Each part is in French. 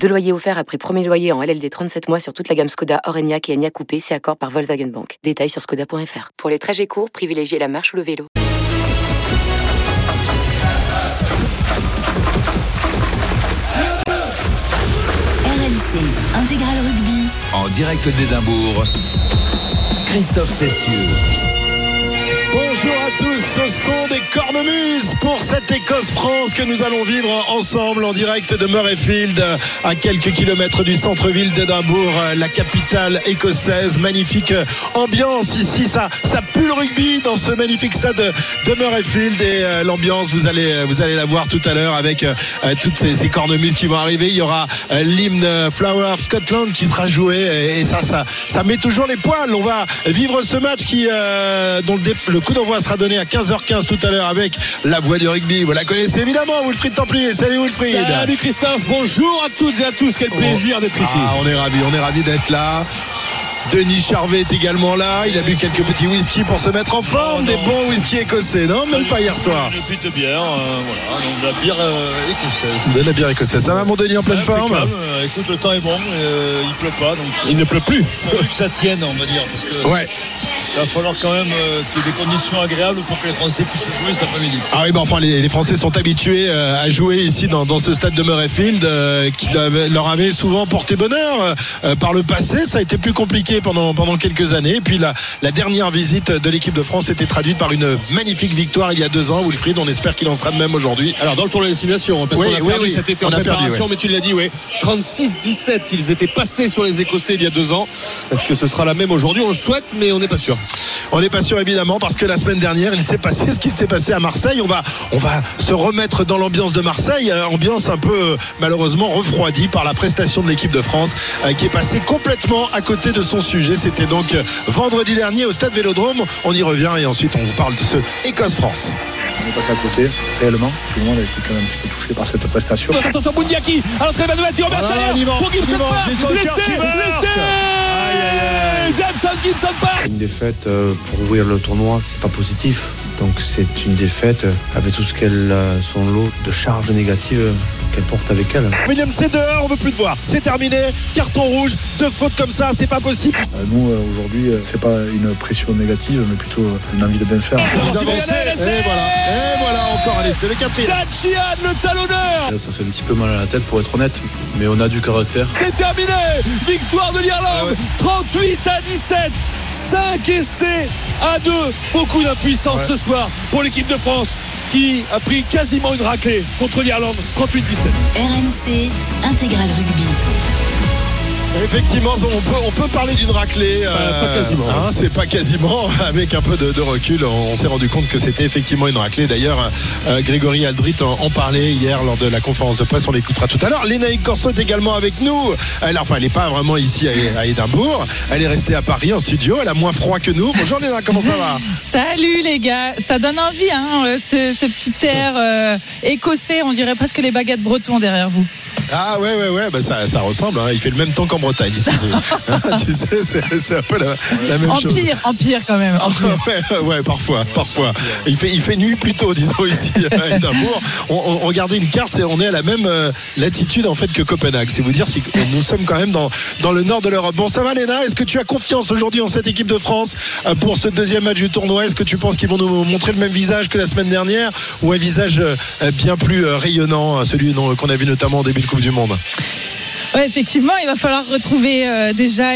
Deux loyers offerts après premier loyer en LLD 37 mois sur toute la gamme Skoda, Orenia et Enya Coupé, c'est accord par Volkswagen Bank. Détails sur skoda.fr. Pour les trajets courts, privilégiez la marche ou le vélo. RMC Intégral Rugby. En direct d'Édimbourg, Christophe Cessieux. Bonjour à tous, ce sont des cornemuses pour cette Écosse-France que nous allons vivre ensemble en direct de Murrayfield, à quelques kilomètres du centre-ville d'Édimbourg, la capitale écossaise. Magnifique ambiance ici, ça, ça pue le rugby dans ce magnifique stade de Murrayfield et euh, l'ambiance, vous allez, vous allez la voir tout à l'heure avec euh, toutes ces, cornemuses qui vont arriver. Il y aura euh, l'hymne Flower of Scotland qui sera joué et, ça, ça, ça met toujours les poils. On va vivre ce match qui, dont le, coup d'envoi sera donné à 15h15 tout à l'heure avec la voix du rugby. Vous la connaissez évidemment, Wilfried Templier. Salut Wilfried. Salut Christophe. Bonjour à toutes et à tous. Quel plaisir d'être ici. Ah, on est ravis, on est ravis d'être là. Denis Charvet est également là. Il a bu quelques petits whisky pour se mettre en forme. Des bons whisky écossais, non? Même pas hier soir. Une pute de bière, euh, voilà. Donc de la bière euh, écossaise. De la bière écossaise. Ça va, mon Denis, en pleine forme? Euh, Écoute, le temps est bon. il pleut pas. Donc, il ne pleut plus. Que ça tienne, on va dire. Parce que ouais. Il va falloir quand même qu'il y ait des conditions agréables pour que les Français puissent jouer cet après-midi. Ah oui, ben enfin, les, les, Français sont habitués à jouer ici dans, dans ce stade de Murrayfield euh, qui leur avait souvent porté bonheur euh, par le passé. Ça a été plus compliqué pendant, pendant quelques années. Et puis la, la dernière visite de l'équipe de France était traduite par une magnifique victoire il y a deux ans. Wilfried, on espère qu'il en sera de même aujourd'hui. Alors dans le tour de destination, parce oui, qu'on a oui, perdu oui. cet été on en préparation, perdu, ouais. mais tu l'as dit, oui. 36-17, ils étaient passés sur les Écossais il y a deux ans. Est-ce que ce sera la même aujourd'hui? On le souhaite, mais on n'est pas sûr. On n'est pas sûr évidemment parce que la semaine dernière il s'est passé ce qui s'est passé à Marseille. On va, on va se remettre dans l'ambiance de Marseille, euh, ambiance un peu euh, malheureusement refroidie par la prestation de l'équipe de France euh, qui est passée complètement à côté de son sujet. C'était donc euh, vendredi dernier au stade Vélodrome. On y revient et ensuite on vous parle de ce Écosse-France. On est passé à côté, réellement. Tout le monde a été quand même un petit peu touché par cette prestation. Attention Boundiaki à l'entrée Berthaler on y va, pour Laissez, laissez Jameson Gibson Park. Une défaite euh, pour ouvrir le tournoi, c'est pas positif. Donc c'est une défaite euh, avec tout ce qu'elle a son lot de charges négatives euh, qu'elle porte avec elle. William, c'est dehors, on veut plus te voir. C'est terminé. Carton rouge, deux fautes comme ça, c'est pas possible. Euh, nous, euh, aujourd'hui, euh, c'est pas une pression négative, mais plutôt euh, une envie de bien faire. Vous avancez. Et voilà, et voilà encore, allez, c'est le quatrième. Tachian, le talonneur. Ça fait un petit peu mal à la tête pour être honnête, mais on a du caractère. C'est terminé. Victoire de l'Irlande. 38 à 17. 5 essais à 2. Beaucoup d'impuissance ce soir pour l'équipe de France qui a pris quasiment une raclée contre l'Irlande. 38-17. RMC Intégral Rugby. Effectivement, on peut, on peut parler d'une raclée. Euh, pas quasiment. hein, c'est pas quasiment. Avec un peu de, de recul, on, on s'est rendu compte que c'était effectivement une raclée. D'ailleurs, euh, Grégory Aldrit en, en, parlait hier lors de la conférence de presse. On l'écoutera tout à l'heure. Lénaïque Corso est également avec nous. Elle, enfin, elle n'est pas vraiment ici à, à, Édimbourg. Elle est restée à Paris en studio. Elle a moins froid que nous. Bonjour Léna, comment ça va? Salut les gars. Ça donne envie, hein, ce, ce petit air euh, écossais. On dirait presque les baguettes bretons derrière vous. Ah ouais ouais ouais bah ça, ça ressemble hein. il fait le même temps qu'en Bretagne ici tu sais c'est un peu la, la même empire, chose. empire quand même. Empire. ouais, ouais parfois. parfois il fait, il fait nuit plus tôt disons ici à Édimbourg on, on, regardait une carte et on est à la même euh, latitude en fait que Copenhague. C'est vous dire si nous sommes quand même dans, dans le nord de l'Europe. Bon ça va Léna? Est-ce que tu as confiance aujourd'hui en cette équipe de France euh, pour ce deuxième match du tournoi? Est-ce que tu penses qu'ils vont nous montrer le même visage que la semaine dernière ou un visage euh, bien plus rayonnant celui qu'on a vu notamment au début de Coupe du Monde Effectivement, il va falloir retrouver euh, déjà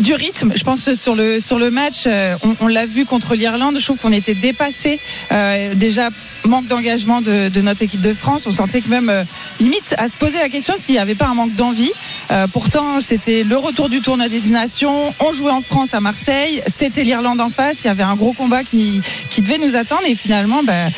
du rythme. Je pense sur le sur le match, euh, on, l'a vu contre l'Irlande. Je trouve qu'on était dépassé. Euh, déjà manque d'engagement de, notre équipe de France. On sentait que même limite à se poser la question s'il n'y avait pas un manque d'envie. Pourtant, c'était le retour du tournoi destination. On jouait en France à Marseille. C'était l'Irlande en face. Il y avait un gros combat qui, qui devait nous attendre. Et finalement, bah,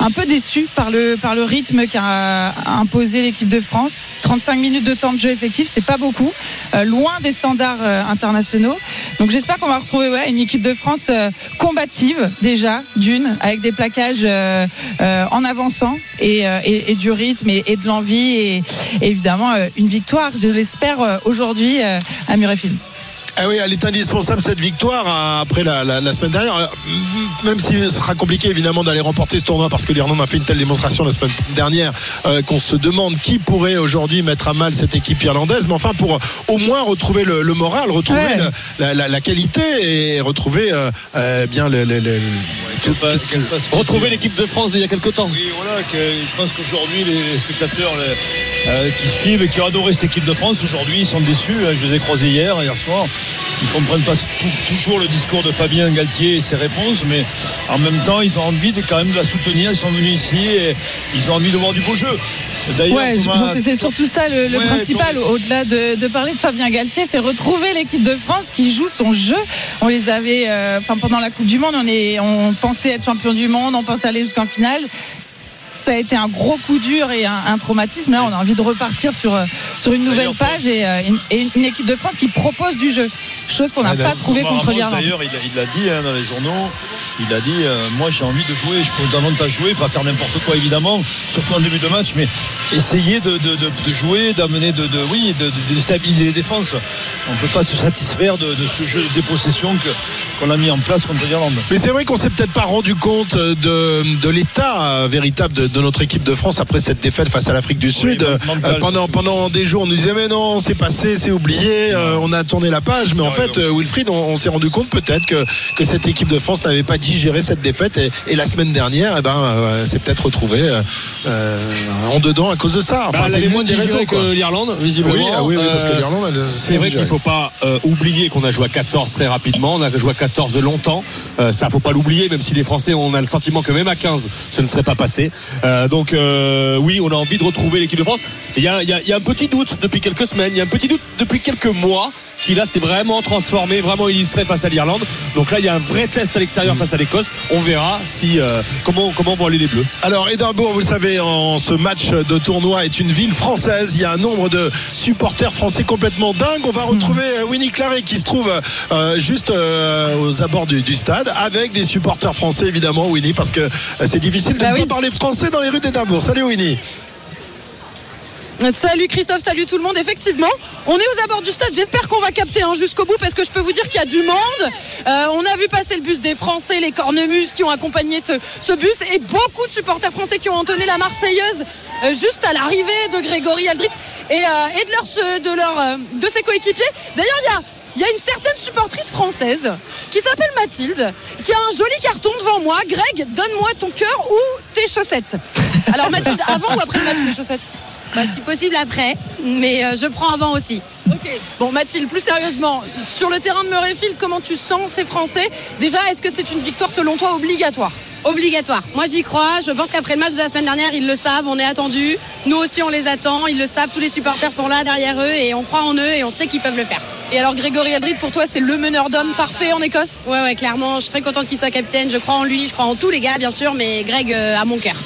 un peu déçu par le, par le rythme qu'a imposé l'équipe de France. 35 minutes de temps de jeu effectif, c'est pas beaucoup. Euh, loin des standards euh, internationaux. Donc j'espère qu'on va retrouver une équipe de France euh, combative déjà, d'une, avec des plaquages en avançant et, du rythme et, de l'envie et, évidemment une victoire, je l'espère aujourd'hui à Murrayfield. Ah oui, elle est indispensable cette victoire hein, après la, la- la semaine dernière. Euh, Même si ce sera compliqué évidemment d'aller remporter ce tournoi parce que l'Irlande a fait une telle démonstration la semaine dernière euh, qu'on se demande qui pourrait aujourd'hui mettre à mal cette équipe irlandaise. Mais enfin, pour au moins retrouver le, le moral, retrouver Ouais. la, la- la qualité et retrouver euh, euh, bien le, le- le- Retrouver l'équipe de France d'il y a quelques temps. Oui, voilà, que je pense qu'aujourd'hui, les spectateurs les- euh, qui suivent et qui ont adoré cette équipe de France, aujourd'hui, ils sont déçus. hein. Je les ai croisés hier, hier soir. Ils comprennent pas toujours le discours de Fabien Galtier et ses réponses, mais en même temps, ils ont envie de, quand même de la soutenir. Ils sont venus ici et ils ont envie de voir du beau jeu. D'ailleurs, Ouais, je Thomas- pense que c'est surtout ça le, le Ouais, principal, au-delà de, de parler de Fabien Galtier, c'est retrouver l'équipe de France qui joue son jeu. On les avait, euh, pendant la Coupe du Monde, on, est, on pensait être champion du monde, on pensait aller jusqu'en finale. Ça a été un gros coup dur et un, un traumatisme. Là, on a envie de repartir sur, euh, sur une nouvelle page et, euh, et une équipe de France qui propose du jeu, chose qu'on n'a Ah, pas trouvé contre l'Irlande. D'ailleurs, il l'a dit hein, dans les journaux. Il a dit euh, Moi, j'ai envie de jouer. Je peux davantage jouer, pas faire n'importe quoi, évidemment, surtout en début de match, mais essayer de, de- de- de jouer, d'amener, de, de- oui, de, de déstabiliser les défenses. On ne peut pas se satisfaire de, de ce jeu de dépossession qu'on a mis en place contre l'Irlande. Mais c'est vrai qu'on s'est peut-être pas rendu compte de, de l'état euh, véritable de, de notre équipe de France après cette défaite face à l'Afrique du Sud. Euh, mental, pendant, pendant des jours, on nous disait mais non, c'est passé, c'est oublié, euh, on a tourné la page. Mais en fait, ouais. euh, Wilfried, on, on s'est rendu compte peut-être que, que cette équipe de France n'avait pas digéré cette défaite et, et la semaine dernière, eh ben, euh, c'est peut-être retrouvé euh, en dedans à cause de ça. Bah, Enfin, elle c'est avait moins digéré raisons, que l'Irlande, visiblement. Oui, ah oui, oui, parce que l'Irlande, elle, C'est vrai qu'il ne faut pas oublier qu'on a joué à 14 très rapidement. On a joué à 14 longtemps. Ça, faut pas l'oublier, même si les Français, on a le sentiment que même à 15, ce ne serait pas passé. Donc, oui, on a envie de retrouver l'équipe de France. Y y il y a un petit doute depuis quelques semaines, il y a un petit doute depuis quelques mois qui là s'est vraiment transformé, vraiment illustré face à l'Irlande. Donc là, il y a un vrai test à l'extérieur face à l'Écosse. On verra si euh, comment comment vont aller les Bleus. Alors Édimbourg, vous le savez, en ce match de tournoi est une ville française. Il y a un nombre de supporters français complètement dingues. On va retrouver euh, Winnie Claret qui se trouve euh, juste euh, aux abords du, du stade avec des supporters français évidemment, Winnie, parce que euh, c'est difficile de Bah ne oui. pas parler français dans les rues d'Édimbourg. Salut Winnie. Salut Christophe, salut tout le monde. Effectivement, on est aux abords du stade. J'espère qu'on va capter hein, jusqu'au bout parce que je peux vous dire qu'il y a du monde. Euh, on a vu passer le bus des Français, les cornemuses qui ont accompagné ce, bus et beaucoup de supporters français qui ont entonné la Marseillaise euh, juste à l'arrivée de Grégory Aldrit et, euh, et de, leur, de, ses coéquipiers. D'ailleurs, il y a il y a une certaine supportrice française qui s'appelle Mathilde, qui a un joli carton devant moi. Greg, donne-moi ton cœur ou tes chaussettes. Alors Mathilde, avant ou après le match les chaussettes? Bah, si possible après, mais euh, je prends avant aussi. Ok. Bon, Mathilde, plus sérieusement, sur le terrain de Murrayfield, comment tu sens ces Français? Déjà, est-ce que c'est une victoire selon toi obligatoire? Obligatoire. Moi j'y crois. Je pense qu'après le match de la semaine dernière, ils le savent. On est attendus. Nous aussi, on les attend. Ils le savent. Tous les supporters sont là derrière eux et on croit en eux et on sait qu'ils peuvent le faire. Et alors, Grégory Aldrit, pour toi, c'est le meneur d'hommes parfait en Écosse? Ouais, ouais, clairement. Je suis très contente qu'il soit capitaine. Je crois en lui. Je crois en tous les gars, bien sûr, mais Greg euh, a mon cœur.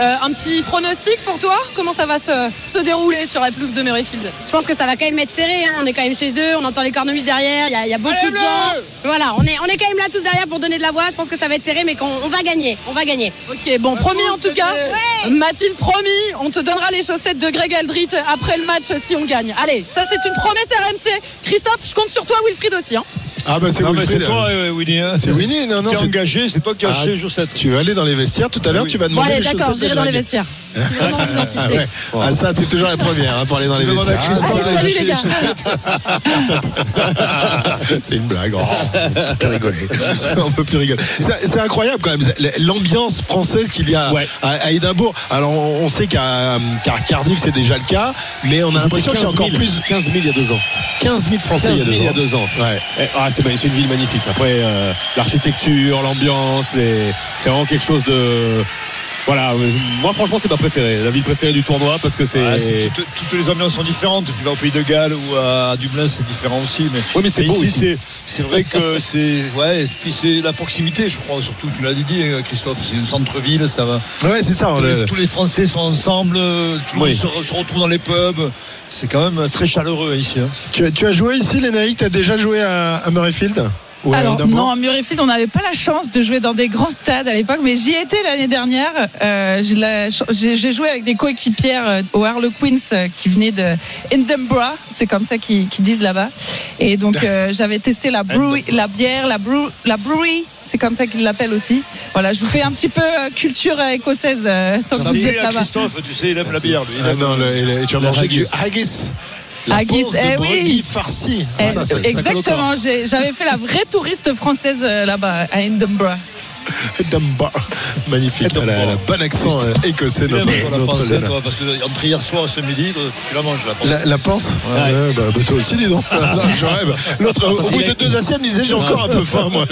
Euh, un petit pronostic pour toi? Comment ça va se, se dérouler sur la pelouse de Murrayfield Je pense que ça va quand même être serré. hein. On est quand même chez eux. On entend les cornemuses derrière. Il y a, il y a beaucoup Allez, de gens. Voilà, on est, on est quand même là tous derrière pour donner de la voix. Je pense que ça va être serré, mais qu'on on va gagner. On va gagner. Ok, bon, promis en tout cas. Mathilde, promis, on te donnera les chaussettes de Greg Aldrit après le match si on gagne. Allez, ça c'est une promesse RMC. Christophe, je compte sur toi, Wilfried aussi. hein. Ah bah c'est Wilfried. c'est toi, euh, Winnie. hein. C'est Winnie, non, non. T'es c'est- engagé, c'est toi qui as Ah, acheté les chaussettes. Tu vas aller dans les vestiaires tout à l'heure, oui. tu vas Bon, demander allez, les d'accord, j'irai dans les vestiaires. Si vraiment vous Ah, insistez. ouais. Ah, ça, c'est toujours la première hein, pour aller dans les vestiaires. Christophe Ah, Allez, ça, salut les gars. C'est une blague. Oh, on peut plus rigoler. on peut plus rigoler. C'est c'est incroyable quand même l'ambiance française qu'il y a Ouais. à, à Édimbourg. Alors on, on sait qu'à qu'à Cardiff c'est déjà le cas, mais on a l'impression qu'il y a encore plus 15 000 il y a deux ans. 15 000 Français 15 il y a 000 deux il y a ans. deux ans. Ouais. Eh, Ah, c'est c'est une ville magnifique. Après, euh, l'architecture, l'ambiance, les... c'est vraiment quelque chose de voilà, moi franchement c'est ma préférée, la ville préférée du tournoi parce que c'est. Ah, toutes, toutes les ambiances sont différentes. Tu vas au Pays de Galles ou à Dublin, c'est différent aussi. Mais, Oui, mais c'est beau ici, c'est- vrai que c'est. Ouais, et puis c'est la proximité, je crois, surtout. Tu l'as dit, Christophe, c'est une centre-ville, ça va. Ouais, c'est ça. Tous, le- les, tous les Français sont ensemble, tout le Oui. monde se, se retrouve dans les pubs. C'est quand même très chaleureux ici. hein. Tu, as- tu as joué ici, Lénaïque? Tu as déjà joué à, à Murrayfield? Alors non, à Murrayfield, on n'avait pas la chance de jouer dans des grands stades à l'époque, mais j'y étais l'année dernière. Euh, j'ai joué avec des coéquipières euh, au Harlequins euh, qui venaient de Edinburgh, c'est comme ça qu'ils disent là-bas. Et donc euh, j'avais testé la brewery, la bière, la, brew, la brewery. C'est comme ça qu'ils l'appellent aussi. Voilà, je vous fais un petit peu euh, culture euh, écossaise euh, tant que Ça vous y fait êtes à là-bas. Christophe, tu sais, il aime la bière, lui. Il Ah non, le- le- tu as mangé du haggis. La Haggis, pose de eh oui. farcie. Eh, ça- exactement, j'avais fait la vraie touriste française euh, là-bas à Edinburgh. Edinburgh. Magnifique. Elle a, elle a un bon accent euh, écossais, notre, notre pensée, Léna. toi, parce que entre hier soir et ce midi, tu la manges, la pensée. La, la panse Ah ouais, bah, bah, toi aussi, dis donc. Non, je rêve. L'autre, au bout il de deux assiettes, il disait J'ai encore un peu faim, moi.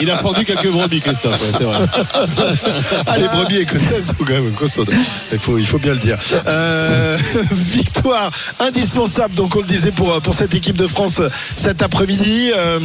Il a fendu quelques brebis, Christophe, ouais, c'est vrai. Ah, les brebis écossaises sont quand même costaudes. Il faut, il faut bien le dire. Euh, victoire indispensable, donc on le disait pour, pour cette équipe de France cet après-midi. Euh,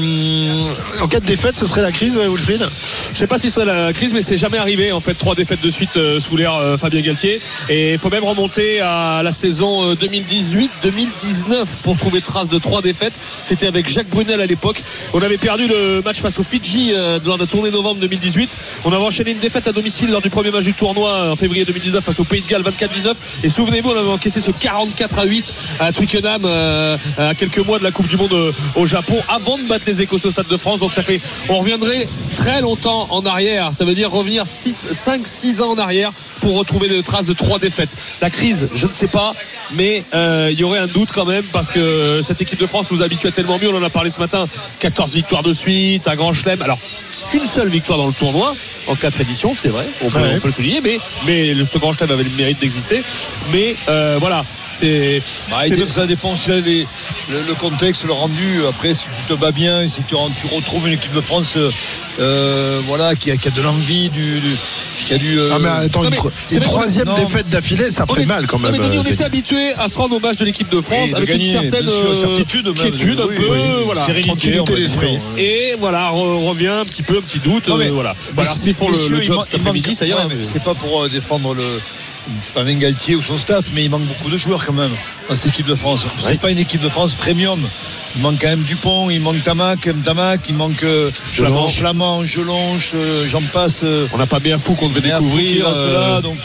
en cas de défaite, ce serait la crise, Wilfried? Je sais pas si c'est la crise, mais c'est jamais arrivé en fait. Trois défaites de suite euh, sous l'ère euh, Fabien Galtier. Et il faut même remonter à la saison euh, 2018-2019 pour trouver trace de trois défaites. C'était avec Jacques Brunel à l'époque. On avait perdu le match face au Fidji euh, lors de la tournée novembre 2018. On avait enchaîné une défaite à domicile lors du premier match du tournoi euh, en février 2019 face au Pays de Galles 24-19. Et souvenez-vous, on avait encaissé ce 44 à 8 à Twickenham euh, à quelques mois de la Coupe du Monde euh, au Japon avant de battre les Écossais au Stade de France. Donc ça fait, on reviendrait très longtemps en arrière. Ça veut dire revenir 5, 6 ans en arrière pour retrouver des traces de trois défaites. La crise, je ne sais pas, mais euh, il y aurait un doute quand même parce que cette équipe de France nous habitue à tellement mieux. On en a parlé ce matin. 14 victoires de suite, un grand chelem. Alors, qu'une seule victoire dans le tournoi en quatre éditions, c'est vrai, on peut, Ouais. on peut le souligner, mais, mais le- ce grand chelem avait le mérite d'exister. Mais euh, voilà, c'est. Bah, ça dépend les- le, le contexte, le rendu. Après, si tu te bats bien, si tu, tu retrouves une équipe de France euh, voilà, qui, a, qui a de l'envie, du, du- qui a du. euh, Ah, mais attends, Non, une, mais tro- c'est une vrai qu'on- troisième non. défaite d'affilée, ça On ferait est- mal quand Non, même. mais Denis, euh, on était habitué à se rendre au match de l'équipe de France Et de avec gagner, une certaine certitude même. quiétude, un Oui, peu, oui. voilà. Sérénité, Tranquillité on d'esprit. Et voilà, re- revient un petit peu, un petit doute. Non, mais- euh, voilà. Bah, alors, s'ils font le, job cet après-midi, ça ira. C'est pas pour euh, défendre le Fabien Galtier ou son staff, mais il manque beaucoup de joueurs quand même dans cette équipe de France. C'est Oui. pas une équipe de France premium. Il manque quand même Dupont, il manque Tamac, Tamac, il manque euh, Flamand. Flamand, Gelonche, j'en passe. On n'a pas bien fou qu'on devait découvrir. euh, là, donc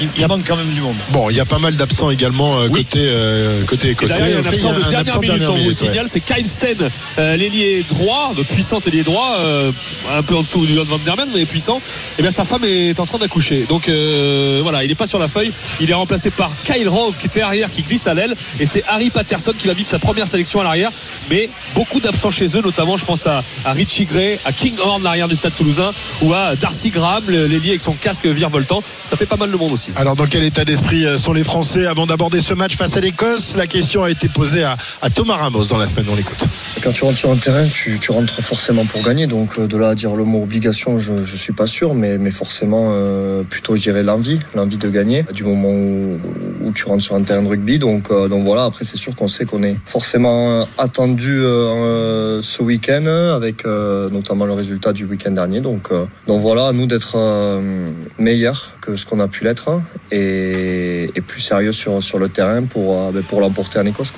il, il manque quand même du monde. Bon, il y a pas mal d'absents également euh, Oui. côté, euh, côté écossais. il y a un absent de dernière absent minute, on vous ouais. signale, c'est Kyle Sten, euh, l'ailier droit, de puissant ailier droit, euh, un peu en dessous du Van der Mermen, mais puissant. Et bien sa femme est en train d'accoucher. Donc euh, voilà, il n'est pas sur la feuille. Il est remplacé par Kyle Rove qui était arrière, qui glisse à l'aile. Et c'est Harry Patterson qui va vivre sa première sélection à l'arrière. Mais beaucoup d'absents chez eux, notamment je pense à, à Richie Gray, à King Horn, l'arrière du stade toulousain, ou à Darcy Graham, l'ailier avec son casque virevoltant. Ça fait pas mal de monde aussi. Alors, dans quel état d'esprit euh, sont les Français avant d'aborder ce match face à l'Écosse? La question a été posée à, à Thomas Ramos dans la semaine. On l'écoute. Quand tu rentres sur un terrain, tu, tu rentres forcément pour gagner. Donc euh, de là à dire le mot obligation, je, je suis pas sûr, mais, mais forcément euh, plutôt je dirais l'envie, l'envie de gagner du moment où, où tu rentres sur un terrain de rugby. Donc, euh, donc voilà, après c'est sûr qu'on sait qu'on est forcément attendu euh, ce week-end avec euh, notamment le résultat du week-end dernier. Donc, euh, donc voilà, à nous d'être euh, meilleurs que ce qu'on a pu l'être hein, et, plus sérieux sur, le terrain pour, euh, ben, l'emporter en Écosse.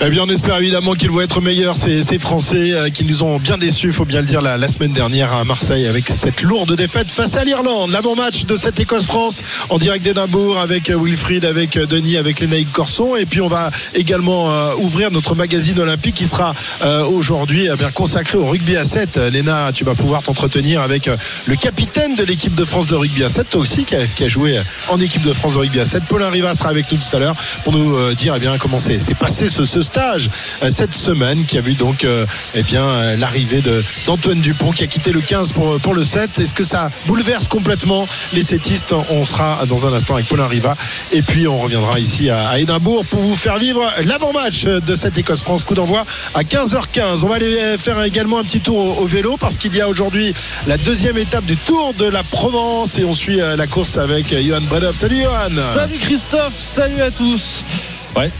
Eh bien, on espère évidemment qu'ils vont être meilleurs, ces, ces Français euh, qui nous ont bien déçus, il faut bien le dire, la, la semaine dernière à Marseille avec cette lourde défaite face à l'Irlande. L'avant-match de cette Écosse-France en direct d'Édimbourg avec euh, Wilfried, avec euh, Denis, avec Lénaïque Corson. Et puis, on va également euh, ouvrir notre magazine olympique qui sera euh, aujourd'hui eh bien consacré au rugby à 7. Euh, Léna, tu vas pouvoir t'entretenir avec le capitaine de l'équipe de France de rugby à 7, toi aussi, qui a, qui a joué en équipe de France de rugby à 7. Paulin Riva sera avec nous tout à l'heure pour nous dire eh bien, comment c'est passé ce, ce stage euh, cette semaine qui a vu donc euh, eh bien euh, l'arrivée d'Antoine Dupont qui a quitté le 15 pour, pour le 7. Est-ce que ça bouleverse complètement les setistes On sera dans un instant avec Paulin Riva et puis on reviendra ici à, Édimbourg pour vous faire vivre l'avant-match de cette Écosse-France. Coup d'envoi à 15h15. On va aller faire également un petit tour au, vélo parce qu'il y a aujourd'hui la deuxième étape du Tour de la Provence et on suit la course avec Johan Bredov. Salut Johan Salut Christophe, salut à tous.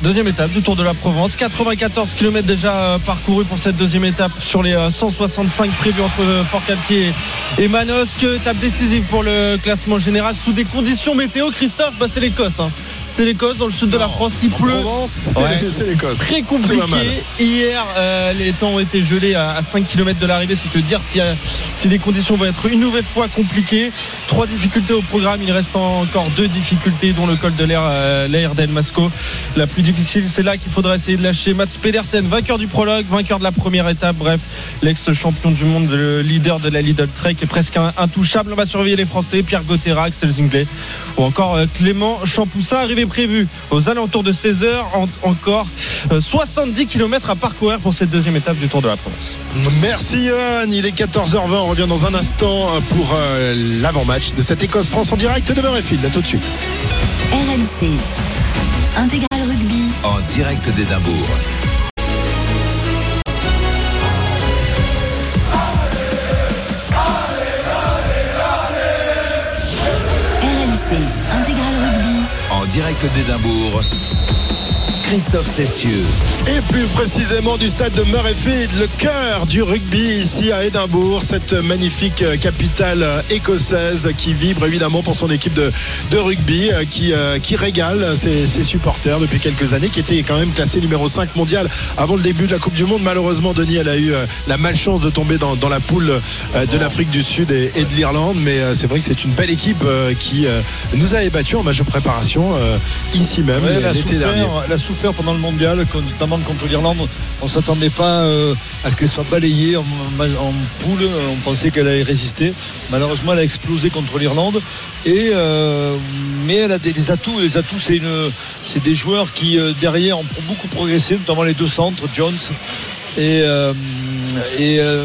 Deuxième étape du Tour de la Provence. 94 km déjà euh, parcourus pour cette deuxième étape sur les euh, 165 prévus entre euh, Fort-Calquier et Manosque. Étape décisive pour le classement général sous des conditions météo. Christophe, bah, c'est l'Écosse. hein. C'est l'Écosse dans le sud de la France. Il pleut. Provence, Ouais, c'est l'Écosse. Très compliqué. Hier, euh, les temps ont été gelés à, à 5 km de l'arrivée. C'est te dire si, euh, si les conditions vont être une nouvelle fois compliquées. Trois difficultés au programme. Il reste encore deux difficultés, dont le col de l'air, euh, l'air d'El Masco. La plus difficile, c'est là qu'il faudra essayer de lâcher. Mats Pedersen, vainqueur du prologue, vainqueur de la première étape. Bref, l'ex-champion du monde, le leader de la Lidl Trek est presque intouchable. On va surveiller les Français, Pierre Gautera, Axel Zinglet ou encore euh, Clément Champoussin. Arrivée prévue aux alentours de 16h. encore euh, 70 km à parcourir pour cette deuxième étape du Tour de la Provence. Merci Johan, il est 14h20, on revient dans un instant pour euh, l'avant-match de cette Écosse-France en direct de Murrayfield. À tout de suite. RMC. Intégral Rugby. En direct d'Édimbourg. Direct d'Édimbourg. Christophe Cessieux. Et plus précisément du stade de Murrayfield, le cœur du rugby ici à Édimbourg, cette magnifique capitale écossaise qui vibre évidemment pour son équipe de, de rugby, euh, qui, euh, qui régale ses, ses supporters depuis quelques années, qui était quand même classé numéro 5 mondial avant le début de la Coupe du Monde. Malheureusement, Denis, elle a eu euh, la malchance de tomber dans, dans la poule de l'Afrique du Sud et, et de l'Irlande, mais c'est vrai que c'est une belle équipe qui nous a ébattus en match de préparation ici même Ouais, elle, a l'été souffert, dernier. elle a souffert pendant le mondial, con- contre l'Irlande. On ne s'attendait pas euh, à ce qu'elle soit balayée en, poule. On pensait qu'elle allait résister. Malheureusement, elle a explosé contre l'Irlande. Euh, mais elle a des, atouts. Les atouts, c'est des joueurs qui euh, derrière ont beaucoup progressé, notamment les deux centres, Jones et euh, et euh,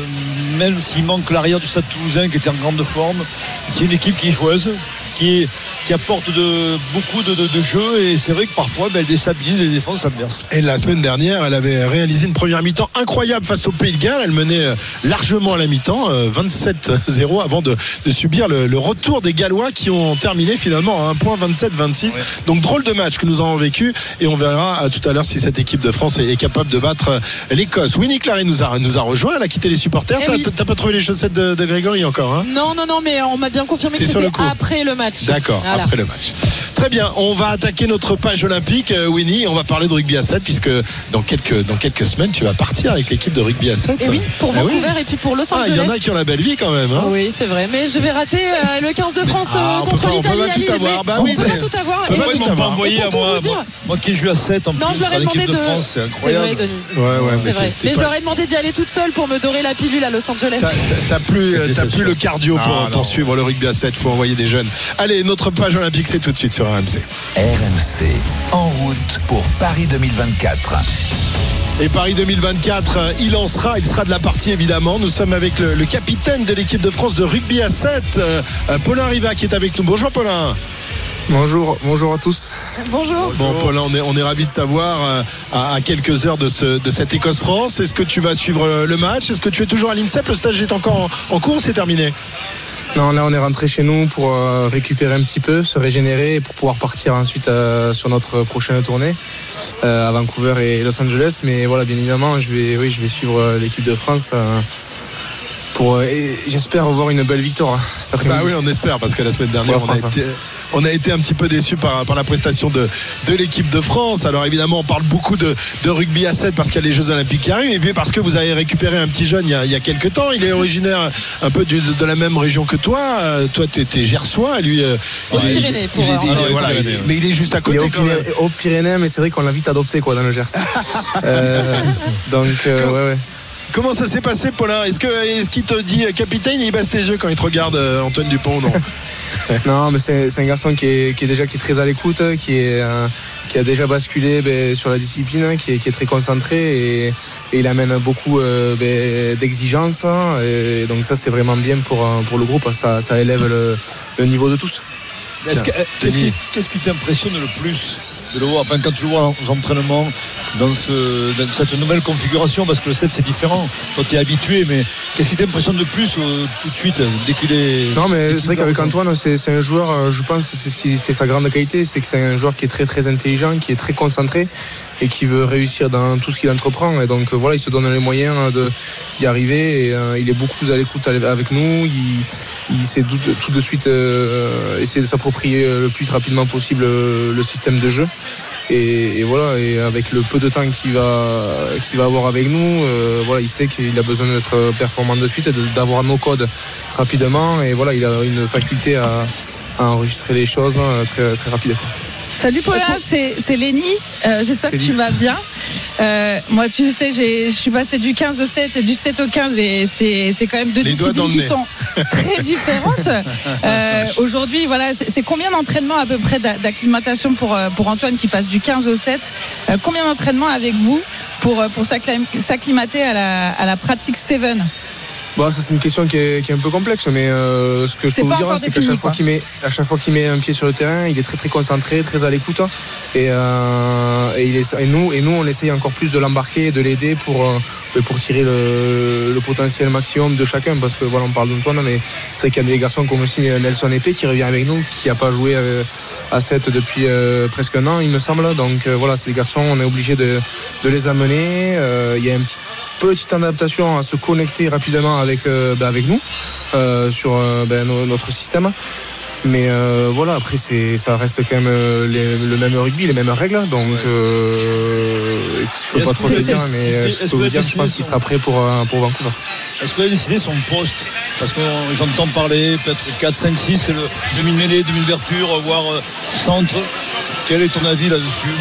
même s'il manque l'arrière du Stade Toulousain qui était en grande forme, c'est une équipe qui est joueuse, qui, qui apporte de, beaucoup de, de, de jeux et c'est vrai que parfois ben, elle déstabilise les défenses adverses. Et la semaine dernière, elle avait réalisé une première mi-temps incroyable face au Pays de Galles. Elle menait euh, largement à la mi-temps, euh, 27-0, avant de, de subir le, le retour des Gallois qui ont terminé finalement à un point 27-26. Donc drôle de match que nous avons vécu et on verra euh, tout à l'heure si cette équipe de France est, est capable de battre euh, l'Écosse. Winnie Clary nous a, nous a rejoint, elle a quitté les supporters. Eh T'as oui. pas trouvé les chaussettes de, de Grégory encore hein? Non, non, non, mais on m'a bien confirmé que c'était le coup. après le match. D'accord, Voilà. après le match. Très bien, on va attaquer notre page olympique, euh, Winnie. On va parler de rugby à 7 puisque dans quelques, dans quelques semaines, tu vas partir avec l'équipe de rugby à 7. Et oui, pour Ah oui. Vancouver et puis pour Los Ah, Angeles. il y en a qui ont la belle vie quand même. hein. Oui, c'est vrai, mais je vais rater euh, le 15 de France euh, Ah, contre pas- on peut l'Italie. pas tout avoir. Bah on oui, peut pas tout avoir. on peut Et- pas tout avoir. envoyé à moi, moi, moi qui joue à 7 en Non, plus je leur ai demandé de de. France, c'est C'est vrai, incroyable. Denis. Ouais, ouais, C'est mais vrai. Mais je leur ai demandé d'y aller toute seule pour me dorer la pilule à Los Angeles. T'as- plus, euh, t'as plus le cardio pour, Ah, suivre le rugby à 7. Faut envoyer des jeunes. Allez, notre page olympique, c'est tout de suite sur RMC. RMC. En route pour Paris 2024. Et Paris 2024, euh, il en sera, il sera de la partie évidemment. Nous sommes avec le, le capitaine de l'équipe de France de rugby à 7, euh, euh, Paulin Riva, qui est avec nous. Bonjour Paulin. Bonjour, bonjour à tous. Bonjour. Bon, Paulin, on est, on est ravis de t'avoir euh, à, à quelques heures de, ce, de cette Écosse-France. Est-ce que tu vas suivre le match? Est-ce que tu es toujours à l'INSEP? Le stage est encore en, en cours, c'est terminé Non, là on est rentré chez nous pour euh, récupérer un petit peu, se régénérer et pour pouvoir partir ensuite euh, sur notre prochaine tournée euh, à Vancouver et Los Angeles. Mais voilà, bien évidemment, je vais, oui, je vais suivre l'équipe de France. Pour, euh, j'espère avoir une belle victoire hein, cet après-midi. Bah oui, on espère, parce que la semaine dernière, on a, été, on a été un petit peu déçus par, par la prestation de, de l'équipe de France. Alors évidemment, on parle beaucoup de, de rugby à 7 parce qu'il y a les Jeux Olympiques qui arrivent, et puis parce que vous avez récupéré un petit jeune il y a, il y a quelques temps. Il est originaire un peu du- de la même région que toi. Euh, toi, tu étais gersois, lui. euh, il est- Pyrénées, pour, est- est- Ah voilà, mais il est juste à Il est côté au. Pyrénées- au Pyrénées, mais c'est vrai qu'on l'a vite adopté quoi dans le Gers. Euh, donc, euh, ouais, ouais. Comment ça s'est passé, Paulin Est-ce que est-ce qu'il te dit euh, capitaine Il baisse les yeux quand il te regarde, euh, Antoine Dupont non Non, mais c'est un garçon qui est, qui est déjà qui est très à l'écoute, qui est euh, qui a déjà basculé ben, sur la discipline, qui est, qui est très concentré et, et il amène beaucoup euh, ben, d'exigences. hein, Et donc ça, c'est vraiment bien pour pour le groupe. Ça, ça élève le, le niveau de tous. Est-ce que- Qu'est-ce qui, qu'est-ce qui t'impressionne le plus de le voir, enfin, quand tu le vois aux entraînements, dans, ce, dans cette nouvelle configuration, parce que le 7 c'est différent, toi tu es habitué, mais qu'est-ce qui t'impressionne le plus euh, tout de suite, dès qu'il est. Non, mais c'est vrai qu'avec Antoine, c'est un joueur, euh, je pense, c'est sa grande qualité, c'est que c'est un joueur qui est très très intelligent, qui est très concentré et qui veut réussir dans tout ce qu'il entreprend. Et donc euh, voilà, il se donne les moyens de- d'y arriver. Et, euh, il est beaucoup plus à l'écoute avec nous. Il, il sait tout, tout de suite euh, essayer de s'approprier le plus rapidement possible le système de jeu. Et, voilà, et avec le peu de temps qu'il va, qu'il va avoir avec nous, euh, voilà, il sait qu'il a besoin d'être performant de suite et d'avoir nos codes rapidement. Et voilà, il a une faculté à, à enregistrer les choses hein, très, très rapide. quoi. Salut Paulin, c'est Lénie. Euh, J'espère que tu vas bien. Euh, moi, tu sais, j'ai- je suis passé du 15 au 7 et du 7 au 15 et c'est c'est quand même deux Les disciplines le qui sont très différentes. Euh, Aujourd'hui, voilà, c'est combien d'entraînements à peu près d'a- d'acclimatation pour, pour Antoine qui passe du 15 au 7 Euh, Combien d'entraînements avec vous pour, pour s'acclim- s'acclimater à la, à la pratique 7 Bon, ça c'est une question qui est, qui est un peu complexe, mais euh, ce que je peux vous dire, c'est qu'à chaque fois qu'il met, à chaque fois qu'il met un pied sur le terrain, il est très très concentré, très à l'écoute, et, euh, et, il est- et nous et nous on essaye encore plus de l'embarquer, de l'aider pour euh, pour tirer le, le potentiel maximum de chacun, parce que voilà, on parle d'Antoine, mais c'est vrai qu'il y a des garçons comme aussi Nelson Épée qui revient avec nous, qui a pas joué euh, à 7 depuis euh, presque un an, il me semble. Donc euh, voilà, c'est des garçons, on est obligé de, de les amener. Euh, il y a une petite petite adaptation à se connecter rapidement avec, euh, ben, avec nous euh, sur euh, no- notre système. Mais euh, voilà, après c'est ça reste quand même euh, les- le même rugby, les mêmes règles. Donc euh, je peux pas trop te dire, mais je peux vous dire, je pense qu'il sera prêt pour, pour Vancouver. Est-ce qu'il a décidé son poste? Parce que j'entends parler, peut-être 4, 5, 6, c'est le demi-mêlée, demi-ouverture, voire centre. Quel est ton avis là-dessus?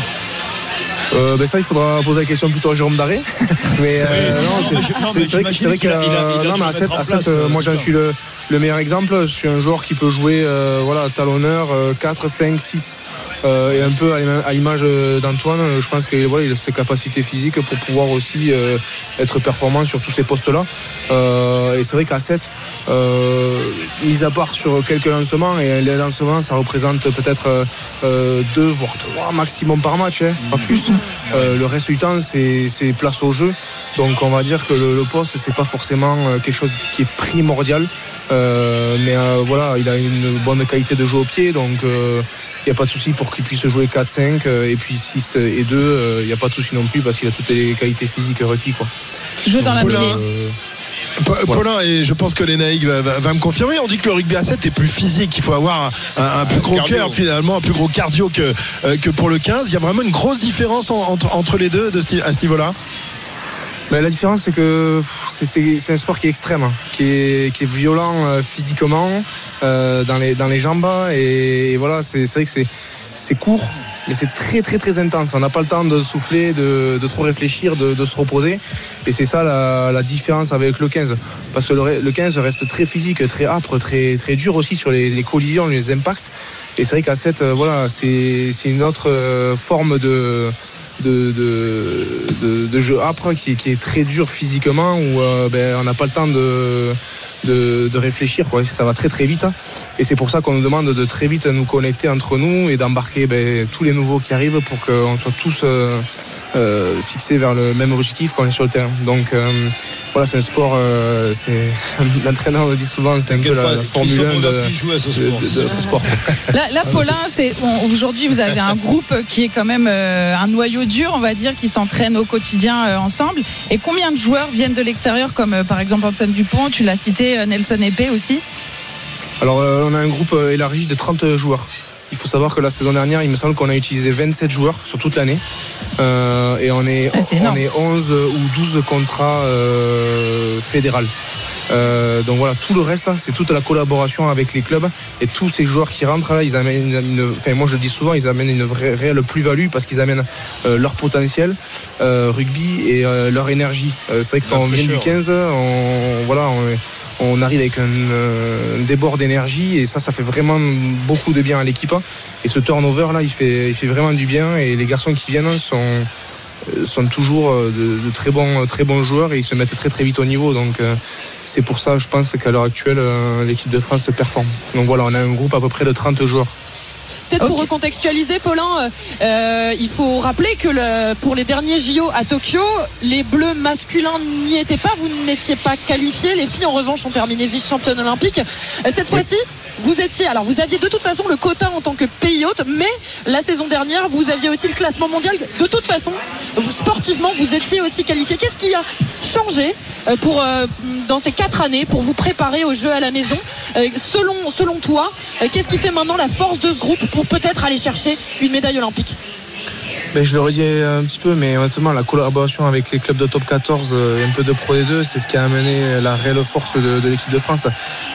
Euh, ben ça, il faudra poser la question plutôt à Jérôme Daré. mais euh, Oui, non, non, c'est- vrai qu'il a- a- a euh, dû non, mais à mettre 7, en à place, 7, euh, euh, moi j'en suis le, le meilleur exemple. Je suis un joueur qui peut jouer euh, voilà, talonneur euh, 4, 5, 6. Euh, et un peu à l'ima- à l'image d'Antoine, je pense qu'il voilà, il a ses capacités physiques pour pouvoir aussi euh, être performant sur tous ces postes-là. Euh, et c'est vrai qu'à 7, euh, mis à part sur quelques lancements, et les lancements, ça représente peut-être euh, euh, deux voire trois maximum par match, hein, pas plus. Euh, le reste du temps, c'est place au jeu. Donc on va dire que le, le poste, c'est pas forcément quelque chose qui est primordial. Euh, mais euh, voilà, il a une bonne qualité de jeu au pied, donc il n'y a pas de souci pour qu'il puisse jouer 4-5 euh, et puis 6 et 2, il n'y a pas de souci non plus parce qu'il a toutes les qualités physiques requises. Quoi. Jeu dans la Paulin, mêlée. Euh, et je pense que Lénaïque va, va- va me confirmer, on dit que le rugby à 7 est plus physique, il faut avoir un, un plus gros Cardio. cœur finalement, un plus gros cardio que, euh, que pour le 15. Il y a vraiment une grosse différence en- entre, entre les deux de ce- à ce niveau-là? Mais la différence, c'est que c'est- un sport qui est extrême, hein, qui est, violent euh, physiquement euh, dans, les, dans les jambes. Et, voilà, c'est vrai que c'est court, mais c'est très très très intense. On n'a pas le temps de souffler, de, de trop réfléchir, de, de se reposer. Et c'est ça la, la différence avec le 15. Parce que le, re- le 15 reste très physique, très âpre, très, très dur aussi sur les, les collisions, les impacts. Et c'est vrai qu'à 7, euh, voilà, c'est une autre euh, forme de, de, de, jeu âpre qui, qui est très dur physiquement où euh, ben, on n'a pas le temps de, de, de réfléchir. Quoi. Ça va très très vite. Et c'est pour ça qu'on nous demande de très vite nous connecter entre nous et d'embarquer ben, tous les nouveaux qui arrivent pour qu'on soit tous euh, euh, fixés vers le même objectif quand on est sur le terrain. Donc euh, voilà, c'est un sport, euh, c'est l'entraîneur le dit souvent, c'est un peu la, la Formule 1 de, ce de- sport. de- de ce sport. Là, là, Paulin, bon, aujourd'hui vous avez un groupe qui est quand même euh, un noyau dur, on va dire, qui s'entraîne au quotidien euh, ensemble. Et combien de joueurs viennent de l'extérieur, comme euh, par exemple Antoine Dupont, tu l'as cité, euh, Nelson Epé aussi? Alors, euh, on a un groupe euh, élargi de 30 joueurs. Il faut savoir que la saison dernière, il me semble qu'on a utilisé 27 joueurs sur toute l'année. Euh, et on est, Ah, c'est on est 11 ou 12 contrats euh, fédéraux. Euh, donc voilà, tout le reste, hein, c'est toute la collaboration avec les clubs et tous ces joueurs qui rentrent là, ils amènent une, enfin moi je le dis souvent, ils amènent une vraie réelle plus-value parce qu'ils amènent euh, leur potentiel euh, rugby et euh, leur énergie. Euh, c'est vrai que quand on vient du 15, on, voilà, on, on arrive avec un, euh, un débord d'énergie et ça, ça fait vraiment beaucoup de bien à l'équipe. Et ce turnover là, il fait, il fait vraiment du bien et les garçons qui viennent sont euh, sont toujours euh, de, de très bons très bons joueurs et ils se mettent très très vite au niveau. Donc euh, c'est pour ça je pense qu'à l'heure actuelle euh, l'équipe de France performe. Donc voilà on a un groupe à peu près de 30 joueurs. Peut-être pour recontextualiser, Paulin, euh, euh, il faut rappeler que le- pour les derniers JO à Tokyo, les Bleus masculins n'y étaient pas, vous n'étiez pas qualifiés. Les filles, en revanche, ont terminé vice-championnes olympiques. Euh, Cette fois-ci, vous étiez, alors vous aviez de toute façon le quota en tant que pays hôte, mais la saison dernière, vous aviez aussi le classement mondial. De toute façon, sportivement, vous étiez aussi qualifiés. Qu'est-ce qui a changé euh, euh, dans ces quatre années pour vous préparer aux Jeux à la maison Euh, selon, toi, qu'est-ce qui fait maintenant la force de ce groupe pour peut-être aller chercher une médaille olympique? Ben, je le redis un petit peu, mais honnêtement, la collaboration avec les clubs de top 14 euh, un peu de Pro D2, c'est ce qui a amené la réelle force de, de l'équipe de France.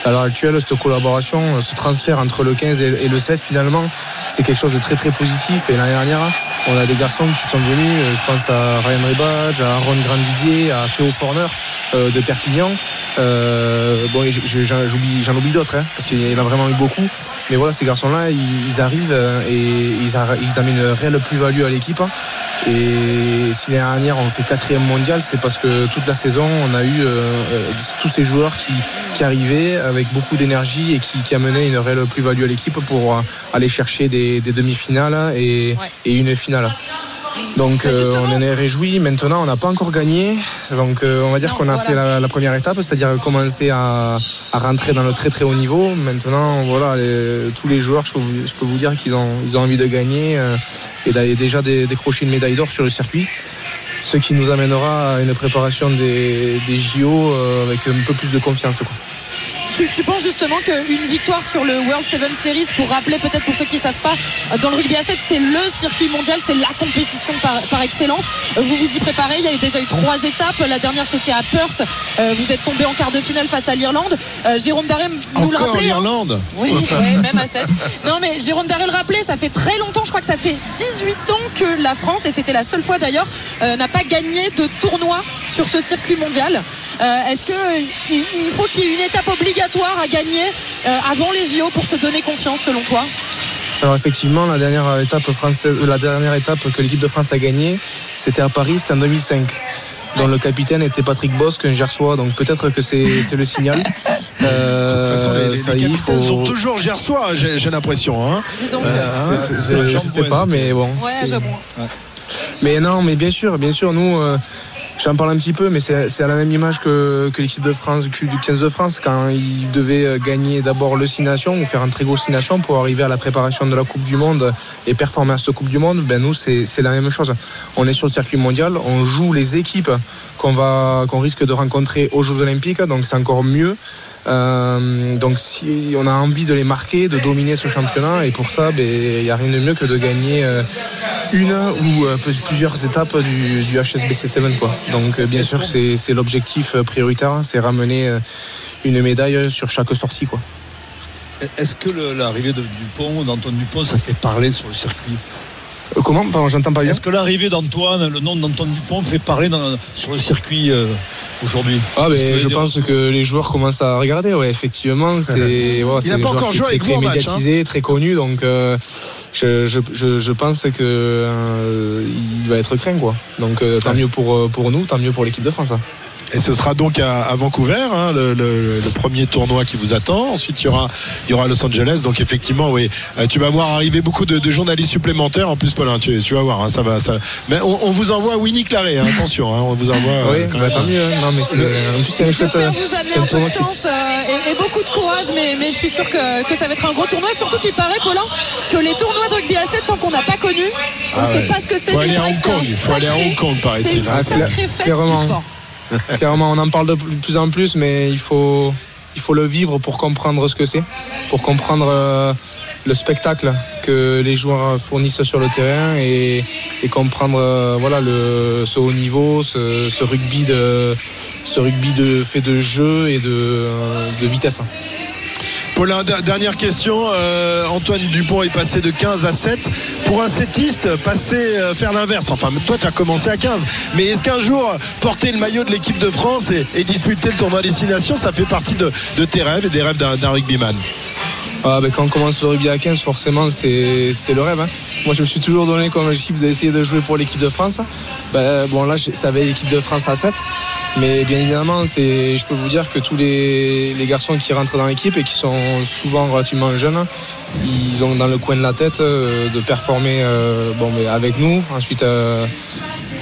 À l'heure actuelle, cette collaboration, ce transfert entre le 15 et, le 7, finalement, c'est quelque chose de très très positif. Et l'année dernière, on a des garçons qui sont venus, euh, je pense à Ryan Ribadge, à Aaron Grandidier, à Théo Forner euh, de Perpignan. Euh, bon, j'en j'en oublie d'autres, hein, parce qu'il y en a vraiment eu beaucoup. Mais voilà, ces garçons-là, ils, ils arrivent euh, et ils, ils amènent une réelle plus-value à l'équipe. Et si l'année dernière on fait quatrième mondial, c'est parce que toute la saison on a eu euh, euh, tous ces joueurs qui, qui arrivaient avec beaucoup d'énergie et qui, qui amenaient une réelle plus-value à l'équipe pour euh, aller chercher des, des demi-finales et, et une finale. Donc euh, on en est réjouis. Maintenant, on n'a pas encore gagné. Donc euh, on va dire qu'on a fait la, la première étape, c'est-à-dire commencer à, à rentrer dans le très très haut niveau. Maintenant, voilà, les- tous les joueurs, je peux vous, je peux vous dire qu'ils ont, ils ont envie de gagner euh, et d'aller déjà dé- décrocher une médaille d'or sur le circuit. Ce qui nous amènera à une préparation des, JO euh, avec un peu plus de confiance. Tu, tu penses justement qu'une victoire sur le World Seven Series, pour rappeler peut-être pour ceux qui ne savent pas, dans le rugby à 7, c'est le circuit mondial, c'est la compétition par, par excellence. Vous vous y préparez, il y a déjà eu trois étapes. La dernière c'était à Perth. Euh, vous êtes tombé en quart de finale face à l'Irlande. Euh, Jérôme Daré nous le rappelait. hein. l'Irlande Oui, ouais, même à 7. Non, mais Jérôme Daré le rappelait, ça fait très longtemps, je crois que ça fait 18 ans que la France, et c'était la seule fois d'ailleurs, euh, n'a pas gagné de tournoi sur ce circuit mondial. Est-ce qu'il il faut qu'il y ait une étape obligatoire à gagner euh, avant les JO pour se donner confiance, selon toi Alors effectivement, la dernière étape française, la dernière étape que l'équipe de France a gagnée, c'était à Paris, c'était en 2005 dont le capitaine était Patrick Bosque, un Gersois, donc peut-être que c'est c'est le signal. Euh, De toute façon, les, les ça y faut. sont toujours gersois, j'ai l'impression. Hein. Euh, C'est- c'est- je sais pas, mais bon. Ouais. Mais non, mais bien sûr, bien sûr, nous, euh, j'en parle un petit peu, mais c'est à la même image que, que l'équipe de France, du 15 de France, quand ils devaient euh, gagner d'abord le Six Nations ou faire un très gros Six Nations pour arriver à la préparation de la Coupe du Monde et performer à cette Coupe du Monde, ben nous, c'est la même chose. On est sur le circuit mondial, on joue les équipes qu'on va qu'on risque de rencontrer aux Jeux Olympiques, donc c'est encore mieux. Euh, donc si on a envie de les marquer, de dominer ce championnat, et pour ça, ben, il n'y a rien de mieux que de gagner euh, une ou euh, plus- plusieurs étapes du, du HSBC 7 quoi. Donc euh, bien sûr c'est l'objectif euh, prioritaire, c'est ramener euh, une médaille sur chaque sortie quoi. Est-ce que l'arrivée de Dupont, d'Antoine Dupont, ça fait parler sur le circuit? Comment Pardon, j'entends pas bien. Est-ce que l'arrivée d'Antoine, le nom d'Antoine Dupont fait parler dans- sur le circuit euh, aujourd'hui? Ah Est-ce ben je pense que les joueurs commencent à regarder, ouais effectivement c'est c'est n'a pas encore joué très, avec très vous match, hein. médiatisé, très connu donc euh, je, je, je, je pense que euh, il va être craint quoi. Donc tant mieux pour pour nous, tant mieux pour l'équipe de France. hein. Et ce sera donc à, à Vancouver, hein, le, le- le premier tournoi qui vous attend. Ensuite, il y aura, il y aura Los Angeles. Donc, effectivement, oui, euh, tu vas voir arriver beaucoup de, de journalistes supplémentaires. En plus, Paulin, tu, tu vas voir, hein, ça va. Ça... Mais on, on vous envoie Winnie Claret, hein, attention, hein, on vous envoie. euh, Oui, quand bah, tant mieux. hein. Non mais c'est en plus c'est un chouette J'espère euh, vous amener un peu de qui- chance euh, et, et beaucoup de courage, mais, mais je suis sûr que, que ça va être un gros tournoi. Surtout qu'il paraît, Paulin, que les tournois de rugby à 7, tant qu'on n'a pas connu, on Ah ne sait ouais. pas ce que c'est. Faut aller il à Hong Kong, il faut aller à Hong Kong, paraît-il. Ah, clairement. Clairement, on en parle de plus en plus, mais il faut, le vivre pour comprendre ce que c'est, pour comprendre euh, le spectacle que les joueurs fournissent sur le terrain et, comprendre euh, voilà le ce haut niveau, ce, rugby de fait de jeu et de, euh, de vitesse. Paulin, der- dernière question. Euh, Antoine Dupont est passé de 15 à 7. Pour un settiste, passer, euh, faire l'inverse. Enfin, toi, tu as commencé à 15. Mais est-ce qu'un jour, porter le maillot de l'équipe de France et, disputer le tournoi destination, ça fait partie de, de tes rêves et des rêves d'un rugbyman? Ah, ben, quand on commence le rugby à 15, forcément, c'est le rêve. hein. Moi, je me suis toujours donné comme objectif d'essayer de jouer pour l'équipe de France. Ben, bon, là, ça avait l'équipe de France à 7. Mais bien évidemment, je peux vous dire que tous les, les garçons qui rentrent dans l'équipe et qui sont souvent relativement jeunes, ils ont dans le coin de la tête euh, de performer euh, bon, mais avec nous, ensuite euh,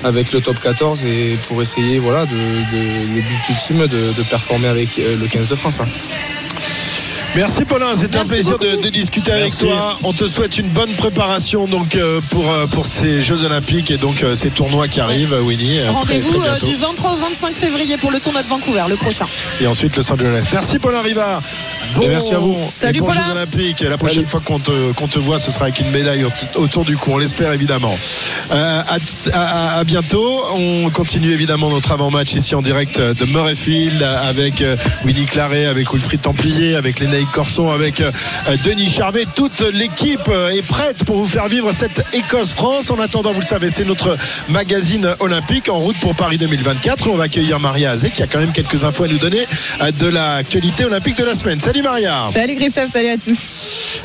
avec le top 14 et pour essayer voilà, de, de, le but ultime de, performer avec le 15 de France. hein. Merci Paulin, c'était un plaisir de, de discuter avec toi. On te souhaite une bonne préparation donc euh, pour, euh, pour ces Jeux Olympiques et donc euh, ces tournois qui arrivent, Winnie. Rendez-vous euh, du 23 au 25 février pour le tournoi de Vancouver, le prochain. Et ensuite Los Angeles. Merci Paulin Rivard. Bon, merci à vous. Salut, Paulin. Jeux Olympiques. La Salut. prochaine fois qu'on te, qu'on te voit, ce sera avec une médaille au- autour du cou. On l'espère évidemment. Euh, à, à- à bientôt. On continue évidemment notre avant-match ici en direct de Murrayfield avec Winnie Claret, avec Wilfried Templier, avec Corson avec euh, Denis Charvet. Toute l'équipe euh, est prête pour vous faire vivre cette Écosse-France. En attendant, vous le savez, c'est notre magazine olympique en route pour Paris 2024. On va accueillir Maria Azé qui a quand même quelques infos à nous donner euh, de l'actualité olympique de la semaine. Salut Maria. Salut Christophe, salut à tous.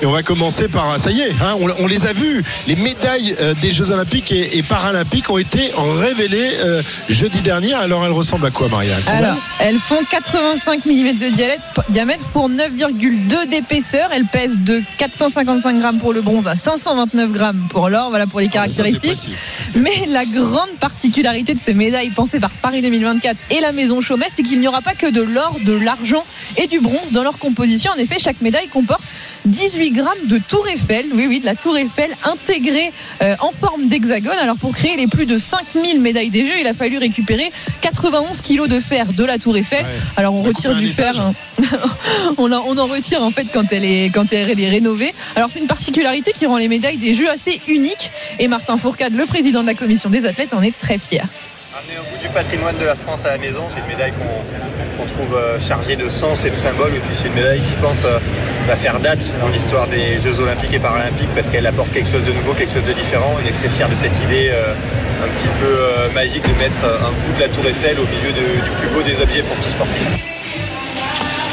Et on va commencer par, ça y est, hein, on, les a vus, les médailles des Jeux olympiques et, paralympiques ont été révélées jeudi dernier. Alors elles ressemblent à quoi Maria? Elles Alors, elles font 85 mm de diamètre pour 9,1 1,2 d'épaisseur. Elle pèse de 455 grammes pour le bronze à 529 grammes pour l'or. Voilà pour les caractéristiques. Mais la grande particularité de ces médailles pensées par Paris 2024 et la Maison Chaumet, c'est qu'il n'y aura pas que de l'or, de l'argent et du bronze dans leur composition. En effet, chaque médaille comporte 18 grammes de tour Eiffel, oui, oui, de la tour Eiffel intégrée euh, en forme d'hexagone. Alors pour créer les plus de 5000 médailles des Jeux, il a fallu récupérer 91 kilos de fer de la tour Eiffel. Ouais. Alors on retire du fer, hein. on, en, on en retire en fait quand elle est quand elle est rénovée. Alors c'est une particularité qui rend les médailles des Jeux assez uniques. Et Martin Fourcade, le président de la commission des athlètes, en est très fier. Amener au bout du patrimoine de la France à la maison, c'est une médaille qu'on qu'on trouve euh, chargée de sens et de symboles. C'est une médaille qui, je pense, euh, va faire date dans l'histoire des Jeux Olympiques et Paralympiques parce qu'elle apporte quelque chose de nouveau, quelque chose de différent. On est très fiers de cette idée euh, un petit peu magique de mettre un bout de la tour Eiffel au milieu du plus beau des objets pour tout sportif.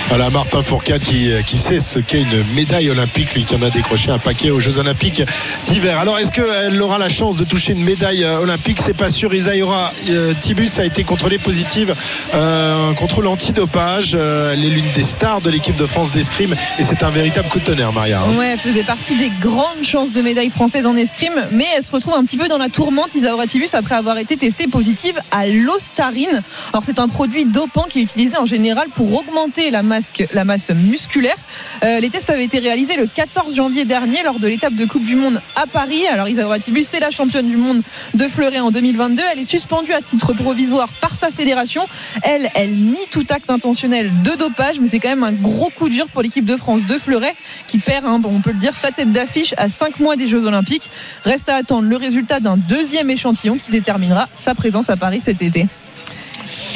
Voilà Martin Fourcade qui, euh, qui sait ce qu'est une médaille olympique, lui qui en a décroché un paquet aux Jeux Olympiques d'hiver. Alors est-ce qu'elle aura la chance de toucher une médaille euh, olympique? C'est pas sûr. Isaïra euh, Tibus a été contrôlée positive, euh, contrôle antidopage. Elle est l'une des stars de l'équipe de France d'escrime et c'est un véritable coup de tonnerre, Maria. hein. Elle faisait partie des grandes chances de médaille française en escrime, mais elle se retrouve un petit peu dans la tourmente, Isaura Tibus, après avoir été testée positive à l'ostarine. Alors c'est un produit dopant qui est utilisé en général pour augmenter la la masse musculaire. Euh, les tests avaient été réalisés le 14 janvier dernier lors de l'étape de Coupe du Monde à Paris. Alors Isaura Tibus, c'est la championne du monde de fleuret en 2022. Elle est suspendue à titre provisoire par sa fédération. Elle, elle nie tout acte intentionnel de dopage, mais c'est quand même un gros coup dur pour l'équipe de France de fleuret qui perd, hein, on peut le dire, sa tête d'affiche à 5 mois des Jeux Olympiques. Reste à attendre le résultat d'un deuxième échantillon qui déterminera sa présence à Paris cet été.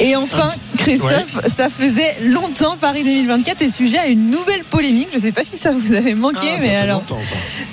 Et enfin, Christophe, ça faisait longtemps Paris 2024 est sujet à une nouvelle polémique. Je ne sais pas si ça vous avait manqué, Ah, ça mais fait alors.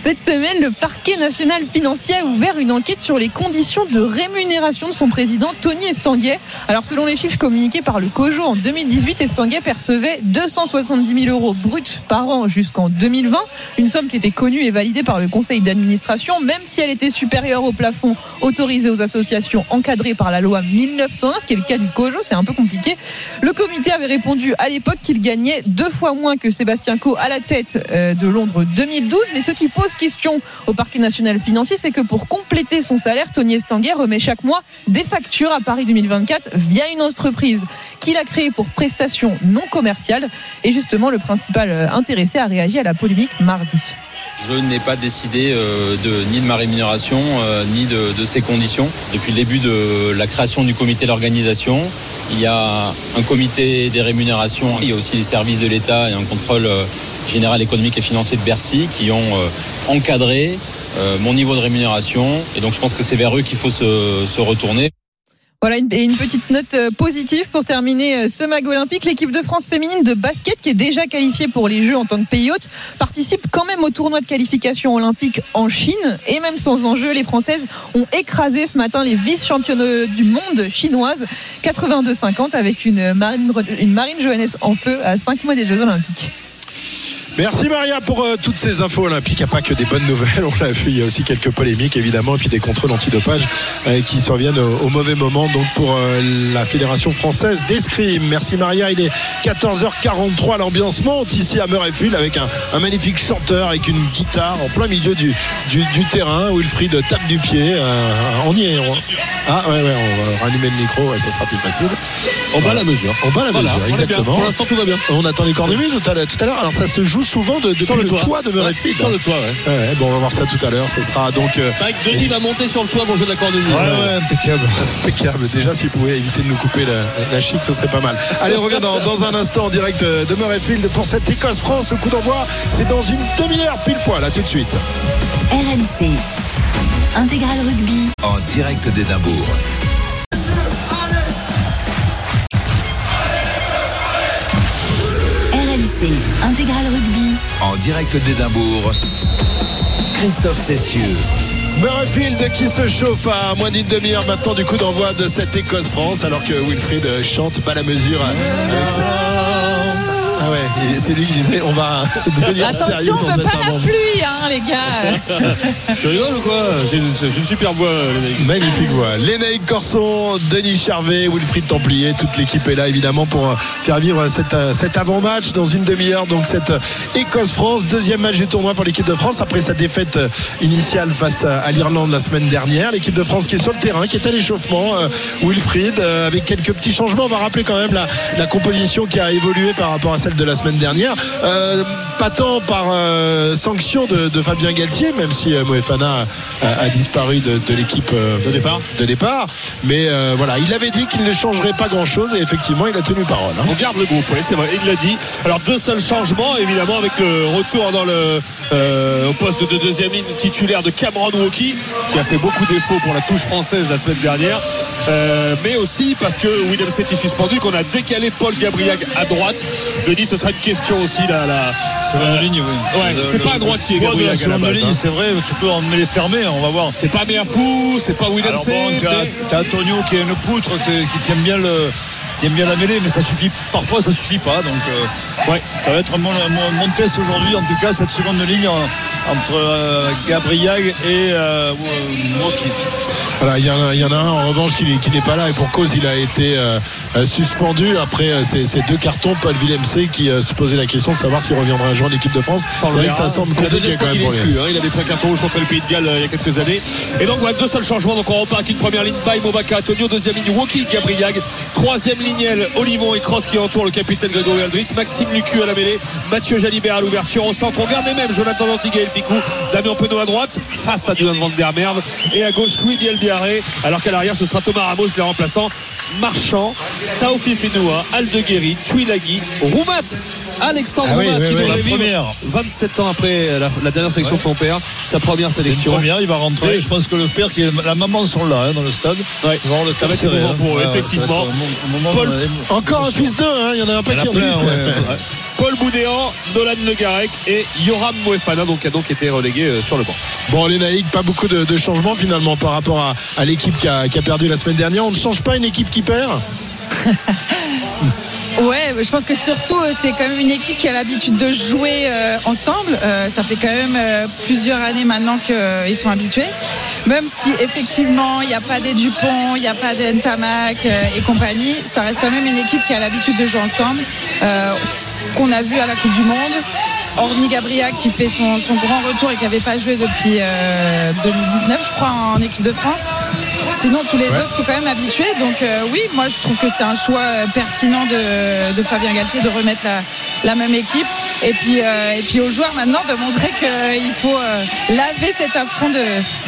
Cette semaine, le parquet national financier a ouvert une enquête sur les conditions de rémunération de son président Tony Estanguet. Alors, selon les chiffres communiqués par le COJO en 2018, Estanguet percevait 270 000 euros bruts par an jusqu'en 2020, une somme qui était connue et validée par le conseil d'administration, même si elle était supérieure au plafond autorisé aux associations encadrées par la loi 1901, ce qui est le cas du C'est un peu compliqué. Le comité avait répondu à l'époque qu'il gagnait deux fois moins que Sébastien Coe à la tête euh, de Londres 2012. Mais ce qui pose question au parquet national financier, c'est que pour compléter son salaire, Tony Estanguet remet chaque mois des factures à Paris 2024 via une entreprise qu'il a créée pour prestations non commerciales. Et justement, le principal euh, intéressé a réagi à la polémique mardi. Je n'ai pas décidé euh, de, ni de ma rémunération, euh, ni de, de ces conditions. Depuis le début de la création du comité d'organisation, il y a un comité des rémunérations, il y a aussi les services de l'État et un contrôle euh, général économique et financier de Bercy qui ont encadré mon niveau de rémunération. Et donc je pense que c'est vers eux qu'il faut se retourner. Voilà une, une petite note euh, positive pour terminer euh, ce mag olympique. L'équipe de France féminine de basket, qui est déjà qualifiée pour les Jeux en tant que pays hôte, participe quand même au tournoi de qualification olympique en Chine. Et même sans enjeu, les Françaises ont écrasé ce matin les vice-championnes du monde chinoises 82-50 avec une Marine, une Marine Johannes en feu à 5 mois des Jeux olympiques. Merci Maria pour euh, toutes ces infos olympiques. Il n'y a pas que des bonnes nouvelles, on l'a vu. Il y a aussi quelques polémiques évidemment, et puis des contrôles antidopage euh, qui surviennent au, au mauvais moment. Donc pour euh, la Fédération française d'escrime. Merci Maria. Il est 14h43. L'ambiance monte ici à Murrayfield avec un, un magnifique chanteur avec une guitare en plein milieu du, du, du terrain. Wilfried tape du pied. On y est. on- Ah ouais, ouais, on va rallumer le micro, ouais, ça sera plus facile. On bat la mesure. On bat la Voilà, mesure, exactement. Pour l'instant, tout va bien. On attend les cornemuses tout à l'heure. Alors ça se joue souvent de, depuis Sur le le, toit. de Murrayfield. Ouais, sur le toit, ouais. Ouais, bon, on va voir ça tout à l'heure. Ce sera donc. euh, Mike Denis va monter sur le toit pour jouer de la. Ouais, ouais, impeccable. Impeccable. Déjà, s'il pouvait éviter de nous couper la, la chic, ce serait pas mal. Allez, on revient dans, dans un instant en direct euh, de Murrayfield pour cette Écosse-France. Le coup d'envoi, c'est dans une demi-heure pile poil. À tout de suite. RMC. Intégral Rugby. En direct d'Édimbourg. RMC. Intégral Rugby. En direct d'Édimbourg. Christophe Cessieux. Murrayfield qui se chauffe à moins d'une demi-heure maintenant du coup d'envoi de cette Écosse-France alors que Wilfried chante pas la mesure. avec Ah ouais, c'est lui qui disait on va devenir sérieux Attention, dans on veut cet pas la pluie, hein, les gars. Tu rigoles ou quoi J'ai une, super voix, les mecs. Magnifique voix. Lénaïque Corson, Denis Charvet, Wilfried Templier, toute l'équipe est là évidemment pour euh, faire vivre cette, euh, cet avant-match dans une demi-heure. Donc cette euh, Écosse-France, deuxième match du tournoi pour l'équipe de France après sa défaite euh, initiale face à, l'Irlande la semaine dernière. L'équipe de France qui est sur le terrain, qui est à l'échauffement. euh, Wilfried euh, avec quelques petits changements. On va rappeler quand même la, la composition qui a évolué par rapport à celle de la semaine dernière. Euh, pas tant par euh, sanction de, de Fabien Galtier, même si euh, Moefana a, a disparu de, de l'équipe De départ. de départ. Mais voilà, il avait dit qu'il ne changerait pas grand-chose et effectivement, il a tenu parole. hein. On garde le groupe, oui, c'est vrai, il l'a dit. Alors deux seuls changements, évidemment, avec le retour dans le au poste de deuxième ligne titulaire de Cameron Wauki, qui a fait beaucoup défauts pour la touche française la semaine dernière. Mais aussi parce que William Seti est suspendu, qu'on a décalé Paul Gabriag à droite. Denis, ce sera une question aussi là. là Seconde ligne, oui. Ouais, c'est pas un droitier, la seconde ligne, hein. c'est vrai, tu peux en les fermer, on va voir. C'est pas Meafou, c'est pas William Alors Seti. bon, t'as- Antonio qui est une poutre, qui tient bien le. qui aime bien la mêlée, mais ça suffit. Parfois, ça suffit pas. Donc, euh, Ouais. ça va être mon, mon- mon test aujourd'hui. En tout cas, cette seconde ligne entre euh, Gabriel et euh. Voilà, il y, en a- il y en a un en revanche qui, qui n'est pas là et pour cause il a été euh, euh, suspendu après ces, ces deux cartons. Paul Villemc qui se posait la question de savoir s'il reviendra jouer en équipe de France. C'est vrai que ça semble compliqué quand même est pour exclu. hein. Il avait pris un carton rouge contre le Pays de Galles il y a quelques années. Et donc voilà deux seuls changements. Donc on repart avec une première ligne by Mobaka Antonio, deuxième ligne Woki Gabriag, troisième ligne Olivon et Cross qui entourent le capitaine Grégory Aldritz, Maxime Lucu à la mêlée, Mathieu Jalibert à l'ouverture au centre. On garde les mêmes, Jonathan Dantiga et Ficou, Damien Penaud à droite, face à Dylan Van Der et à gauche Louis Biel Biarré, alors qu'à l'arrière ce sera Thomas Ramos les remplaçants. Marchand, Taofi Fenoua, Aldeguerri, Tuilagi, Roumat, Alexandre Ah oui, Roumat oui, qui oui, devrait la vivre première. 27 ans après la, la dernière sélection de son père, sa première sélection. première, il va rentrer. Je pense que le père et la maman sont là hein, dans le stade. Ouais. Ils vont avoir le Ça va être cœur serré, émouvant hein. pour eux, effectivement. moment- Paul- Encore un fils d'eux, hein, il y en a un paquet. Paul Boudéan, Nolan Le Garec et Yoram Moefana donc, a donc été relégué euh, sur le banc. Bon, les Naïcs, pas beaucoup de, de changements finalement par rapport à, à l'équipe qui a, qui a perdu la semaine dernière. On ne change pas une équipe qui perd? Ouais, je pense que surtout euh, c'est quand même une équipe qui a l'habitude de jouer euh, ensemble. Euh, ça fait quand même euh, plusieurs années maintenant qu'ils sont habitués. Même si effectivement il n'y a pas des Dupont, il n'y a pas des Ntamak euh, et compagnie, ça reste quand même une équipe qui a l'habitude de jouer ensemble. euh, qu'on a vu à la Coupe du Monde. Orny Gabriel qui fait son, son grand retour et qui n'avait pas joué depuis euh, 2019, je crois, en équipe de France. Sinon, tous les Ouais. autres sont quand même habitués. Donc, euh, oui, moi, je trouve que c'est un choix euh, pertinent de, de Fabien Galtier de remettre la, la même équipe. Et puis, euh, et puis aux joueurs maintenant de montrer qu'il faut euh, laver cet affront de,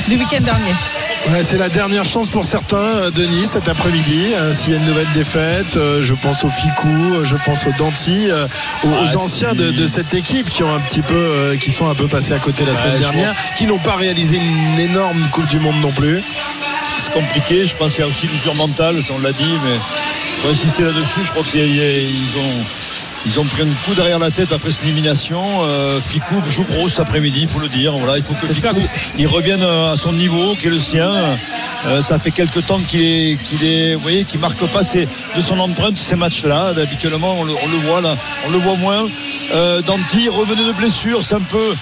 du week-end dernier. Ouais, c'est la dernière chance pour certains, Denis, cet après-midi. Euh, S'il y a une nouvelle défaite, euh, je pense au Ficou, je pense au Danti, euh, aux, aux Ah, anciens de, de cette équipe qui ont un petit peu, euh, qui sont un peu passés à côté la semaine dernière, qui n'ont pas réalisé une énorme Coupe du Monde non plus. Compliqué. Je pense qu'il y a aussi l'usure mentale, ça, on l'a dit, mais faut insister là-dessus. Je crois qu'ils ont. Ils ont pris un coup derrière la tête après cette élimination. Euh, Ficou joue gros cet après-midi, il faut le dire. Voilà, il faut que Ficou il revienne à son niveau, qui est le sien. Euh, ça fait quelques temps qu'il est, qu'il est, vous voyez, qu'il marque pas ses- de son empreinte ces matchs-là. Habituellement, on le, on le voit là, on le voit moins. Euh, Danti revenait de blessure, c'est un peu.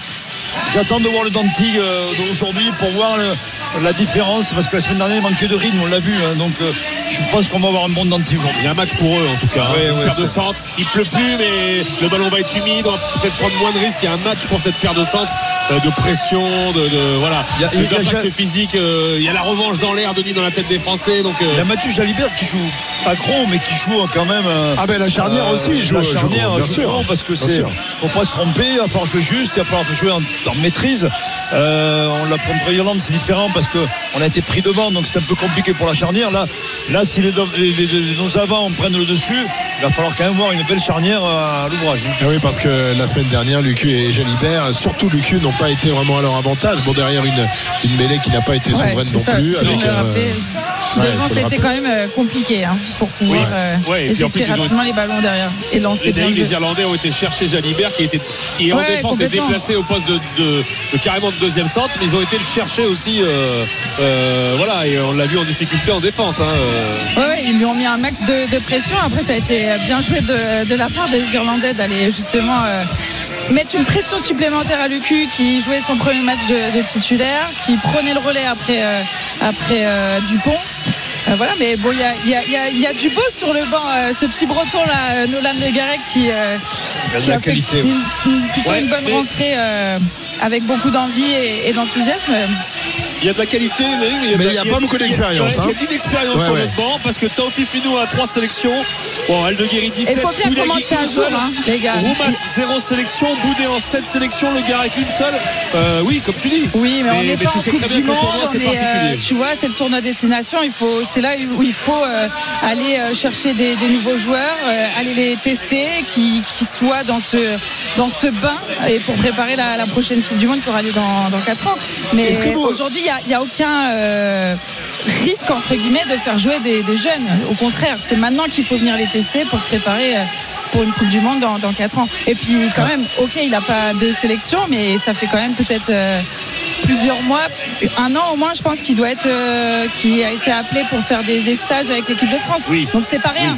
J'attends de voir le Danti euh, d'aujourd'hui pour voir le- la différence parce que la semaine dernière il manquait de rythme, on l'a vu. hein. donc euh, je pense qu'on va avoir un bon Danti aujourd'hui. Il y a un match pour eux en tout cas. hein. Ouais, paire de c'est- centre. Il pleut plus, mais le ballon va être humide. On va peut-être prendre moins de risques. Il y a un match pour cette paire de centre euh, de pression, de, de- voilà, Il y a- de- il y a- physique. euh, il y a la revanche dans l'air, Denis, dans la tête des Français. Donc, Il y a Mathieu Jalibert qui joue pas gros mais qui joue quand même. Ah ben la charnière aussi, il joue, la charnière joue gros parce que c'est faut pas se tromper, il va falloir jouer juste, il va falloir jouer en, en maîtrise. On l'a contre l'Irlande, c'est différent parce que on a été pris devant, donc c'est un peu compliqué pour la charnière. Là, là si les, les- les- les- nos avants prennent le dessus, il va falloir quand même voir une belle charnière à l'ouvrage. Ah oui, parce que la semaine dernière, Lucu et Jalibert, surtout Lucu, n'ont pas été vraiment à leur avantage. Bon, derrière une, une mêlée qui n'a pas été souveraine non ça. plus. Avec, euh, ouais, Devant, c'était quand même euh, compliqué hein, pour pouvoir Oui. euh, Ouais, et puis en plus, ils ont- rapidement les ballons derrière et lancer les, bien. Irlandais ont été chercher Jalibert qui, était, qui est en défense et complètement. déplacé au poste de, de- de carrément de deuxième centre, mais ils ont été le chercher aussi. euh, euh, voilà, et on l'a vu en difficulté en défense. hein, euh. Ouais, ouais, ils lui ont mis un max de, de pression. Après, ça a été bien joué de, de la part des Irlandais d'aller justement euh, mettre une pression supplémentaire à Lucu qui jouait son premier match de, de titulaire, qui prenait le relais après, euh, après euh, Dupont. Euh, voilà, mais bon, il y a, il y a- il y a- il y a du beau sur le banc. euh, ce petit breton là, euh, Nolan Le Garec, qui, euh, a de fait une, une- plutôt Ouais, une bonne mais- rentrée euh, avec beaucoup d'envie et, et d'enthousiasme. Il y a de la qualité, mais il y a, Mais de- il y a pas beaucoup d'expérience, Il y a, hein. de l'expérience Ouais, sur ouais. notre banc parce que Taofi Finou a trois sélections. Bon, Aldeguerri Et 17, il faut bien Touilagui commencer à une jouer, seule. hein, les gars. Roumat, zéro sélection. Boudé en 7 sélections. Le Garec une seule. Euh, oui, comme tu dis. Oui, mais, on n'est pas tu en sais Coupe très bien du que le Monde. tournoi, c'est on est, euh, particulier. tu vois, c'est le tournoi destination. Il faut, c'est là où il faut euh, aller euh, chercher des, des nouveaux joueurs, euh, aller les tester, qui, qui soient dans ce dans ce bain et pour préparer la, la prochaine Coupe du Monde qui aura lieu dans, dans 4 ans. Mais aujourd'hui, il n'y a, aucun euh, risque entre guillemets de faire jouer des, des jeunes. Au contraire, c'est maintenant qu'il faut venir les tester pour se préparer. euh, pour une Coupe du Monde dans, dans 4 ans. Et puis quand même, ok, il n'a pas de sélection, mais ça fait quand même peut-être euh, plusieurs mois, un an au moins, je pense qu'il doit être, euh, qui a été appelé pour faire des, des stages avec l'équipe de France. Oui. Donc c'est pas rien.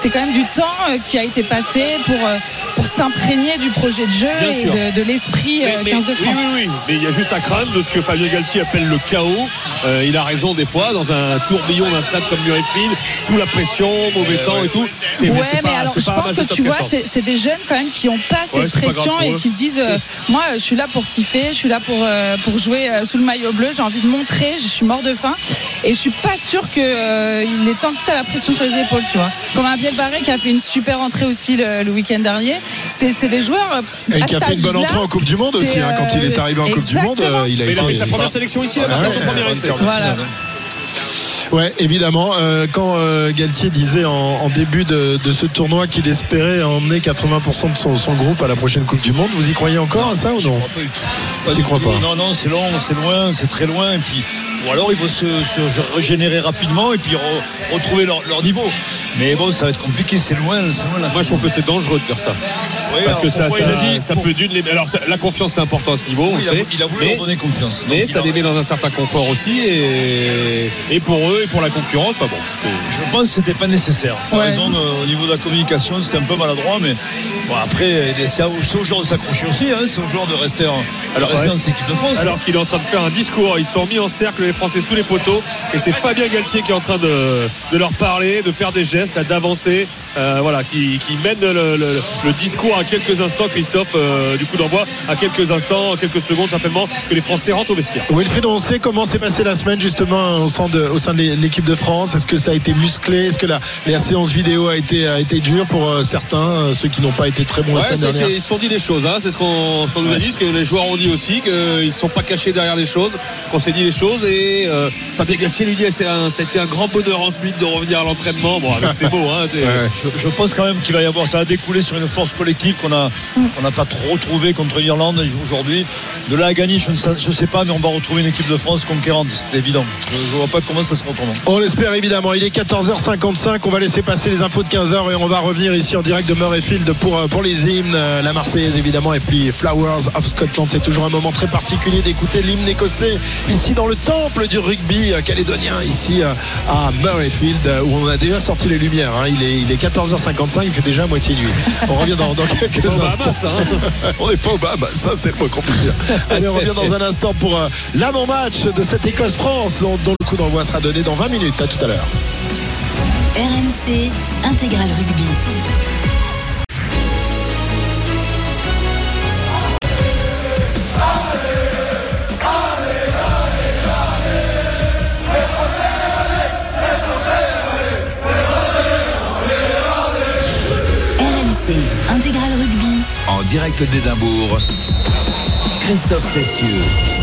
C'est quand même du temps euh, qui a été passé pour euh, pour s'imprégner du projet de jeu Bien et sûr. de, de l'esprit Mais- euh, mais- 15 de oui, France. oui, oui. Mais il y a juste à craindre de ce que Fabien Galtier appelle le chaos. Euh, il a raison des fois, dans un tourbillon d'un stade comme Murrayfield, sous la pression, mauvais temps et tout. C'est Ouais, mais pas, alors je pas pense que tu vois, 14. c'est des jeunes quand même qui ont pas Ouais, cette pas pression et qui se disent euh, moi je suis là pour kiffer, je suis là pour euh, pour jouer euh, sous le maillot bleu, j'ai envie de montrer, je suis mort de faim et je suis pas sûr que euh, il est tant que ça la pression sur les épaules, tu vois. Comme un Biel Barré qui a fait une super entrée aussi le, le week-end dernier, c'est c'est des joueurs euh, Et qui a fait une bonne entrée en Coupe du Monde aussi. hein, quand il est arrivé en Coupe du Monde, euh, il a Mais il a été. fait sa première sélection ici, il a Ah marqué ouais, son premier essai. Voilà. Ouais, évidemment. Euh, quand euh, Galtier disait en, en début de, de ce tournoi qu'il espérait emmener 80% de son, son groupe à la prochaine Coupe du Monde, vous y croyez encore à ça ou non. Pas du crois pas Non, non, c'est long, c'est loin, c'est très loin. Et puis, ou alors ils vont se, se régénérer rapidement et puis re- retrouver leur, leur niveau. Mais bon, ça va être compliqué, c'est loin, c'est loin. là. Moi, je trouve que c'est dangereux de dire ça. Oui, Parce que ça, ça, il a dit ça pour- peut d'une. les- Alors, ça- la confiance, c'est important à ce niveau, on il, a, sait. il a voulu mais, leur donner confiance. Mais ça a- les met dans un certain confort aussi. Et, et pour eux, et pour la concurrence, enfin bon. Je pense que c'était pas nécessaire. Ouais. raison, euh, au niveau de la communication, c'était un peu maladroit, mais bon, après, c'est à- c'est aux joueurs de s'accrocher aussi, hein, c'est aux joueurs de rester en, Alors, de rester ouais. cette équipe de France. Alors qu'il est en train de faire un discours, ils sont mis en cercle, les Français sous les poteaux, et c'est Fabien Galtier qui est en train de, de leur parler, de faire des gestes, d'avancer, euh, voilà, qui, qui mène le, le- le discours à quelques instants, Christophe, euh, du coup d'envoi, à quelques instants, quelques secondes certainement, que les Français rentrent au vestiaire. Wilfried, on sait comment s'est passée la semaine justement au sein de, au sein de l'équipe de France. Est-ce que ça a été musclé? Est-ce que la, la séance vidéo a été, a été dure pour euh, certains, ceux qui n'ont pas été très bons la semaine dernière? ils se sont dit des choses, hein, c'est ce qu'on ce qu'on nous a dit, ce que les joueurs ont dit aussi, qu'ils ne sont pas cachés derrière les choses, qu'on s'est dit les choses et euh, Fabien Galtier lui dit c'était un grand bonheur ensuite de revenir à l'entraînement. Bon, avec c'est beau, hein, Je, je pense quand même qu'il va y avoir, ça va découler sur une force collective qu'on a, qu'on n'a pas trop trouvé contre l'Irlande aujourd'hui. De là à gagner, je ne sais, je sais pas, mais on va retrouver une équipe de France conquérante, c'est évident. Je, je vois pas comment ça sera autrement. On l'espère évidemment. Il est 14h55. On va laisser passer les infos de 15h et on va revenir ici en direct de Murrayfield pour, euh, pour les hymnes. Euh, La Marseillaise évidemment et puis Flowers of Scotland. C'est toujours un moment très particulier d'écouter l'hymne écossais ici dans le temple du rugby calédonien, ici euh, à Murrayfield euh, où on a déjà sorti les lumières. hein. Il, est, il est 14h55. Il fait déjà moitié nuit. On revient dans, dans quelques au instants. Bahamas, là, hein. on n'est pas au Bahamas, ça c'est le qu'on dire. Allez, on revient dans un instant pour euh, l'avant-match de cette Écosse-France dont, dont le coup d'envoi sera donné dans 20 minutes. À tout à l'heure. RMC Intégral Rugby. Direct d'Édimbourg, Christophe Cessieux.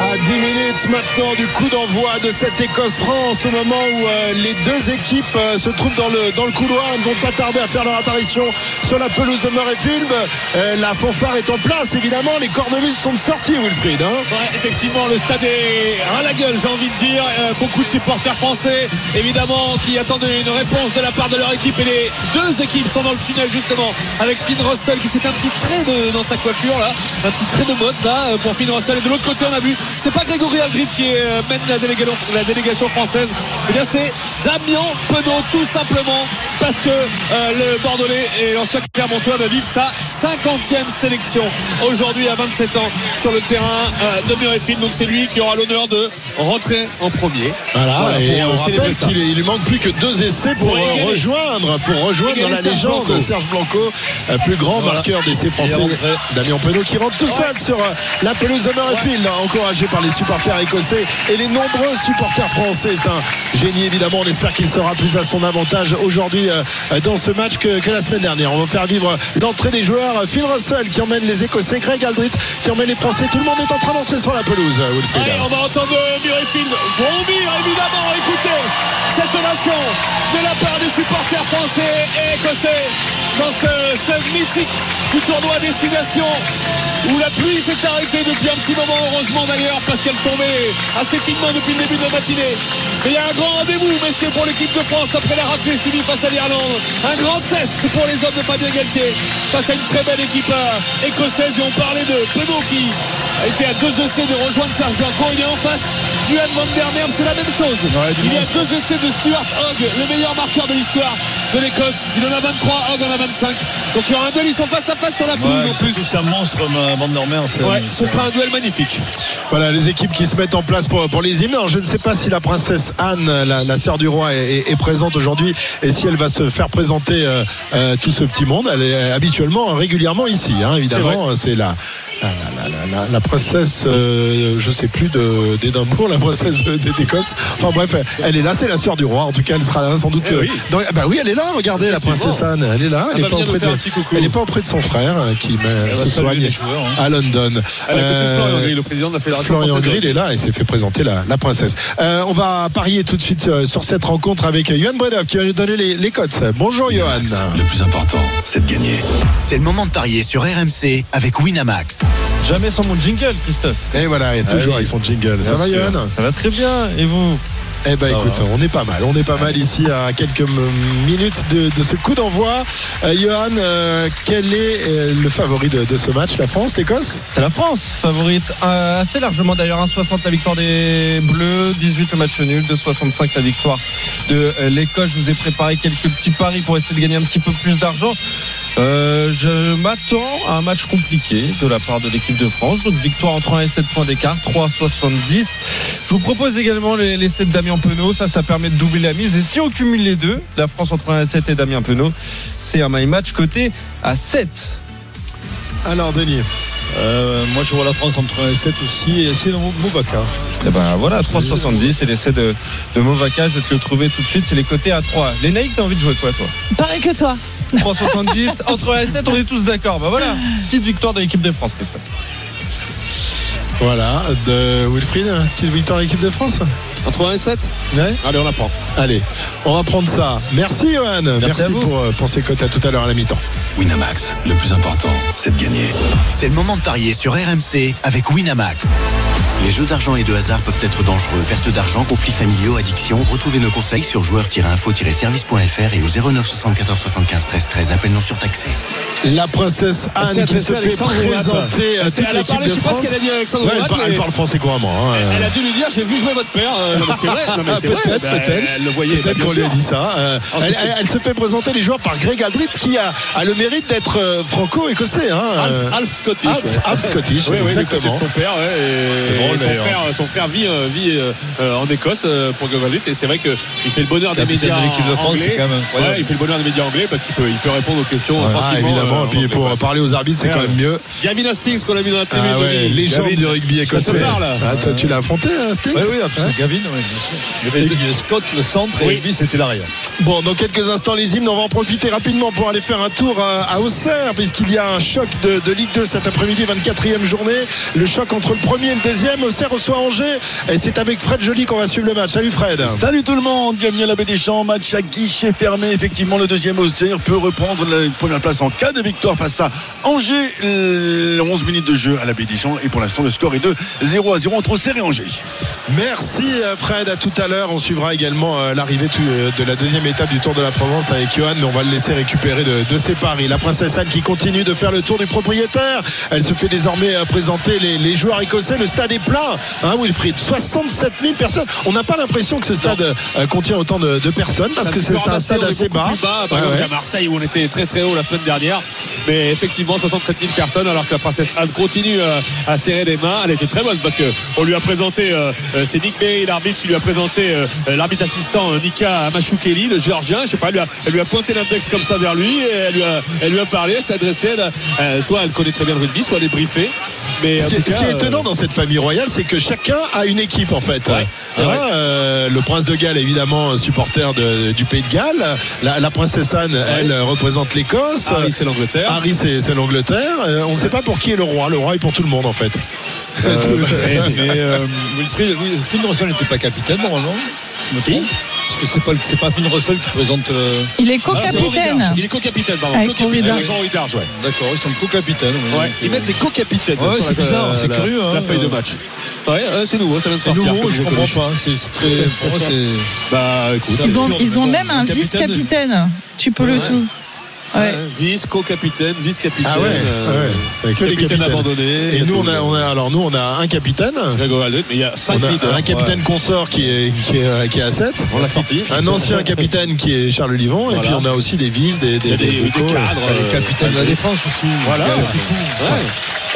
À 10 minutes maintenant du coup d'envoi de cette Écosse-France au moment où euh, les deux équipes euh, se trouvent dans le, dans le couloir elles ne vont pas tarder à faire leur apparition sur la pelouse de Murrayfield Euh, la fanfare est en place évidemment les cornemuses sont sortis Wilfried hein. Ouais, effectivement, le stade est à la gueule, j'ai envie de dire. Euh, beaucoup de supporters français, évidemment, qui attendent une réponse de la part de leur équipe. Et les deux équipes sont dans le tunnel, justement, avec Finn Russell qui s'est fait un petit trait dans sa coiffure, là. Un petit trait de mode, là, pour Finn Russell. Et de l'autre côté, on a vu, c'est pas Grégory Aldrit qui euh, mène la délégation, française. Eh c'est Damien Penaud, tout simplement, parce que euh, le Bordelais et l'ancien Clermontois va vivre sa 50e sélection aujourd'hui à 27 ans sur le terrain euh, de Murrayfield. Donc c'est lui qui aura l'honneur de rentrer en premier. Voilà, et pour, euh, on rappelle qu'il il lui manque plus que deux essais pour, euh, rejoindre, pour rejoindre la légende Blanco. Serge Blanco, plus grand Voilà. marqueur d'essais français. Damien Penaud qui rentre tout seul sur la pelouse de Murrayfield, encouragé par les supporters écossais et les nombreux supporters français. C'est un génie évidemment. On espère qu'il sera plus à son avantage aujourd'hui dans ce match que, la semaine dernière. On va faire vivre l'entrée des joueurs. Phil Russell qui emmène les Écossais, Greg Aldrit qui emmène les Français. Tout le monde est en train d'entrer sur la pelouse. euh. Allez, on va entendre Murrayfield vomir évidemment. Écoutez cette ovation de la part des supporters français et écossais dans ce stade mythique du tournoi Destination où la pluie s'est arrêtée depuis un petit moment, heureusement d'ailleurs, parce qu'elle tombait assez finement depuis le début de la matinée. Mais il y a un grand rendez-vous, messieurs, pour l'équipe de France après la raclée subie face à l'Irlande. Un grand test pour les hommes de Fabien Galtier face à une très belle équipe euh, écossaise. Et on parlait de Penaud qui a été à deux essais de rejoindre Serge Blanco. Il est en face. Duhan van der Merwe, c'est la même chose. il y a deux essais de Stuart Hogg, le meilleur marqueur de l'histoire de l'Écosse. Il en a 23, Hogg en a 25. Donc il y aura un duel, ils sont face à face sur la pelouse Ouais, en plus. C'est un monstre, ma- Van c'est- Ouais, ce sera un duel magnifique. Voilà les équipes qui se mettent en place pour, pour les hymnes. Alors, je ne sais pas si la princesse Anne, la, la sœur du roi, est, est- est présente aujourd'hui et si elle va se faire présenter euh, euh, tout ce petit monde. Elle est habituellement régulièrement ici, hein, évidemment. C'est la, la, la- la- la princesse, euh, je sais plus de- d'Édimbourg, la princesse d'Écosse. Enfin bref, elle est là, c'est la sœur du roi. En tout cas, elle sera là sans doute. Eh oui. euh, dans- bah oui, elle est là. Regardez la princesse Anne. Elle est là. Elle Elle va est pas auprès de, pas auprès son frère euh, qui euh, va se soigne les joueurs, hein. à London. À la côté de Euh, Florian Gris, le président de la Fédération Florian française de Grill est là et s'est fait présenter la, la princesse. Euh, on va parier tout de suite euh, sur cette rencontre avec Johan Bredov qui va nous donner les, les cotes. Bonjour Johan. Le plus important, c'est de gagner. C'est le moment de parier sur RMC avec Winamax. Jamais sans mon jingle, Christophe. Et voilà, et toujours Allez. avec son jingle. Ça va. Johan Ça va très bien. Et vous? Eh ben écoute, on est pas mal. On est pas mal ici à quelques minutes de, de ce coup d'envoi. Euh, Johan, euh, quel est euh, le favori de, de ce match? La France, l'Écosse? C'est la France, favorite euh, assez largement d'ailleurs. 1,60 la victoire des Bleus, 18 le match nul, 2,65 la victoire de euh, l'Écosse. Je vous ai préparé quelques petits paris pour essayer de gagner un petit peu plus d'argent. Euh, je m'attends à un match compliqué de la part de l'équipe de France. Donc victoire entre 1 et 7 points d'écart, 3,70. Je vous propose également les, les 7 Damien Penaud. Ça, ça permet de doubler la mise. Et si on cumule les deux, la France entre 1 et 7 et Damien Penaud, c'est un my match coté à 7. Alors, Denis Euh, moi, je vois la France entre 1 et 7 aussi. Et c'est le Movaca. Et ben voilà, 3,70. Et l'essai de, de Movaca, je vais te le trouver tout de suite. C'est les cotés à 3. Lénaïque, t'as envie de jouer quoi, toi? Pareil que toi. 3,70. Entre 1 et 7, on est tous d'accord. Bah voilà, petite victoire de l'équipe de France, Christophe. Voilà, de Wilfried, petite victoire de l'équipe de France? Entre 1 et 7 Ouais. Allez, on la prend. Allez, on va prendre ça. Merci, Johan. Merci, à vous. pour, euh, pour ces cotes. À tout à l'heure à la mi-temps. Winamax, le plus important, c'est de gagner. C'est le moment de parier sur RMC avec Winamax. Les jeux d'argent et de hasard peuvent être dangereux. Perte d'argent, conflits familiaux, addiction. Retrouvez nos conseils sur joueurs-info-service.fr et au 09 74 75 13 13. Appel non surtaxé. La princesse Anne C'est qui se fait présenter à C'est- toute elle a l'équipe parlé, de je sais pas ce France. qu'elle a dit à Alexandre Ouais, elle, elle parle français couramment. hein. Elle a dû lui dire j'ai vu jouer votre père. euh, vrai. peut-être, bah, peut-être. Elle le voyait. Peut-être qu'on lui a dit ça. Euh, En elle, elle- elle se fait présenter les joueurs par Greg Aldrit qui a, a le mérite d'être euh, franco-écossais. Hein, Half, half Scottish. half- ouais. half Scottish, Oui, oui, exactement. de son père. ouais, et- C'est drôle, et son, frère, son frère vit, euh, vit euh, euh, en Écosse euh, pour Govalut. Et c'est vrai qu'il fait le bonheur des médias de l'équipe de France, anglais. c'est quand même incroyable. Ouais, il fait le bonheur des médias anglais parce qu'il peut, il peut répondre aux questions Ah, tranquillement. évidemment. euh, Et puis pour parler aux arbitres, c'est Ouais, quand même mieux. Gavin Hastings qu'on a vu dans la tribune. Ah ouais, légende Gavin, du rugby Ça écossais. te parle Ah, toi, tu l'as affronté, hein, Stinks Oui, oui, absolument. Gavin, oui, bien sûr. Il y avait, Scott, le centre, et lui, c'était l'arrière. Bon, dans quelques instants, les hymnes, on va en profiter rapidement pour aller faire un tour à, à Auxerre, puisqu'il y a un choc de, de Ligue 2 cet après-midi, 24e journée. Le choc entre le premier et le deuxième. Auxerre reçoit Angers. Et c'est avec Fred Joly qu'on va suivre le match. Salut Fred. Salut tout le monde, bienvenue à la Baie des Champs, match à guichet fermé. Effectivement, le deuxième Auxerre peut reprendre la première place en cas de victoire face à Angers. Euh, 11 minutes de jeu à la Baie des Champs et pour l'instant le score est de 0 à 0 entre Auxerre et Angers. Merci euh, Fred, à tout à l'heure. On suivra également euh, l'arrivée euh, de la deuxième étape du Tour de la Provence avec Johan, mais on va le laisser récupérer de, de ses paris. La princesse Anne qui continue de faire le tour du propriétaire. Elle se fait désormais présenter les, les joueurs écossais. Le stade est hein Wilfried 67 000 personnes. On n'a pas l'impression que ce stade euh, contient autant de, de personnes parce Ça que c'est un stade assez bas. par Ouais, exemple ouais. qu'à Marseille où on était très très haut la semaine dernière. Mais effectivement, 67 000 personnes alors que la princesse Anne continue euh, à serrer les mains. Elle était très bonne parce que on lui a présenté, euh, c'est Nick Berry, l'arbitre, qui lui a présenté l'arbitre assistant Nika Amachukeli, le géorgien. Je sais pas, elle lui a, elle lui a pointé l'index comme ça vers lui et elle lui a, elle lui a parlé, elle s'est adressée. soit elle connaît très bien le rugby, soit elle est briefée. Mais Ce qui, est, ce qui cas, est étonnant dans cette famille royale, c'est que chacun a une équipe en fait. Hein, vrai. euh, le prince de Galles, évidemment, supporter de- du pays de Galles. La, la princesse Anne, elle, représente l'Écosse. Harry, c'est l'Angleterre. Harry, c'est l'Angleterre. Euh, on ne sait pas pour qui est le roi. Le roi est pour tout le monde en fait. Euh, mais euh, Wilfried, n'était pas capitaine normalement Je me trompe Parce que c'est pas, c'est pas Finn Russell qui présente. euh, Il est Ah, c'est co-capitaine. Darge. Il est co-capitaine, pardon. Avec Co-capitaine avec ouais. D'accord, ils sont co-capitaines. Ouais, ils euh, mettent des co-capitaines Ouais, c'est la- bizarre, c'est la- curieux, hein. La feuille de match. Ouais, ouais, c'est nouveau, ça vient de C'est sortir. nouveau, je comprends pas. C'est c'est très, pour moi, c'est. Bah écoute, C'est Ils ont, ils même un vice-capitaine. Tu peux le tout. Ouais. vice, co-capitaine, vice-capitaine. Ah ouais, euh, ouais. Avec que les capitaine capitaines. abandonné. Et nous, on a, on a, alors nous, on a un capitaine. Grégoire Aldrit, mais il y a 5 On a leaders. un capitaine consort qui est, qui est, qui est à 7. On l'a sorti. Un ancien capitaine qui est Charles Livon. Et puis on a aussi des vices, des, Il y des, a des, des- des des co- cadres. Les euh, capitaines de la défense aussi. Voilà.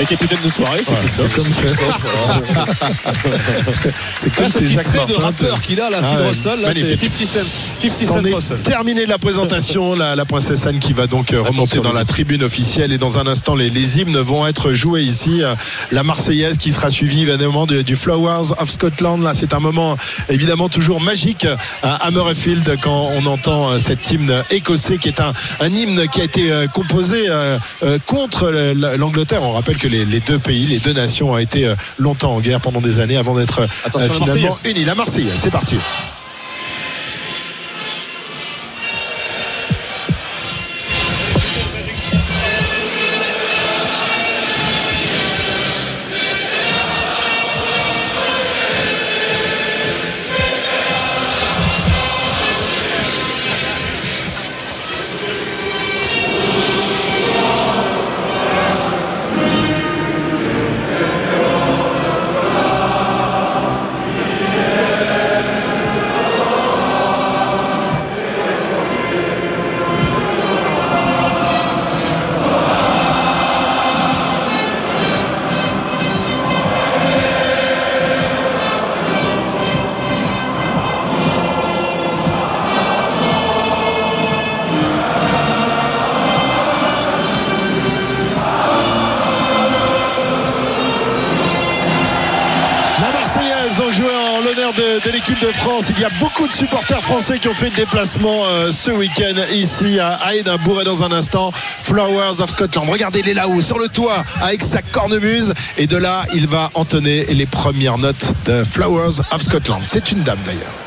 Et capitaine de soirée, c'est Ouais, Christophe. c'est comme C'est comme Ah, ce trait de rappeur qu'il a, là, Ah Phil ouais, Russell, là, c'est magnifique. 50 Cent. 50 C'en Cent terminé la présentation. La, la princesse Anne qui va donc euh, remonter Attention, dans la tribune officielle. Et dans un instant, les, les hymnes vont être joués ici. Euh, La Marseillaise qui sera suivie évidemment du, du Flowers of Scotland. Là, c'est un moment évidemment toujours magique à Murrayfield quand on entend euh, cet hymne écossais qui est un, un hymne qui a été euh, composé euh, euh, contre le- la- l'Angleterre. On rappelle que les, les deux pays, les deux nations ont été euh, longtemps en guerre pendant des années avant d'être euh, finalement unis. La Marseillaise, c'est parti. De, de l'équipe de France. Il y a beaucoup de supporters français qui ont fait le déplacement euh, ce week-end ici à, à Édimbourg et dans un instant Flowers of Scotland. Regardez, il est là-haut sur le toit avec sa cornemuse et de là il va entonner les premières notes de Flowers of Scotland. C'est une dame d'ailleurs.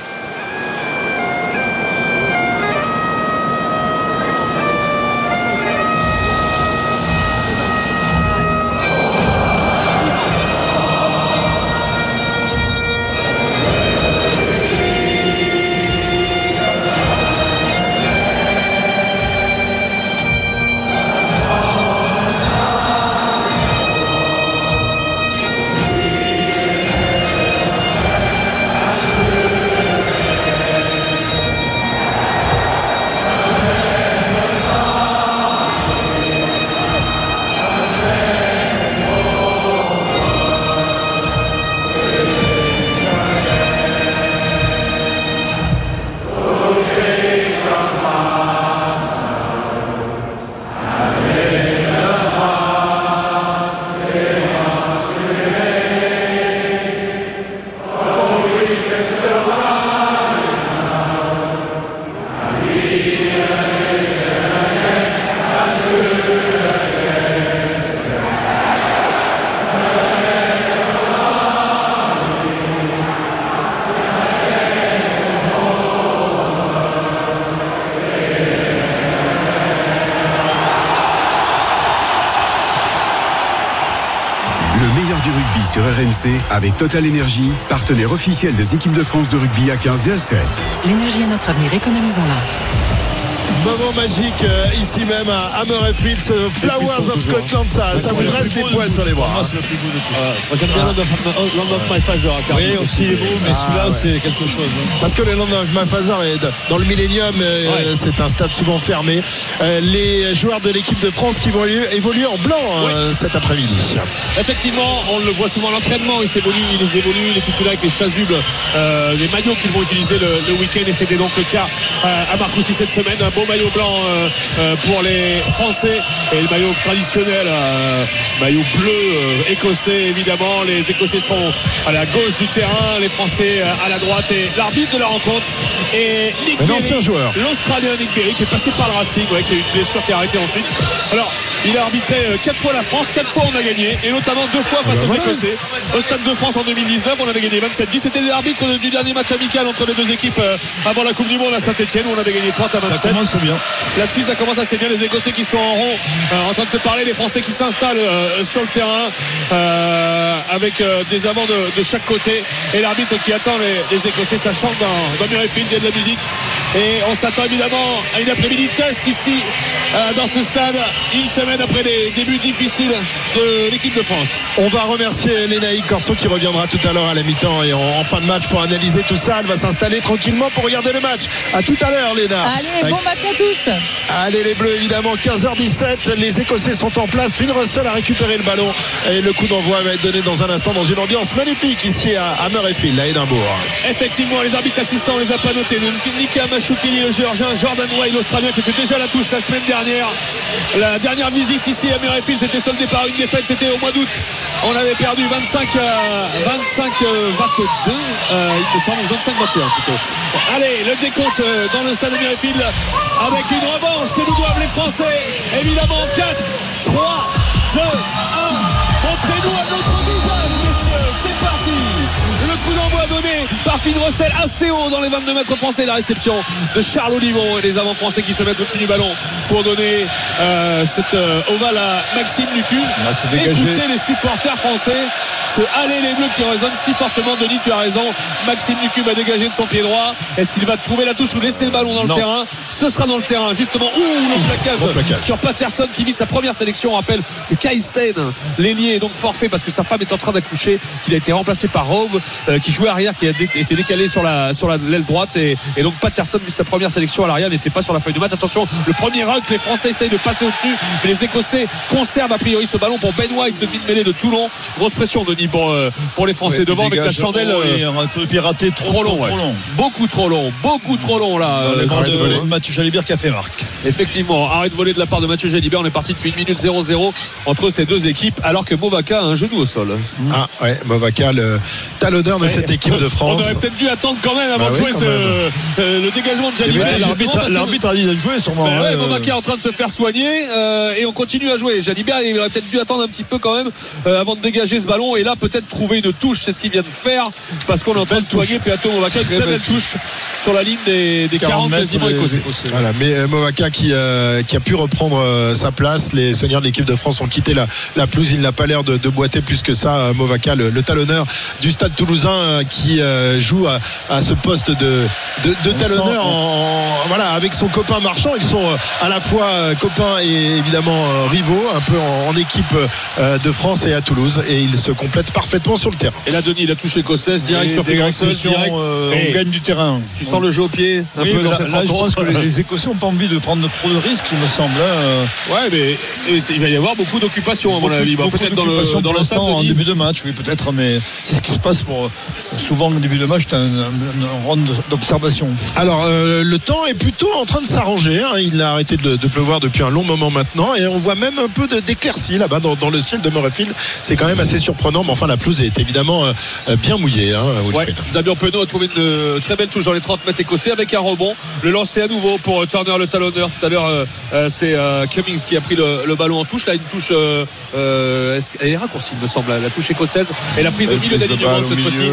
Avec Total Energy, partenaire officiel des équipes de France de rugby à 15 et à 7. L'énergie est notre avenir, économisons-la. Moment magique euh, ici même à Hammerfield, ce Flowers of Scotland, ça, ça vous dresse les poils sur les bras. Moi, c'est le plus beau de tous. Moi, j'aime bien Land of, Land of My Father. Oui, aussi, il est beau, mais Ah, celui-là, ouais. c'est quelque chose. hein. Parce que le Land of Mafazar est dans le Millennium, euh, c'est un stade souvent fermé. Euh, les joueurs de l'équipe de France qui vont évoluer- en blanc euh, cet après-midi. Effectivement, on le voit souvent à l'entraînement, ils évoluent, ils les évoluent, les titulaires avec les chasubles, euh, les maillots qu'ils vont utiliser le, le week-end et c'était donc le cas euh, à Marcoussis cette semaine. Un beau maillot blanc euh, euh, pour les Français et le maillot traditionnel, euh, maillot bleu écossais évidemment. Les Écossais sont à la gauche du terrain, les Français à la droite et l'arbitre de la rencontre est Nick Berry. L'Australien Nick Berry qui est passé par le Racing, ouais, qui a eu une blessure qui a arrêté ensuite. Alors, il a arbitré euh, quatre fois la France, quatre fois on a gagné, et notamment deux fois face bah aux voilà. Écossais. Au Stade de France en 2019, on avait gagné 27-10. C'était l'arbitre du dernier match amical entre les deux équipes euh, avant la Coupe du Monde à Saint-Etienne où on avait gagné 30 à 27. Ça commence bien. Là-dessus, ça commence assez bien. Les Écossais qui sont en rond, euh, en train de se parler, les Français qui s'installent euh, sur le terrain euh, avec euh, des avants de, de chaque côté. Et l'arbitre qui attend les, les Écossais, ça chante dans, dans Murrayfield, il y a de la musique. Et on s'attend évidemment à une après-midi test ici euh, dans ce stade, une semaine après les débuts difficiles de l'équipe de France. On va remercier Lénaïque Corso qui reviendra tout à l'heure à la mi-temps et en, fin de match pour analyser tout ça. Elle va s'installer tranquillement pour regarder le match. À tout à l'heure, Léna. Allez, bon match à tous. Allez les Bleus évidemment 15h17 les Écossais sont en place Finn Russell a récupéré le ballon et le coup d'envoi va être donné dans un instant dans une ambiance magnifique ici à, Murrayfield à Édimbourg Effectivement, les arbitres assistants, on les a pas notés. Nika Machoukini, le géorgien, Jordan Way, l'Australien, qui était déjà à la touche la semaine dernière. La dernière visite ici à Murrayfield, c'était soldé par une défaite, c'était au mois d'août. On avait perdu 25, euh, 25 euh, 22, euh, il me semble, 25 21 plutôt. Allez, le décompte euh, dans le stade de Murrayfield avec une revanche que nous doivent les Français. Évidemment, 4, 3, 2, 1. Montrez-nous à notre visage, messieurs. C'est parti. Le coup d'envoi donné par Finn Russell assez haut dans les 22 mètres français. La réception de Charles Olivon et les avants français qui se mettent au-dessus du ballon pour donner euh, cette euh, ovale à Maxime Lucu. Écoutez les supporters français. Ce allez les bleus qui résonne si fortement. Denis, tu as raison. Maxime Lucu va dégager de son pied droit. Est-ce qu'il va trouver la touche ou laisser le ballon dans Non. le terrain? Ce sera dans le terrain, justement. Ouh, le plaquage, Bon plaquage. sur Patterson qui vit sa première sélection. On rappelle que Kai Stein, l'ailier, est donc forfait parce que sa femme est en train d'accoucher. Qu'il a été remplacé par Rove, euh, qui jouait arrière, qui a dé- été décalé sur la sur la- l'aile droite et, et donc Patterson vu sa première sélection à l'arrière n'était pas sur la feuille de match attention le premier que les Français essayent de passer au-dessus mais les Écossais conservent a priori ce ballon pour Ben White le mid-mêlée de Toulon grosse pression Denis pour, euh, pour les Français Ouais, devant avec la chandelle haut euh, un peu piraté trop, trop long, trop ouais. long. beaucoup trop long beaucoup trop long là les Mathieu Jalibert qui a fait marque. Effectivement, arrêt de voler de la part de Mathieu Jalibert. On est parti depuis 1 minute 0-0 entre ces deux équipes, alors que Movaka a un genou au sol. Ah ouais, Movaka, le talonneur de cette équipe de On France. aurait peut-être dû attendre quand même avant Bah de jouer ce- euh, le dégagement de Jalibert. L'arbitre a dit de jouer sûrement. Ben ouais, hein, Movaka est en train de se faire soigner euh, et on continue à jouer. Jalibert, il aurait peut-être dû attendre un petit peu quand même euh, avant de dégager ce ballon et là peut-être trouver une touche. C'est ce qu'il vient de faire parce qu'on est en train de soigner Peato Movaka. Une Très belle touche sur la ligne des, des 40 mètres quasiment écossais. Voilà, mais euh, Movaka qui, euh, qui a pu reprendre euh, sa place. Les seigneurs de l'équipe de France ont quitté la, la pelouse. Il n'a pas l'air de, de boiter plus que ça. euh, Movaka, le, le talonneur du stade toulousain euh, qui euh, joue à, à ce poste de, de, de On talonneur sent- en, en- voilà, avec son copain marchand. Ils sont euh, à la fois euh, copains et évidemment euh, rivaux, un peu en, en équipe euh, de France et à Toulouse. Et ils se complètent parfaitement sur le terrain. Et là, Denis, il a touché écossaise direct Et sur réactions, direct. euh, on gagne du terrain. Tu sens le jeu au pied un Oui, peu dans cette là, je pense rencontre. que les, les Écossais n'ont pas envie de prendre trop de risques, il me semble. hein. Ouais, mais et il va y avoir beaucoup d'occupation à mon avis. Bah, Peut-être dans le dans en début de match, oui, peut-être, mais c'est ce qui se passe pour souvent au début de match, t'as un, un, un round d'observation. Alors euh, le temps est plutôt en train de s'arranger. hein. Il a arrêté de, de pleuvoir depuis un long moment maintenant et on voit même un peu d'éclaircie là-bas dans, dans le ciel de Murrayfield. C'est quand même assez surprenant, mais enfin la pelouse est évidemment euh, euh, bien mouillée. Hein, Ouais. Damien Penaud a trouvé une euh, très belle touche dans les 30 mètres écossais avec un rebond. Le lancer à nouveau pour euh, Turner, le talonneur. Tout à l'heure, euh, euh, c'est Cummings qui a pris le, le ballon en touche. Là, une touche. euh, qu'elle est raccourcie, il me semble, la touche écossaise. Et la prise au Elle milieu d'alignement cette fois-ci.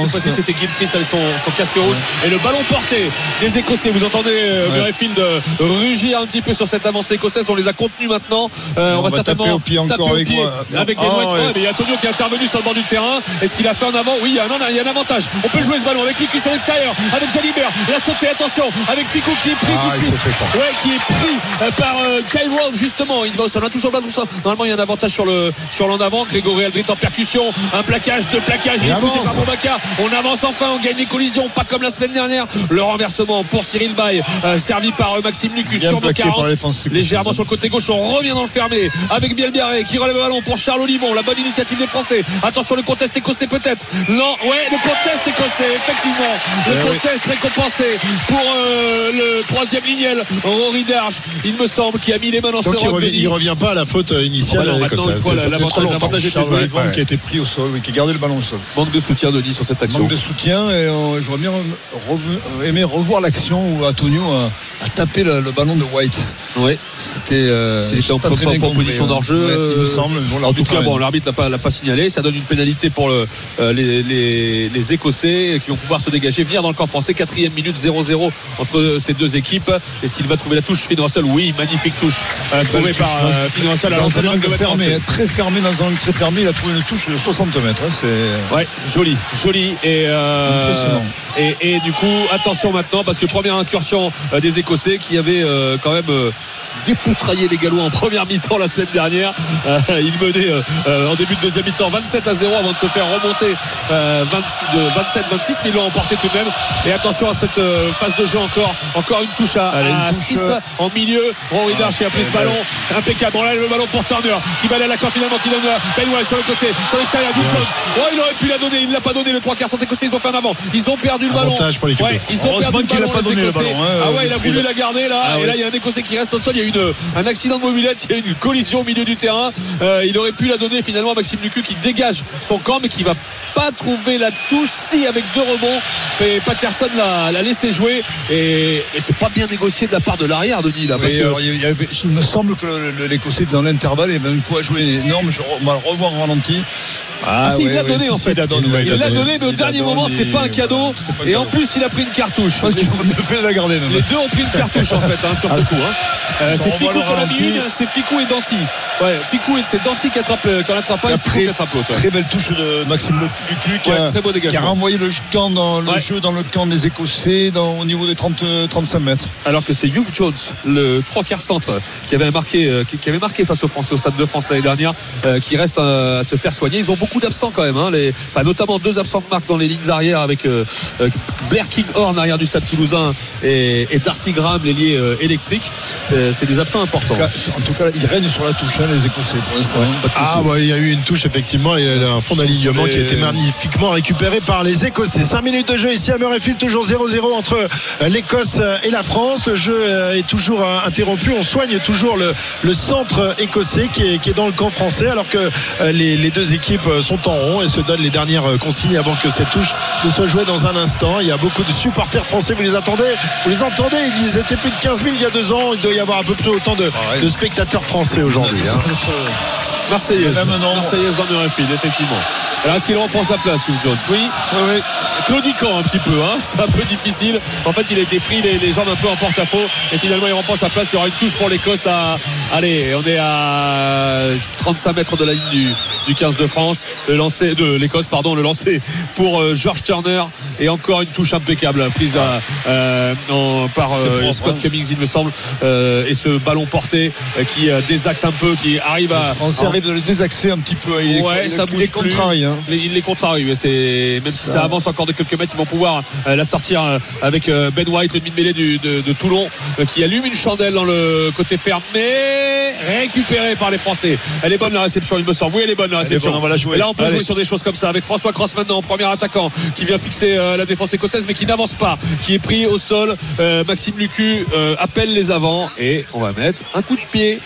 cette fois-ci, c'était Gilchrist avec son, son casque rouge. Et le ballon porté des Écossais. Vous entendez Ouais. Murrayfield rugir un petit peu sur cette avancée écossaise. On les a contenus maintenant. Euh, on, on va va certainement taper au pied encore taper au avec pied avec des doigts. ouais. Ouais, mais il y a Antonio qui est intervenu sur le bord du terrain. Est-ce qu'il a fait un avant? Oui, il y a un, il y a un avantage. On peut jouer ce ballon avec Liku sur l'extérieur, avec Jalibert. Il a sauté, attention, avec Fico qui est pris Ah, tout de suite. Ouais, qui est pris euh, par euh, Kyle Wolf, justement. Il va au sol. On a toujours pas tout ça. Normalement, il y a un avantage sur le sur l'en avant. Grégory Aldrit en percussion. Un plaquage, deux plaquages. Il, Il est poussé par. On avance enfin. On gagne les collisions. Pas comme la semaine dernière. Le renversement pour Cyril Bay, euh, servi par euh, Maxime Bien sur le plaqué par 40. la défense écossaise. Légèrement sur le côté gauche. On revient dans le fermé avec Bielbiaré qui relève le ballon pour Charles Olivon. La bonne initiative des Français. Attention, le contest écossais peut-être. Non, ouais, le contest écossais, effectivement. Le Eh contest récompensé pour le troisième lignel, Rory Darge, il me semble, qui a mis les mains dans ce Donc il rock, revient, il revient pas à la faute euh, initiale Ah bah non, maintenant, une fois, l'avantage- était joué. Qui a été pris au sol, oui, qui a gardé le ballon au sol. Manque de soutien, Denis, sur cette action. Manque de soutien et euh, j'aurais bien revu- aimé revoir l'action où Antonio a, a tapé le, le ballon de White. Ouais. C'était euh, en, pas en- très bien position d'enjeu. Ouais, il me euh, semble. Bon, en tout cas, bon, l'arbitre l'a pas, l'a pas signalé. Ça donne une pénalité pour le, euh, les, les- les Écossais qui vont pouvoir se dégager, venir dans le camp français. Quatrième minute 0-0 entre ces deux équipes. Est-ce qu'il va trouver la touche Finn Russell Oui, magnifique touche euh, trouvée par euh, Finn Russell dans un angle fermé, très fermé dans un angle très fermé, il a trouvé une touche de 60 mètres. hein, c'est Ouais, joli, joli. Et, euh, et, et du coup, attention maintenant, parce que première incursion euh, des Écossais qui avaient quand même dépoutraillé les Gallois en première mi-temps la semaine dernière. Euh, ils menaient euh, en début de deuxième mi-temps 27 à 0 avant de se faire remonter euh, 26 de 27-26, mais ils l'ont emporté tout de même. Et attention à cette phase de jeu encore, encore une touche à, Allez, une touche, 6 euh, en milieu. Rory Darch qui a pris ce ballon, impeccable. On a le ballon pour Turner qui va aller à la corde finalement, qui donne à Ben White sur le côté, sur l'extérieur. Good Jones. Oh, il aurait pu la donner, il ne l'a pas donné. Le trois quarts sont écossais, ils ont fait un avant. Ils ont perdu le ballon. Pour Ouais, ils ont perdu le ballon. pas les donné le Écossais. ballon, hein, ah ouais, il a voulu la garder là. Ah et là, il y a un écossais qui reste au sol. Il y a eu une- un accident de mobilette, il y a eu une collision au milieu du terrain. Euh, il aurait pu la donner finalement à Maxime Lucu qui dégage son camp, mais qui va pas trouver la touche. Si, avec deux rebonds, et Patterson l'a l'a laissé jouer. Et, et c'est pas bien négocié de la part de l'arrière, Denis. Là, parce Oui, que- alors, il, y avait- il me semble que l'Écossais dans l'intervalle il avait un coup à jouer énorme. Je on va le revoir en ralenti. Ah, si, il ouais, l'a donné en fait. Il l'a donné, Il mais au Il dernier donné, moment, c'était pas un cadeau. pas Et en plus, il a pris une cartouche. Pense qu'il fait la garder même. Les deux ont pris une cartouche en fait hein, sur ce coup. hein. Euh, Ça c'est Ficou qu'on a mis une, c'est Ficou et Danti. Ouais, Ficou, c'est Dancy qui attrape, le- quand on attrape pas, et Ficou qui attrape l'autre. Très belle touche de Maxime Lucu qui, Ouais, a, très beau qui a renvoyé le camp dans le Ouais. jeu dans le camp des Écossais dans, au niveau des 30, euh, 35 mètres. alors que c'est Hugh Jones, le trois quarts centre, qui avait marqué, euh, qui, qui avait marqué face aux Français au Stade de France l'année dernière, euh, qui reste euh, à se faire soigner. Ils ont beaucoup d'absents quand même, hein, les, enfin, notamment deux absents de marque dans les lignes arrière avec euh, euh, Blair Kinghorn arrière du Stade Toulousain et, et Darcy Graham l'ailier euh, électrique. Euh, c'est des absents importants. En tout cas, ils règnent sur la touche, hein, les Écossais pour l'instant. Souci. Ah, ouais, il y a eu une touche, effectivement, et un fond d'alignement qui a été magnifiquement récupéré par les Écossais. 5 minutes de jeu ici à Murrayfield, toujours 0-0 entre euh, l'Écosse et la France. Le jeu euh, est toujours euh, interrompu. On soigne toujours le, le centre écossais qui est, qui est dans le camp français, alors que euh, les, les deux équipes euh, sont en rond et se donnent les dernières euh, consignes avant que cette touche ne soit jouée dans un instant. Il y a beaucoup de supporters français, vous les attendez, vous les entendez, ils étaient plus de 15 000 il y a deux ans. Il doit y avoir à peu près autant de, de spectateurs français aujourd'hui. hein. Marseillaise. Marseillaise dans Murrayfield, effectivement. Alors est-ce qu'il reprend sa place, Hugh Jones? Oui. Oui, oui. Claudiquant un petit peu, hein. c'est un peu difficile. En fait, il a été pris les, les jambes un peu en porte-à-faux et finalement il reprend sa place. Il y aura une touche pour l'Écosse à. Allez, on est à 35 mètres de la ligne du, du 15 de France. Le lancer de l'Écosse, pardon, le lancer pour euh, George Turner et encore une touche impeccable prise à, euh, par euh, propre, Scott hein. Cummings, il me semble. Euh, et ce ballon porté qui désaxe un peu, qui arrive à. De le désaxer un petit peu. Il est, ouais, il ça bouge hein. Les- Il les contrarie, mais c'est même si ça avance encore de quelques mètres, ils vont pouvoir euh, la sortir euh, avec euh, Ben White, le du- de, de Toulon, qui allume une chandelle dans le côté fermé, récupérée par les Français. Elle est bonne la réception, il me semble. Oui, elle est bonne la réception. bonne, on va la jouer. Et là, on peut Allez. jouer sur des choses comme ça avec François Cross maintenant, premier attaquant, qui vient fixer la défense écossaise, mais qui n'avance pas, qui est pris au sol. Maxime Lucu appelle les avants et on va mettre un coup de pied.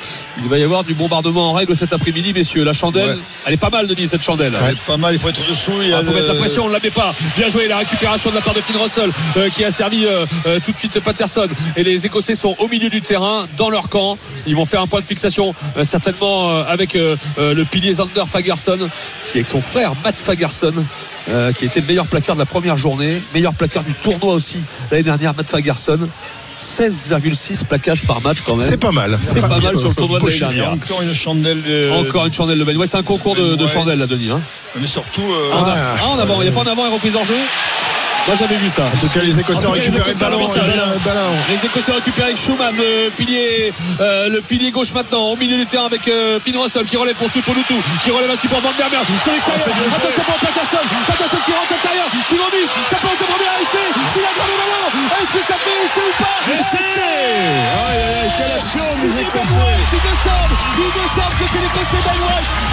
Il va y avoir du bombardement en règle cet après-midi, messieurs. La chandelle, Ouais. elle est pas mal, Denis, cette chandelle. Ouais, pas mal, il faut être dessous. Il y a Il faut le- mettre la pression, on ne la met pas. Bien joué, la récupération de la part de Finn Russell euh, qui a servi euh, euh, tout de suite Patterson. Et les Écossais sont au milieu du terrain, dans leur camp. Ils vont faire un point de fixation, certainement avec le pilier Zander Fagerson, qui est avec son frère Matt Fagerson, qui était le meilleur plaqueur de la première journée, meilleur plaqueur du tournoi aussi l'année dernière, Matt Fagerson. 16,6 plaquages par match quand même. C'est pas mal. C'est pas mal sur le tournoi de l'année dernière. encore une chandelle. de- Encore une chandelle de Ben. Ouais, c'est un concours de, de Ouais. chandelles là, Denis. hein. Mais surtout. euh, Ah, Ah. ah, en avant, il n'y a pas en avant et reprise en jeu Moi j'avais vu ça. En tout cas, les Écossais ont les récupéré le Écossais ballon. ont. Les Écossais récupèrent avec Schumann, le pilier, euh, le pilier gauche maintenant, au milieu du terrain avec euh, Finn Russell qui relève pour tout pour tout, qui relève peu pour Van Der Merwe sur l'extérieur. Attention pour Patterson, Patterson qui rentre à l'intérieur, qui remise, ça peut être le premier essai, s'il a le ballon, est-ce que ça fait essai ou pas? Essai Aïe aïe aïe, quelle action des Écossais. Il me semble, il me semble que c'est l'Écossais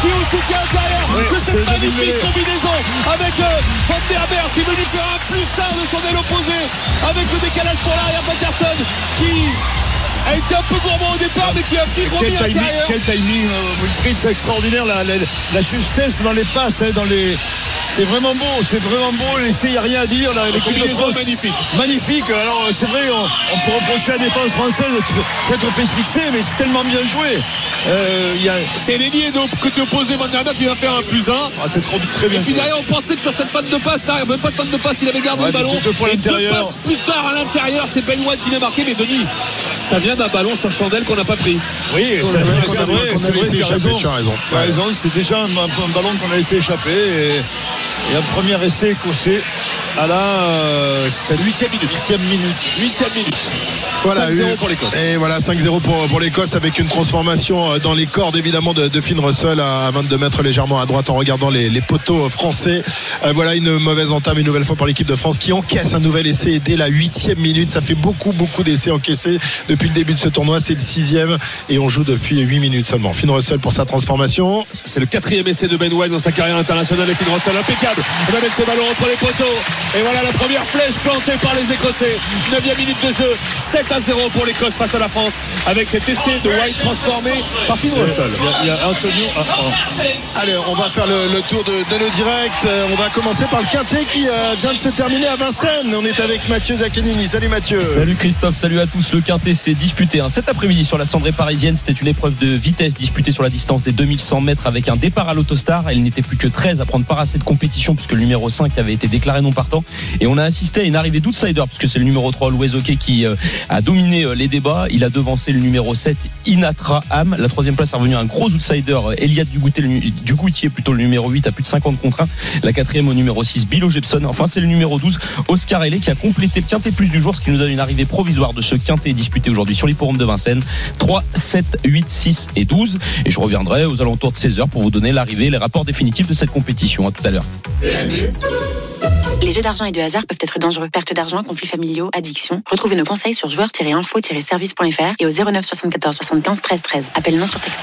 qui soutien intérieur de cette magnifique combinaison avec euh, Van Der qui veut lui faire un plus 1 de son aile opposée avec le décalage pour l'arrière Patterson qui a été un peu gourmand au départ mais qui a Quel fibré à timing, quel timing euh, Wilfried, c'est extraordinaire la, la- la justesse dans les passes, hein, dans les. C'est vraiment beau, c'est vraiment beau. L'essai, il n'y a rien à dire. L'équipe de France, magnifique. Magnifique. Alors, euh, c'est vrai, on, on peut reprocher à la défense française de s'être fait fixer, mais c'est tellement bien joué. Euh, il a- c'est l'ailier côté opposé Van Der Merwe qui va faire un plus 1 ah, c'est trop très bien. et puis derrière on pensait que sur cette fan de passe là, même pas de fan de passe il avait gardé Ouais, le ballon deux fois et deux passes plus tard à l'intérieur c'est Ben White qui l'a marqué mais Denis ça vient d'un ballon sur chandelle qu'on n'a pas pris Oui, c'est vrai, qu'on c'est a- vrai, c'est tu as raison. tu as raison. C'est déjà un, un ballon qu'on a laissé échapper. Et, et un premier essai écossais à la euh, cette huitième minute. Huitième minute. Huitième minute Voilà, 5-0 eu- pour l'Écosse Et voilà, 5-0 pour, pour l'Écosse avec une transformation euh, dans les cordes évidemment de, de Finn Russell à 22 mètres légèrement à droite en regardant les, les poteaux français. Euh, voilà une mauvaise entame une nouvelle fois pour l'équipe de France qui encaisse un nouvel essai dès la huitième minute. Ça fait beaucoup beaucoup d'essais encaissés depuis le début de ce tournoi. C'est le sixième et on joue depuis 8 minutes seulement. Finn Russell pour sa transformation. C'est le quatrième essai de Ben White dans sa carrière internationale et Finn Russell impeccable. Il va mettre ses ballons entre les poteaux. Et voilà la première flèche plantée par les Écossais. 9 minute de jeu. 7 à 0 pour l'Écosse face à la France. Avec cet essai de White transformé par Finn Russell. Il y a, Antonio. ah, ah. Allez, on va faire le, le tour de, de nos directs. Euh, on va commencer par le quintet qui euh, vient de se terminer à Vincennes. On est avec Mathieu Zaccanini. Salut Mathieu. Salut Christophe, salut à tous. Le Quintet s'est hein. cet après-midi sur la cendrée parisienne. C'était une épreuve de vitesse disputée sur la distance des 2100 mètres avec un départ à l'autostar. Il n'était plus que 13 à prendre part à cette compétition puisque le numéro 5 avait été déclaré non partant. Et on a assisté à une arrivée d'outsider, puisque c'est le numéro 3, Louis qui euh, a dominé euh, les débats. Il a devancé le numéro 7, Inatra Ham. La troisième place est revenue un gros outsider, euh, Eliade Dugoutier, plutôt le numéro 8, à plus de 50 contre 1. La quatrième au numéro 6, Bilo Jepson. Enfin, c'est le numéro 12, Oscar Hellé, qui a complété le quintet plus du jour, ce qui nous donne une arrivée provisoire de ce quintet disputé aujourd'hui l'hipporome de Vincennes. 3, 7, 8, 6 et 12. Et je reviendrai aux alentours de 16h pour vous donner l'arrivée les rapports définitifs de cette compétition. À tout à l'heure. Les jeux d'argent et de hasard peuvent être dangereux. Perte d'argent, conflits familiaux, addiction. Retrouvez nos conseils sur joueurs-info-service.fr et au 09 74 75 13 13. Appel non surtaxé.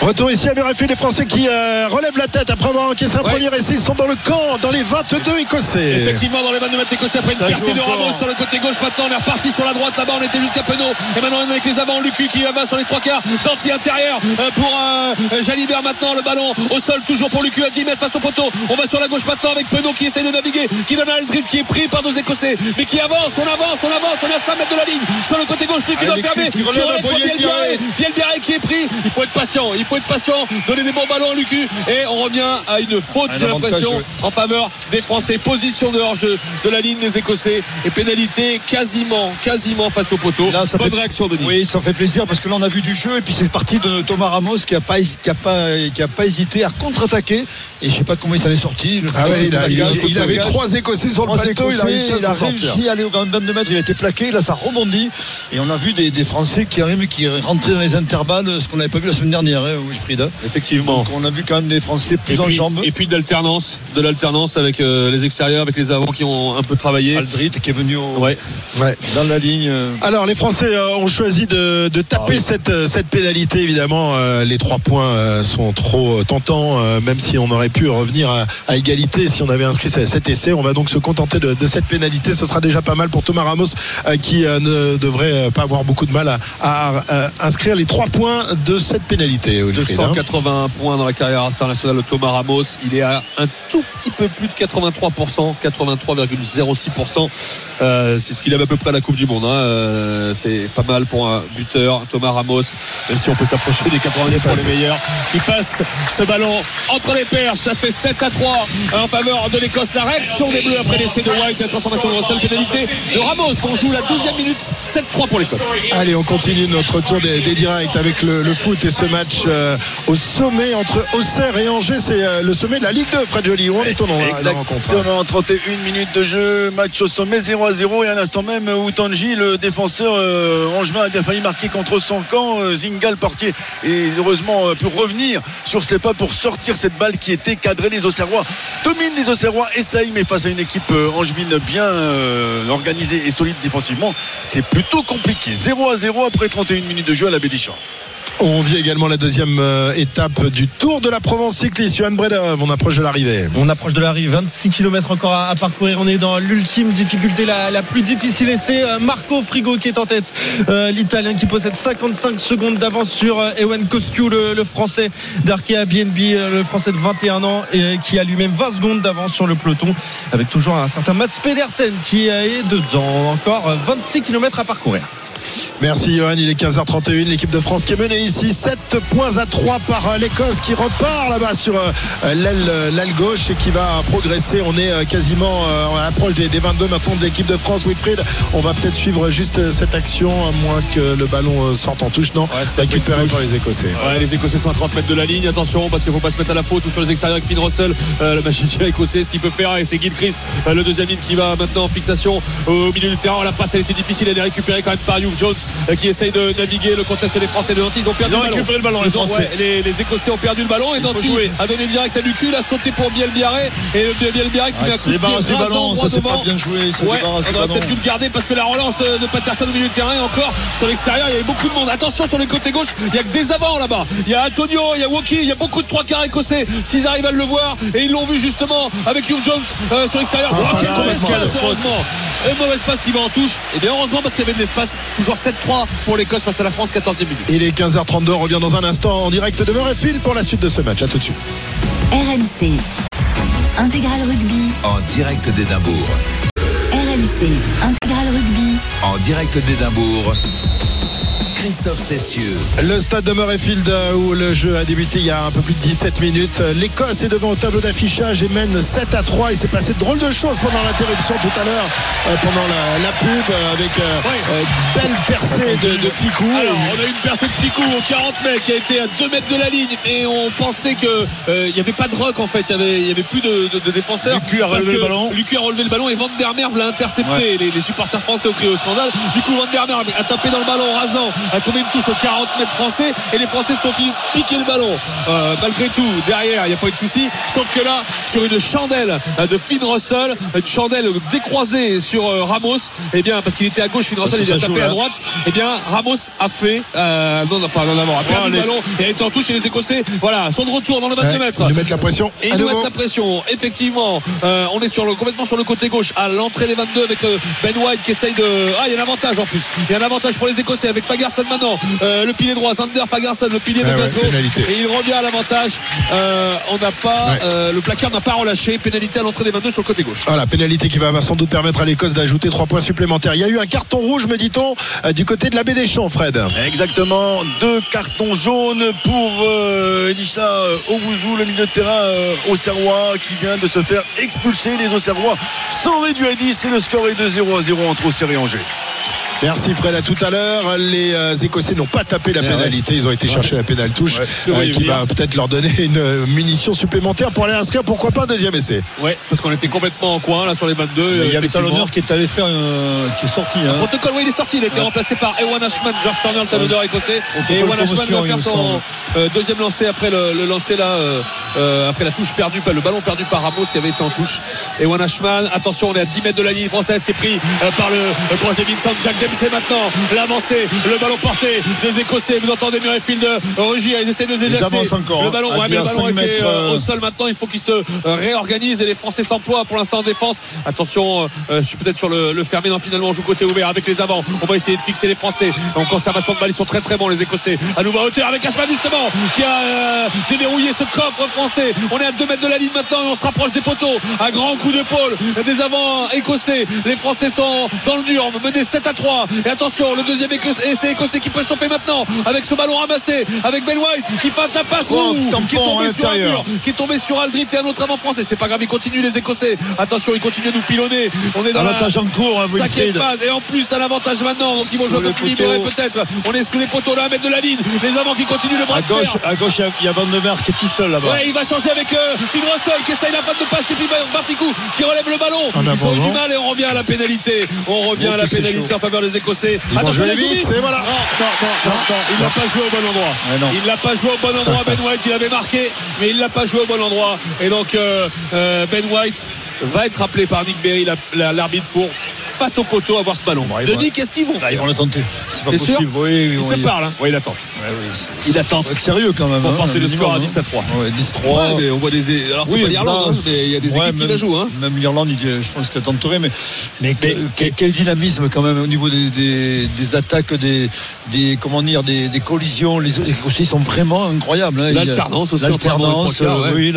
Retour ici à Murrayfield, les Français qui euh, relèvent la tête après avoir encaissé un premier essai. Ils sont dans le camp, dans les 22 écossais. Effectivement, dans les 22 mètres écossais, après Ça une percée de. Ramos sur le côté gauche. Maintenant, on est reparti sur la droite. Là-bas, on était jusqu'à Penaud. Et maintenant, on est avec les avants. Lucu qui va sur les trois quarts. Danti intérieur euh, pour euh, Jalibert. Maintenant, le ballon au sol, toujours pour Lucu à 10 mètres face au poteau. On va sur la gauche maintenant avec Penaud qui essaie de naviguer, qui à Aldridge qui est pris par deux écossais, mais qui avance. On avance, on avance. On est à 5 mètres de la ligne. Sur le côté gauche, lui qui doit fermer. qui relève pour Biel. Bielbiaré qui est pris. Il faut être patient. Il faut être patient. Donner des bons ballons à Lucu. Et on revient à une faute, j'ai l'impression, en faveur des Français. Position de hors-jeu de la ligne des Écossais et pénalité quasiment, quasiment face au poteau. Là, ça Bonne fait- réaction de Oui, ça fait plaisir parce que là on a vu du jeu et puis c'est parti de Thomas Ramos qui a pas qui a pas qui a pas hésité à contre-attaquer et je sais pas comment il s'en est sorti. Le Ah ouais, il a- avait trois Écossais sur le Trois plateau, il a Écossais, réussi à il a s'en sortir. réussi à aller au 22 mètres, il a été plaqué, là ça rebondit et on a vu des, des Français qui arrivent qui rentraient dans les intervalles, ce qu'on n'avait pas vu la semaine dernière, hein, Wilfried. Effectivement. Donc on a vu quand même des Français plus Et en puis, jambes. et puis de l'alternance, de l'alternance avec euh, les extérieurs, avec les avants qui ont un peu travaillé. Aldrit qui est venu au- Ouais. Ouais. dans la ligne. euh, Alors les Français euh, ont choisi de, de taper cette, euh, cette pénalité évidemment euh, les trois points euh, sont trop tentants euh, même si on aurait pu revenir à, à égalité si on avait inscrit ce- cet essai on va donc se contenter de, de cette pénalité ce sera déjà pas mal pour Thomas Ramos euh, qui euh, ne devrait euh, pas avoir beaucoup de mal à, à, inscrire les trois points de cette pénalité Wilfried, hein. 281 points dans la carrière internationale de Thomas Ramos. Il est à un tout petit peu plus de 83%, 83,06%. Euh, c'est ce qu'il avait à peu près à la Coupe du Monde. hein. Euh, c'est pas mal pour un buteur, Thomas Ramos, même si on peut s'approcher des 90 pour les meilleurs. Il passe ce ballon entre les perches. Ça fait 7 à 3 en faveur de l'Écosse. La réaction des Bleus après l'essai de White, la transformation de Russell, pénalité de Ramos. On joue la 12e minute, 7-3 pour l'Écosse. Allez, on continue notre tour des, des directs avec le, le foot et ce match euh, au sommet entre Auxerre et Angers. C'est euh, le sommet de la Ligue 2, Fred Joly. Où la- la rencontre hein Exactement, 31 minutes de jeu, match au sommet 0 à 0 et à l'instant même Outanji, le défenseur euh, angevin a bien failli marquer contre son camp. Euh, Zingal portier et heureusement euh, pu revenir sur ses pas pour sortir cette balle qui était cadrée. Les Auxerrois dominent les Auxerrois, essayent mais face à une équipe euh, angevine bien euh, organisée et solide défensivement, c'est plutôt compliqué. 0 à 0 après 31 minutes de jeu à la Bédichamp. On vit également la deuxième euh, étape du Tour de la Provence cycliste. Johan Bredov, on approche de l'arrivée. On approche de l'arrivée, 26 km encore à, parcourir. On est dans l'ultime difficulté, la, plus difficile. Et c'est euh, Marco Frigo qui est en tête. Euh, L'Italien qui possède 55 secondes d'avance sur Ewen Costiu, le, le Français d'Arkea BNB, le Français de 21 ans, et qui a lui-même 20 secondes d'avance sur le peloton. Avec toujours un certain Mats Pedersen qui est dedans. Encore euh, 26 km à parcourir. Merci Johan, il est 15h31. L'équipe de France qui est menée ici 7 points à 3 par euh, l'Écosse qui repart là-bas sur euh, l'aile euh, l'aile gauche et qui va progresser. On est quasiment à l'approche des, des 22 maintenant de l'équipe de France. Wilfried, on va peut-être suivre juste cette action à moins que le ballon sorte en touche. Non, récupéré par les Écossais. Ouais, les Écossais sont à 30 mètres de la ligne. Attention, parce qu'il faut pas se mettre à la faute ou sur les extérieurs avec Finn Russell, euh, le magicien écossais. Ce qu'il peut faire, et c'est Gilchrist, euh, le deuxième ligne qui va maintenant en fixation au milieu du terrain. La passe, elle était difficile. Elle est récupérée quand même par Jones, euh, qui essaye de naviguer le contest des Français de Nantes. Ils ont perdu Ils ont le ballon. récupéré le ballon, les Ils ont- Français. ouais, les, les Écossais ont perdu le ballon et jouer. a donné direct à Lucu. Il a sauté pour Bielbiaré et le Bielbiaré qui met un coup de pied ballon, ça, c'est pas bien joué, Ouais, on aurait peut-être dû le garder parce que la relance euh, de Patterson au milieu de terrain encore sur l'extérieur il y avait beaucoup de monde attention sur les côtés gauche il y a que des avants là-bas il y a Antonio il y a Woki il y a beaucoup de trois quarts écossais s'ils arrivent à le voir et ils l'ont vu justement avec Hugh Jones euh, sur l'extérieur Ah, Woki, pas mauvaise passe faute. heureusement et mauvaise passe qui va en touche et bien heureusement parce qu'il y avait de l'espace toujours 7-3 pour l'Écosse face à la France 14e minute Il est 15h32, on revient dans un instant en direct de Murrayfield pour la suite de ce match. À tout de suite. RMC. Intégral Rugby. En direct d'Édimbourg. RMC. Intégral Rugby. En direct d'Édimbourg. Christophe Cessieux. Le stade de Murrayfield euh, où le jeu a débuté il y a un peu plus de 17 minutes. L'Écosse est devant au tableau d'affichage et mène 7 à 3. Il s'est passé de drôles de choses pendant l'interruption tout à l'heure, euh, pendant la, la pub, euh, avec euh, euh, belle percée de, de Ficou. Alors, on a eu une percée de Ficou au 40 mètres qui a été à 2 mètres de la ligne et on pensait que euh, il n'y avait pas de rock en fait, il y avait, y avait plus de, de- de défenseurs. Lucu a relevé le ballon. Lucu a relevé le ballon et Van der Merwe l'a intercepté. Ouais. Les, les supporters français ont crié au scandale. Du coup, Van der Merwe a tapé dans le ballon rasant, a trouvé une touche au 40 mètres français et les Français se sont piquer le ballon. Euh, malgré tout, derrière, il n'y a pas eu de souci. Sauf que là, sur une chandelle euh, de Finn Russell, une chandelle décroisée sur euh, Ramos, et bien parce qu'il était à gauche, Finn Russell, c'est il a tapé joue, à là. droite. Et bien Ramos a fait, euh, non, enfin non, non, a perdu le ballon et a été en touche et les Écossais, voilà, sont de retour dans le 22 Ouais, mètres. ils nous mettent la pression Et ils nous mettent la pression. Effectivement, euh, on est sur le, complètement sur le côté gauche à l'entrée des 22 avec Ben White qui essaye de. Ah, il y a un avantage en plus. Il y a un avantage pour les Écossais avec Fagerson maintenant. Euh, le pilier droit, Sander Fagerson, le pilier de Ah ouais, Glasgow. et il revient à l'avantage. Euh, on n'a pas. Ouais. euh, le placard n'a pas relâché. Pénalité à l'entrée des 22 sur le côté gauche. Voilà, pénalité qui va sans doute permettre à l'Écosse d'ajouter 3 points supplémentaires. Il y a eu un carton rouge, me dit-on, du côté de la baie des Champs, Fred. Exactement, deux cartons jaunes pour euh, Elisha Owuzu, le milieu de terrain euh, auxerrois qui vient de se faire expulser. Les Auxerrois sont réduits à 10 et le score est de 0 à 0 entre Auxerre et Angers. Merci Fred, à tout à l'heure. Les euh, Écossais n'ont pas tapé la Eh pénalité, ils ont été chercher la pénale touche, Ouais. euh, qui va peut-être leur donner une euh, munition supplémentaire pour aller inscrire, pourquoi pas un deuxième essai. Ouais, parce qu'on était complètement en coin là sur les 22. Il y avait. Talonneur qui est allé faire euh, qui est sorti. hein. Protocole, oui, il est sorti. Il a été remplacé par Ewan Ashman, George Turner, le talonneur écossais. Et Ewan Ashman va faire son euh, deuxième lancer après le, le lancer là, euh, euh, après la touche perdue, le ballon perdu par Ramos qui avait été en touche. Ewan Ashman, attention, on est à 10 mètres de la ligne française. C'est pris euh, par le, troisième Vincent Jack Dempsey maintenant. L'avancée, le ballon porté des Écossais. Vous entendez Murrayfield Rugy, ils essaient de encore, Le hein. ballon, ouais, mais le 5 ballon était euh, euh, au sol maintenant. Il faut qu'ils se euh, réorganisent et les Français s'emploient pour l'instant en défense. Attention, euh, je suis peut-être sur le, le fermé. Non, finalement, on joue côté ouvert avec les avants. On va essayer de fixer les Français. En conservation de balle, ils sont très très bons, les Écossais. À nouveau à hauteur avec Ashman, justement, qui a euh, déverrouillé ce coffre français. On est à 2 mètres de la ligne maintenant et on se rapproche des poteaux. À grand coup d'épaule des avants écossais. Les Français sont dans le dur, menés 7 à 3. Et attention, le deuxième essai écossais qui peut chauffer maintenant avec ce ballon ramassé, avec Ben White qui fait la passe. Oh, Ouh, qui est tombé à sur un mur qui est tombé sur Aldrit et un autre avant français. C'est pas grave, ils continuent les Écossais. Attention, ils continuent à nous pilonner. On est dans Avantage la en cours, hein, cinquième phase et en plus un avantage maintenant. Donc ils vont jouer un peu plus libérés peut-être. On est sous les poteaux là, à mettre de la ligne. Les avants qui continuent le bras À de gauche, fer. à gauche, il y a- Van der Merwe qui est tout seul là-bas. Ouais, il va changer avec euh, Russell qui essaye la patte de passe et puis Bafikou qui relève le ballon. Ils ont eu du mal et on revient à la pénalité. On revient à la pénalité en faveur des Écossais. Ils vont jouer Yasumi. vite, c'est voilà. Non, non, non, non, non, il n'a pas joué au bon endroit. Non. Il l'a pas joué au bon endroit, Ben White. Il avait marqué, mais il l'a pas joué au bon endroit. Et donc euh, euh, Ben White va être appelé par Nick Berry, la- la- l'arbitre, pour face au poteau avoir ce ballon. Bon, Denis, qu'est-ce qu'ils vont Là, ils faire vont le tenter. C'est pas sûr possible. Oui, Il se parle. Hein. Oui, il attend. Ouais, oui, c'est- Il attend. sérieux quand même. Pour hein, porter le score à hein. 10 à 3. Ouais, 10-3. Ouais, mais on voit des. Alors, c'est Oui, pas l'Irlande, hein, mais il y a des ouais, équipes qui la jouent. Hein. Même l'Irlande, il- je pense qu'elle tenterait, mais, mais, que- que- quel dynamisme quand même au niveau des, des, des attaques, des, des, comment dire, des, des collisions. Les Écossais sont vraiment incroyables. hein. L'alternance aussi entre L'alternance, oui,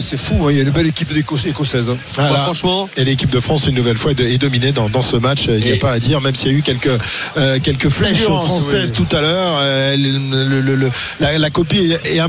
c'est fou. hein. Il y a une belle équipe écossaise. hein. Franchement. Et l'équipe de France, une nouvelle fois, est dominée dans, dans ce match. Il n'y a pas à dire, même s'il y a eu quelques, euh, quelques flèches françaises oui. tout à l'heure. euh, la, la copie est, est un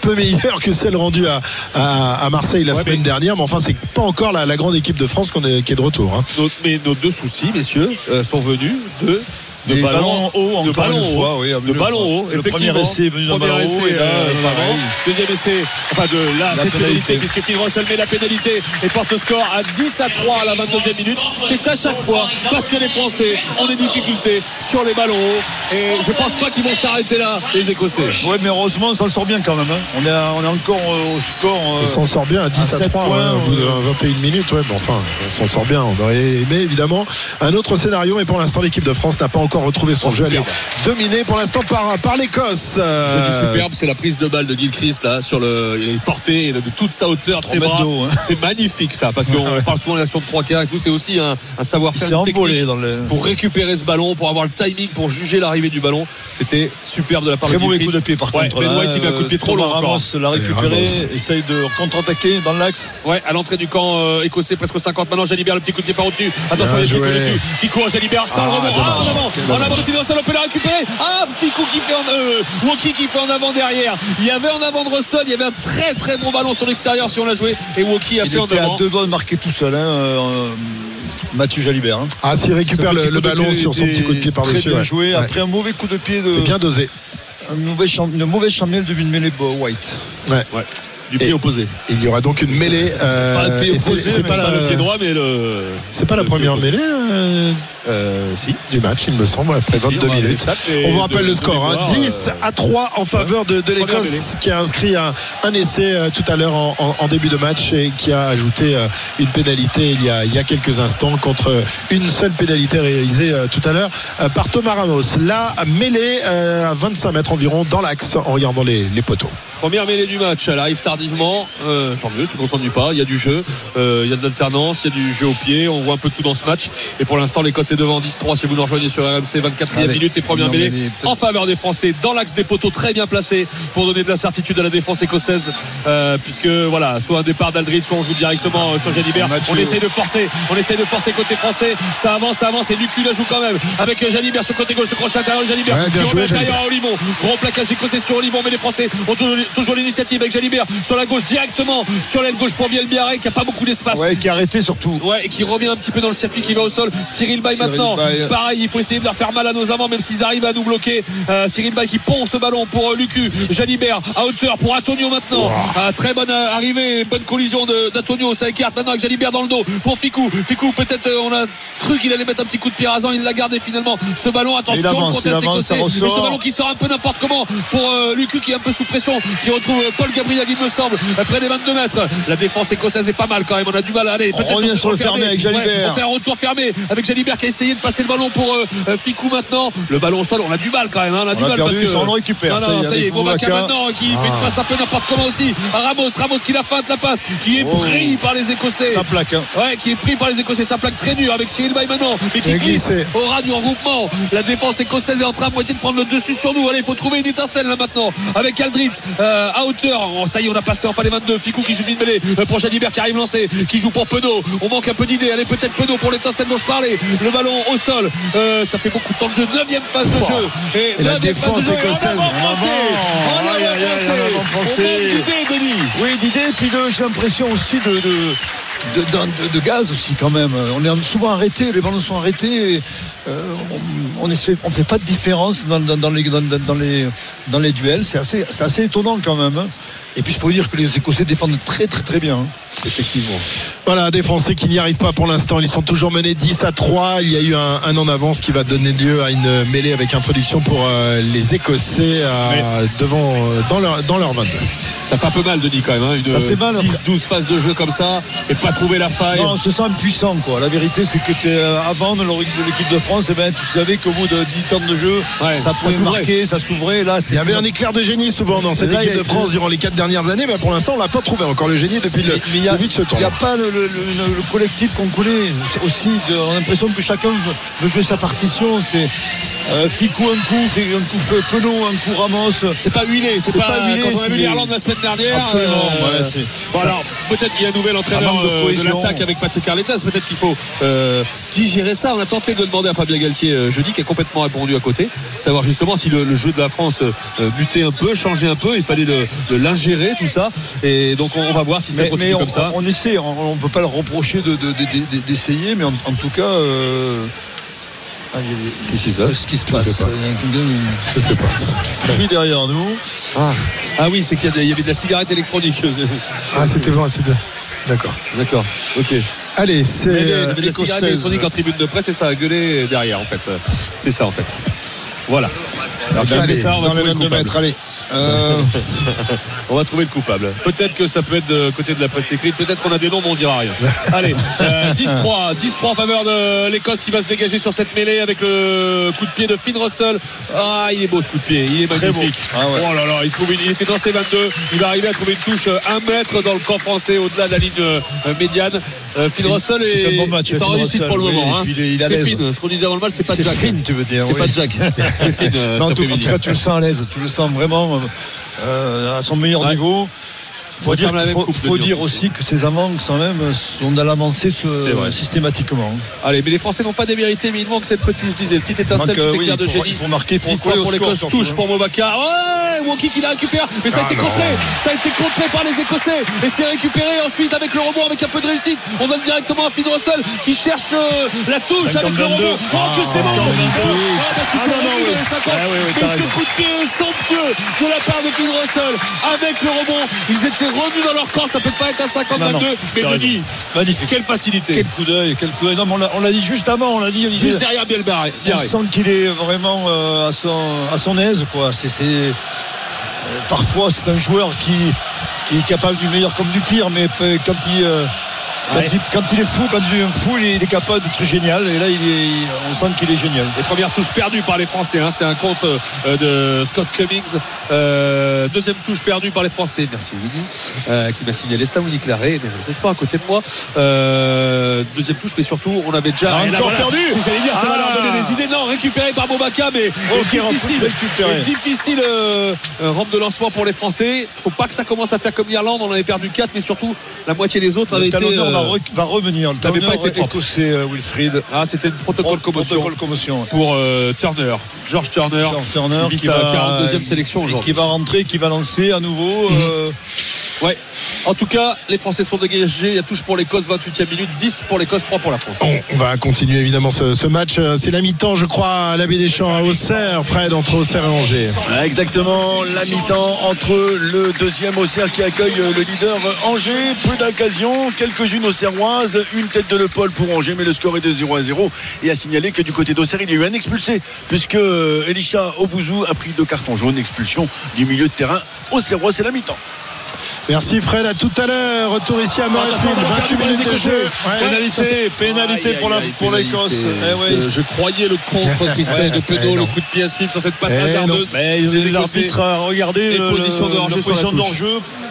peu meilleure que celle rendue à, à, à Marseille la Ouais, semaine mais- dernière. Mais enfin, c'est pas encore la, la grande équipe de France qu'on est- qui est de retour. hein. Nos- mais nos deux soucis, messieurs, euh, sont venus de. De ballons hauts, de encore ballons une hauts. fois, oui, de hauts, Le effectivement. premier essai est venu d'un ballon haut, et là, euh. Deuxième essai, enfin de là, La cette pénalité, pénalité. puisque Phil Russell met la pénalité et porte le score à 10 à 3 à la 22e minute. C'est à chaque fois parce que les Français ont des difficultés sur les ballons hauts. Et je pense pas qu'ils vont s'arrêter là, les Écossais. Ouais, mais heureusement, on s'en sort bien quand même. hein. On, est, à- on est encore euh, au score. euh, On s'en sort bien à 10 à, 7 3 points, ouais, au bout de euh, 21 minutes. Ouais, bon, enfin, on s'en sort bien. On aurait aimé évidemment un autre scénario, mais pour l'instant, l'équipe de France n'a pas encore retrouvé son jeu. Elle est superbe. dominée pour l'instant par, par l'Écosse. Je Euh, dis superbe, c'est la prise de balle de Gilchrist là sur le il est porté de toute sa hauteur de ses bras. hein. C'est magnifique ça parce qu'on Ouais. parle souvent de l'action de trois quarts et tout. C'est aussi un, savoir-faire technique dans le. pour récupérer ce ballon, pour avoir le timing, pour juger l'arrivée du ballon. C'était superbe de la part Très de mauvais coup Gilchrist. de pied par Ouais, contre. Ben là, White il met un coup de pied trop long. Ramos l'a récupéré, essaye de contre-attaquer dans l'axe. Ouais, à l'entrée du camp euh, écossais, presque 50 maintenant. Jalibert, le petit coup de pied par au-dessus. Attention, les joué. dessus. Qui court, Jalibert, sans Ah, le rebond. Ah, en avant. En avant de Finn Russell, on peut la récupérer. Ah, Ficou qui fait en, euh, Woki qui fait en avant derrière. Il y avait en avant de Russell, il y avait un très très bon ballon sur l'extérieur si on l'a joué. Et Woki a Il fait en était à avant. deux doigts de marquer tout seul, hein, euh, Mathieu Jalibert. hein. Ah, s'il récupère le, ballon pied sur son était petit coup de pied Très par-dessus. bien ouais. joué. Ouais. Après un mauvais coup de pied de. Et bien dosé. Un mauvais champ- une mauvaise chamelle de mêlée White. Ouais. Du pied opposé. Il y aura donc une mêlée. euh, Pas le pied c'est- opposé, c'est pas, pas la, le pied droit, mais le. c'est pas la première mêlée euh, Euh, si. du match, il me semble, après Si, si, 22 on va minutes. On vous rappelle de- le score hein. mémoire, 10 euh, à 3 en faveur de, l'Écosse qui a inscrit un, un essai euh, tout à l'heure en, en- en début de match et qui a ajouté euh, une pénalité il y, a, il y a quelques instants contre une seule pénalité réalisée euh, tout à l'heure euh, par Thomas Ramos. La mêlée euh, à 25 mètres environ dans l'axe en regardant les, les poteaux. Première mêlée du match, elle arrive tardivement. Euh, tant mieux, c'est qu'on s'ennuie pas. Il y a du jeu, euh, il y a de l'alternance, il y a du jeu au pied. On voit un peu tout dans ce match. Et pour l'instant, l'Écosse devant 10-3 si vous nous rejoignez sur RMC 24e Allez, minute et première mêlée en faveur des Français dans l'axe des poteaux très bien placé pour donner de la certitude à la défense écossaise. Euh, puisque voilà, soit un départ d'Aldrid, soit on joue directement euh, sur Jalibert. On essaye de forcer, on essaye de forcer côté français. Ça avance, ça avance et Lucu la joue quand même avec euh, Jalibert sur côté gauche, le crochet intérieur de Jalibert Ouais, bien qui joué, intérieur à Olivon. Gros plaquage écossais sur Olivon, mais les Français ont toujours, toujours l'initiative avec Jalibert sur la gauche directement sur l'aile gauche pour Bielbiaré qui a pas beaucoup d'espace. Ouais, qui a arrêté surtout. Ouais, et qui revient un petit peu dans le circuit qui va au sol. Cyril Bay Cyril maintenant. Pareil, il faut essayer de leur faire mal à nos avants, même s'ils arrivent à nous bloquer. Euh, Cyril Bay qui pond ce ballon pour euh, Lucu. Jalibert à hauteur pour Antonio maintenant. Ah, très bonne euh, arrivée, bonne collision d'Antonio. Ça écarte maintenant avec Jalibert dans le dos pour Ficou. Ficou, peut-être euh, on a cru qu'il allait mettre un petit coup de pied rasant. Il l'a gardé finalement. Ce ballon, attention, avance, le contest il avance, ça écossais. ce ballon qui sort un peu n'importe comment pour euh, Lucu qui est un peu sous pression, qui retrouve euh, Paul Gabriel, il me semble, euh, près des 22 mètres. La défense écossaise est pas mal quand même. On a du mal à aller. On revient sur le fermé. fermé avec Jalibert. Ouais, on fait un retour fermé avec Jalibert qui a essayé de passer le ballon pour euh, euh, Ficou maintenant. Le ballon au sol, on a du mal quand même. hein. On a du a mal perdu, parce que. ça, on le récupère. Non, Ça, non, ça y est. Boubacar. maintenant qui fait une Ah. passe un peu n'importe comment aussi. À Ramos, Ramos qui la feinte la passe, qui est Oh. pris par les Écossais. Ça plaque. hein. Ouais, qui est pris par les Écossais. Ça plaque très dur avec Cyril Bay maintenant, mais qui glisse au ras du regroupement. La défense écossaise est en train à moitié de prendre le dessus sur nous. Allez, il faut trouver une étincelle là maintenant avec Aldrit euh, à hauteur. Oh, ça y est, on a passé enfin les 22. Ficou qui joue une mêlée euh, pour Jalibert qui arrive lancé, qui joue pour Penaud. On manque un peu d'idées. Allez, peut-être Penaud pour l'étincelle dont je parlais. Le ballon au sol. Euh, ça fait beaucoup de temps de jeu. Neuvième phase de jeu. Et la phase de défense jeu. Et écossaise. Oui, d'idées, puis de- j'ai l'impression aussi de, de, de, de- de gaz aussi quand même. On est souvent arrêté, les ballons sont arrêtés. Euh, on, on essaie- on fait pas de différence dans, dans- dans les, dans, dans les, dans les duels. C'est assez, c'est assez étonnant quand même. hein. Et puis il faut dire que les Écossais défendent très très très bien. hein. Effectivement. Voilà, des Français qui n'y arrivent pas pour l'instant. Ils sont toujours menés 10 à 3. Il y a eu un, un en avance qui va donner lieu à une mêlée avec introduction pour euh, les Écossais euh, devant, euh, dans, leur, dans leur 22. Ça fait un peu mal, Denis, quand même. hein, une Ça fait mal. 10-12 phases de jeu comme ça et pas trouver la faille. Non, on se sent impuissant quoi. La vérité c'est que euh, avant de l'équipe de France, eh ben, tu savais qu'au bout de 10 temps de jeu, Ouais, ça pouvait s'ouvrait. marquer, ça s'ouvrait. Là, Il y avait un éclair de génie souvent dans cette Là, équipe de France durant les 4 dernières années, mais pour l'instant, on l'a pas trouvé encore le génie depuis le a- début de ce Il n'y a pas le, le- le- le collectif qu'on connaît aussi. de- on a l'impression que chacun veut, jouer sa partition. C'est euh, Ficou un coup, un coup un coup Ramos. C'est pas huilé, c'est C'est pas, pas huilé, Quand on a vu l'Irlande la semaine dernière. Absolument, ouais, c'est- bon, ça- alors, peut-être qu'il y a un nouvel entraîneur de euh, de, cohésion. l'attaque avec Patrick Arletas. Peut-être qu'il faut euh, digérer ça. On a tenté de demander à Fabien Galtier euh, jeudi, qui a complètement répondu à côté. Savoir justement si le, le jeu de la France euh, mutait un peu, changeait un peu. Il fallait de l'ingérer, tout ça. Et donc, on, on va voir si ça Mais, continue mais on, comme ça. on essaie, on ne peut pas le reprocher de- de- de- de- d'essayer, mais en, en tout cas. euh, ah, Qu'est-ce qui se passe ce qui se passe. Je sais pas. Il y a un- Je sais pas. Ça crie derrière nous. Ah, Ah oui, c'est qu'il y, avait de la cigarette électronique. Ah, c'était bon, c'était. D'accord. D'accord, ok. Allez, c'est. Il y euh, avait de la cigarette électronique en tribune de presse et ça a gueulé derrière en fait. C'est ça en fait. Voilà. Alors, a Allez, ça, on va dans les trouver le 22 coupable. mètres, allez. Euh, on va trouver le coupable. Peut-être que ça peut être de côté de la presse écrite, peut-être qu'on a des noms, mais on dira rien. Allez, euh, 10-3, 10-3 en faveur de l'Écosse qui va se dégager sur cette mêlée avec le coup de pied de Finn Russell. Ah, il est beau ce coup de pied, il est magnifique. Ah ouais. Oh là là, il, trouve il était dans ses 22, il va arriver à trouver une touche euh, un mètre dans le camp français au-delà de la ligne euh, médiane. Euh, Finn Finn, Russell est, un bon match, est en Finn réussite pour le oui, moment. hein. C'est. Finn, ce qu'on disait avant le match, c'est pas c'est Jack. fine, tu veux dire. C'est oui. pas Jack, c'est Finn. euh, Non, en, tout, en tout cas, tu le sens à l'aise, tu le sens vraiment euh, à son meilleur Ouais. niveau. Faut dire, faut, faut dire aussi que ces amants quand même sont dans l'avancée systématiquement. Allez, mais les Français n'ont pas démérité, mais il manque cette petite, je disais, petite étincelle, petite oui, éclair de génie. il faut marquer, faut 10 points coller au pour l'Écosse, surtout, touche hein. pour Mobaka. Ouais, Woki qui la récupère, mais ça a Ah, été non. contré, ça a été contré par les Écossais, et c'est récupéré ensuite avec le rebond, avec un peu de réussite. On donne directement à Finn Russell qui cherche euh, la touche avec le 52. rebond. Oh, que c'est bon! Ah, parce qu'il Ah, s'est oui. dans les 50. Ah, oui, oui, mais t'as ce coup de pied somptueux de la part de Finn Russell avec le rebond. Ils étaient revenus dans leur camp, ça peut pas être un 50-22, Non, non, mais t'as Denis, Magnifique. quelle facilité! Quel coup d'œil, quel coup d'œil. Non, mais on l'a- dit juste avant, on l'a dit. Juste derrière Bielbarré. On sent qu'il est vraiment euh, à, son, à son aise. Quoi. C'est, c'est- euh, parfois, c'est un joueur qui, qui est capable du meilleur comme du pire, mais pe- quand il, euh, quand, il, quand il est fou, quand il est un fou, il est, il est capable d'être génial. Et là, il est, il- on sent qu'il est génial. Les premières touches perdues par les Français. hein. C'est un contre euh, de Scott Cummings. Euh, deuxième touche perdue par les Français. Merci Willy euh, qui m'a signalé ça. Willy Claret. Mais c'est pas à côté de moi. Euh, deuxième touche, mais surtout, on avait déjà. Ah, Et là, encore voilà. perdu Si J'allais dire, ça va leur Ah. donner des idées. Non, récupéré par Bobaka, mais Oh, difficile. difficile euh, euh, rampe de lancement pour les Français. Faut pas que ça commence à faire comme l'Irlande. On avait perdu 4 mais surtout la moitié des autres avaient été. Va, euh, re- va revenir. Le n'avait pas été écossais, euh, Wilfried. Ah, c'était le protocole commotion Protocole commotion. ouais. pour euh, Turner, George Turner, George Turner qui qui sa va- 42e sélection aujourd'hui. Qui va rentrer, qui va lancer à nouveau. Mhm. euh, Ouais. En tout cas, les Français sont dégagés. Il y a touche pour l'Écosse, 28e minute, 10 pour l'Écosse, 3 pour la France. On, on va continuer évidemment ce, ce match. C'est la mi-temps, je crois, à la baie des Champs à Auxerre, Fred, entre Auxerre et Angers. Ah, Exactement, la mi-temps entre le deuxième Auxerre qui accueille le leader Angers. Peu d'occasions, quelques-unes auxerroises, une tête de l'épaule pour Angers, mais le score est de 0 à 0. Et à signaler que du côté d'Auxerre, il y a eu un expulsé, puisque Elisha Ovouzou a pris deux cartons jaunes, expulsion du milieu de terrain. Auxerrois, c'est la mi-temps. Merci Fred, à tout à l'heure. Retour ici à Murrayfield, on a perdu 28 pour les minutes de jeu. Ouais. Pénalité, pénalité pour l'Écosse. Eh ouais. Je- Je croyais le contre Christelle de Penaud, le coup de pied à suivre sur cette patte Eh Écossais. l'arbitre a regardé hors-jeu la position.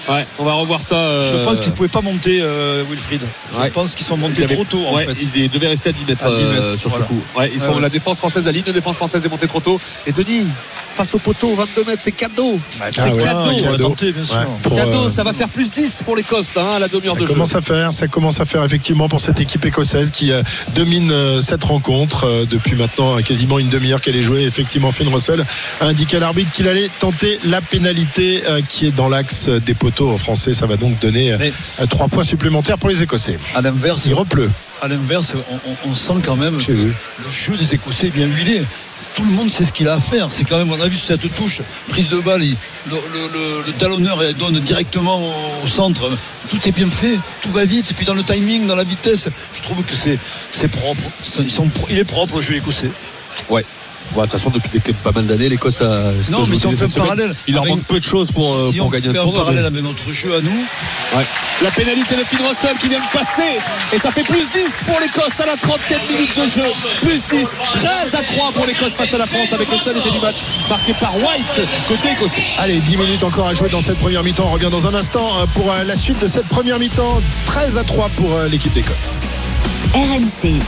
Ouais, on va revoir ça. euh, Je pense qu'ils ne pouvaient pas monter, euh, Wilfried. Je Ouais. pense qu'ils sont montés avaient- trop tôt, en ouais, fait. Ils devaient rester à 10 mètres, À 10 mètres, euh, sur voilà. ce coup. Ils sont la défense française, la ligne de défense française est montée trop tôt. Et Denis, face au poteau, 22 mètres, c'est cadeau. C'est Ah cadeau. on va cadeau. tenter, bien sûr. Ouais, pour, Cadeau, ça va faire plus 10 pour l'Écosse hein, à la demi-heure Ça de jeu. commence à faire, ça commence à faire effectivement pour cette équipe écossaise qui euh, domine euh, cette rencontre euh, depuis maintenant quasiment une demi-heure qu'elle est jouée. Effectivement, Finn Russell a indiqué à l'arbitre qu'il allait tenter la pénalité qui est dans l'axe des poteaux en français. Ça va donc donner euh, Mais- euh, trois points supplémentaires pour les Écossais. À l'inverse, Il repleut. à l'inverse, on, on- sent quand même que le jeu des Écossais est bien huilé. Tout le monde sait ce qu'il a à faire. C'est quand même, on a vu cette touche, prise de balle, le, talonneur donne directement au, centre. Tout est bien fait, tout va vite. Et puis dans le timing, dans la vitesse, je trouve que c'est propre. Il est propre le jeu écossais. Ouais. De toute façon, depuis des- pas mal d'années, l'Écosse a. Non, mais si on fait un parallèle, il leur manque peu de choses pour, euh, si pour on gagner fait le un parallèle mais- avec notre jeu à nous, Ouais. La pénalité de Finn Russell qui vient de passer et ça fait plus 10 pour l'Écosse à la 30e minute de jeu. Plus 10, 13 à 3 pour l'Écosse face à la France avec le seul essai du match marqué par White côté écossais. Allez, 10 minutes encore à jouer dans cette première mi-temps. On revient dans un instant euh, pour euh, la suite de cette première mi-temps. 13 à 3 pour l'équipe d'Écosse. RMC.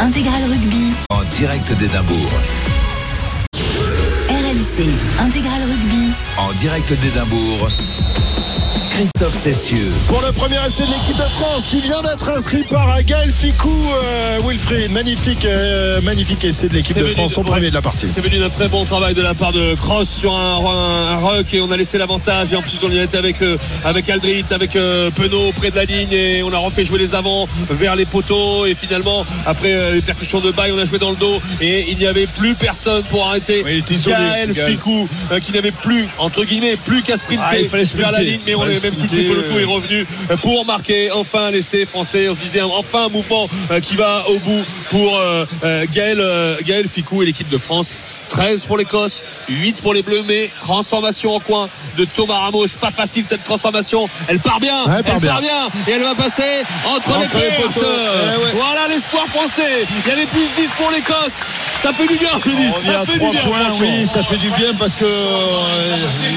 Intégral Rugby. En direct d'Édimbourg. RMC. Intégral Rugby. En direct d'Édimbourg. Christophe Cessieux. Pour le premier essai de l'équipe de France qui vient d'être inscrit par Gaël Ficou, euh, Wilfried. Magnifique, euh, magnifique essai de l'équipe de France, son ouais. premier de la partie. C'est venu d'un très bon travail de la part de Cross sur un, un, un ruck et on a laissé l'avantage et en plus on y était avec, euh, avec Aldrit, avec euh, Penaud près de la ligne et on a refait jouer les avants vers les poteaux et finalement après euh, les percussions de bail on a joué dans le dos et il n'y avait plus personne pour arrêter Gaël. Ficou euh, qui n'avait plus entre guillemets plus qu'à sprinter Ah, il fallait vers la ligne mais on même si euh. est revenu pour marquer enfin l'essai français on se disait enfin un mouvement euh, qui va au bout pour euh, euh, Gaël, Gaël Ficou et l'équipe de France 13 pour l'Écosse, 8 pour les Bleus, mais transformation en coin de Thomas Ramos. Pas facile cette transformation. Elle part bien. Ouais, elle part bien. Et elle va passer entre, Entre les perches. poteaux. Eh ouais. Voilà l'espoir français. Il y avait plus 10 pour l'Écosse. Ça fait du bien, on revient Ça fait du 3 bien. points. Oui, ça fait du bien parce que. euh,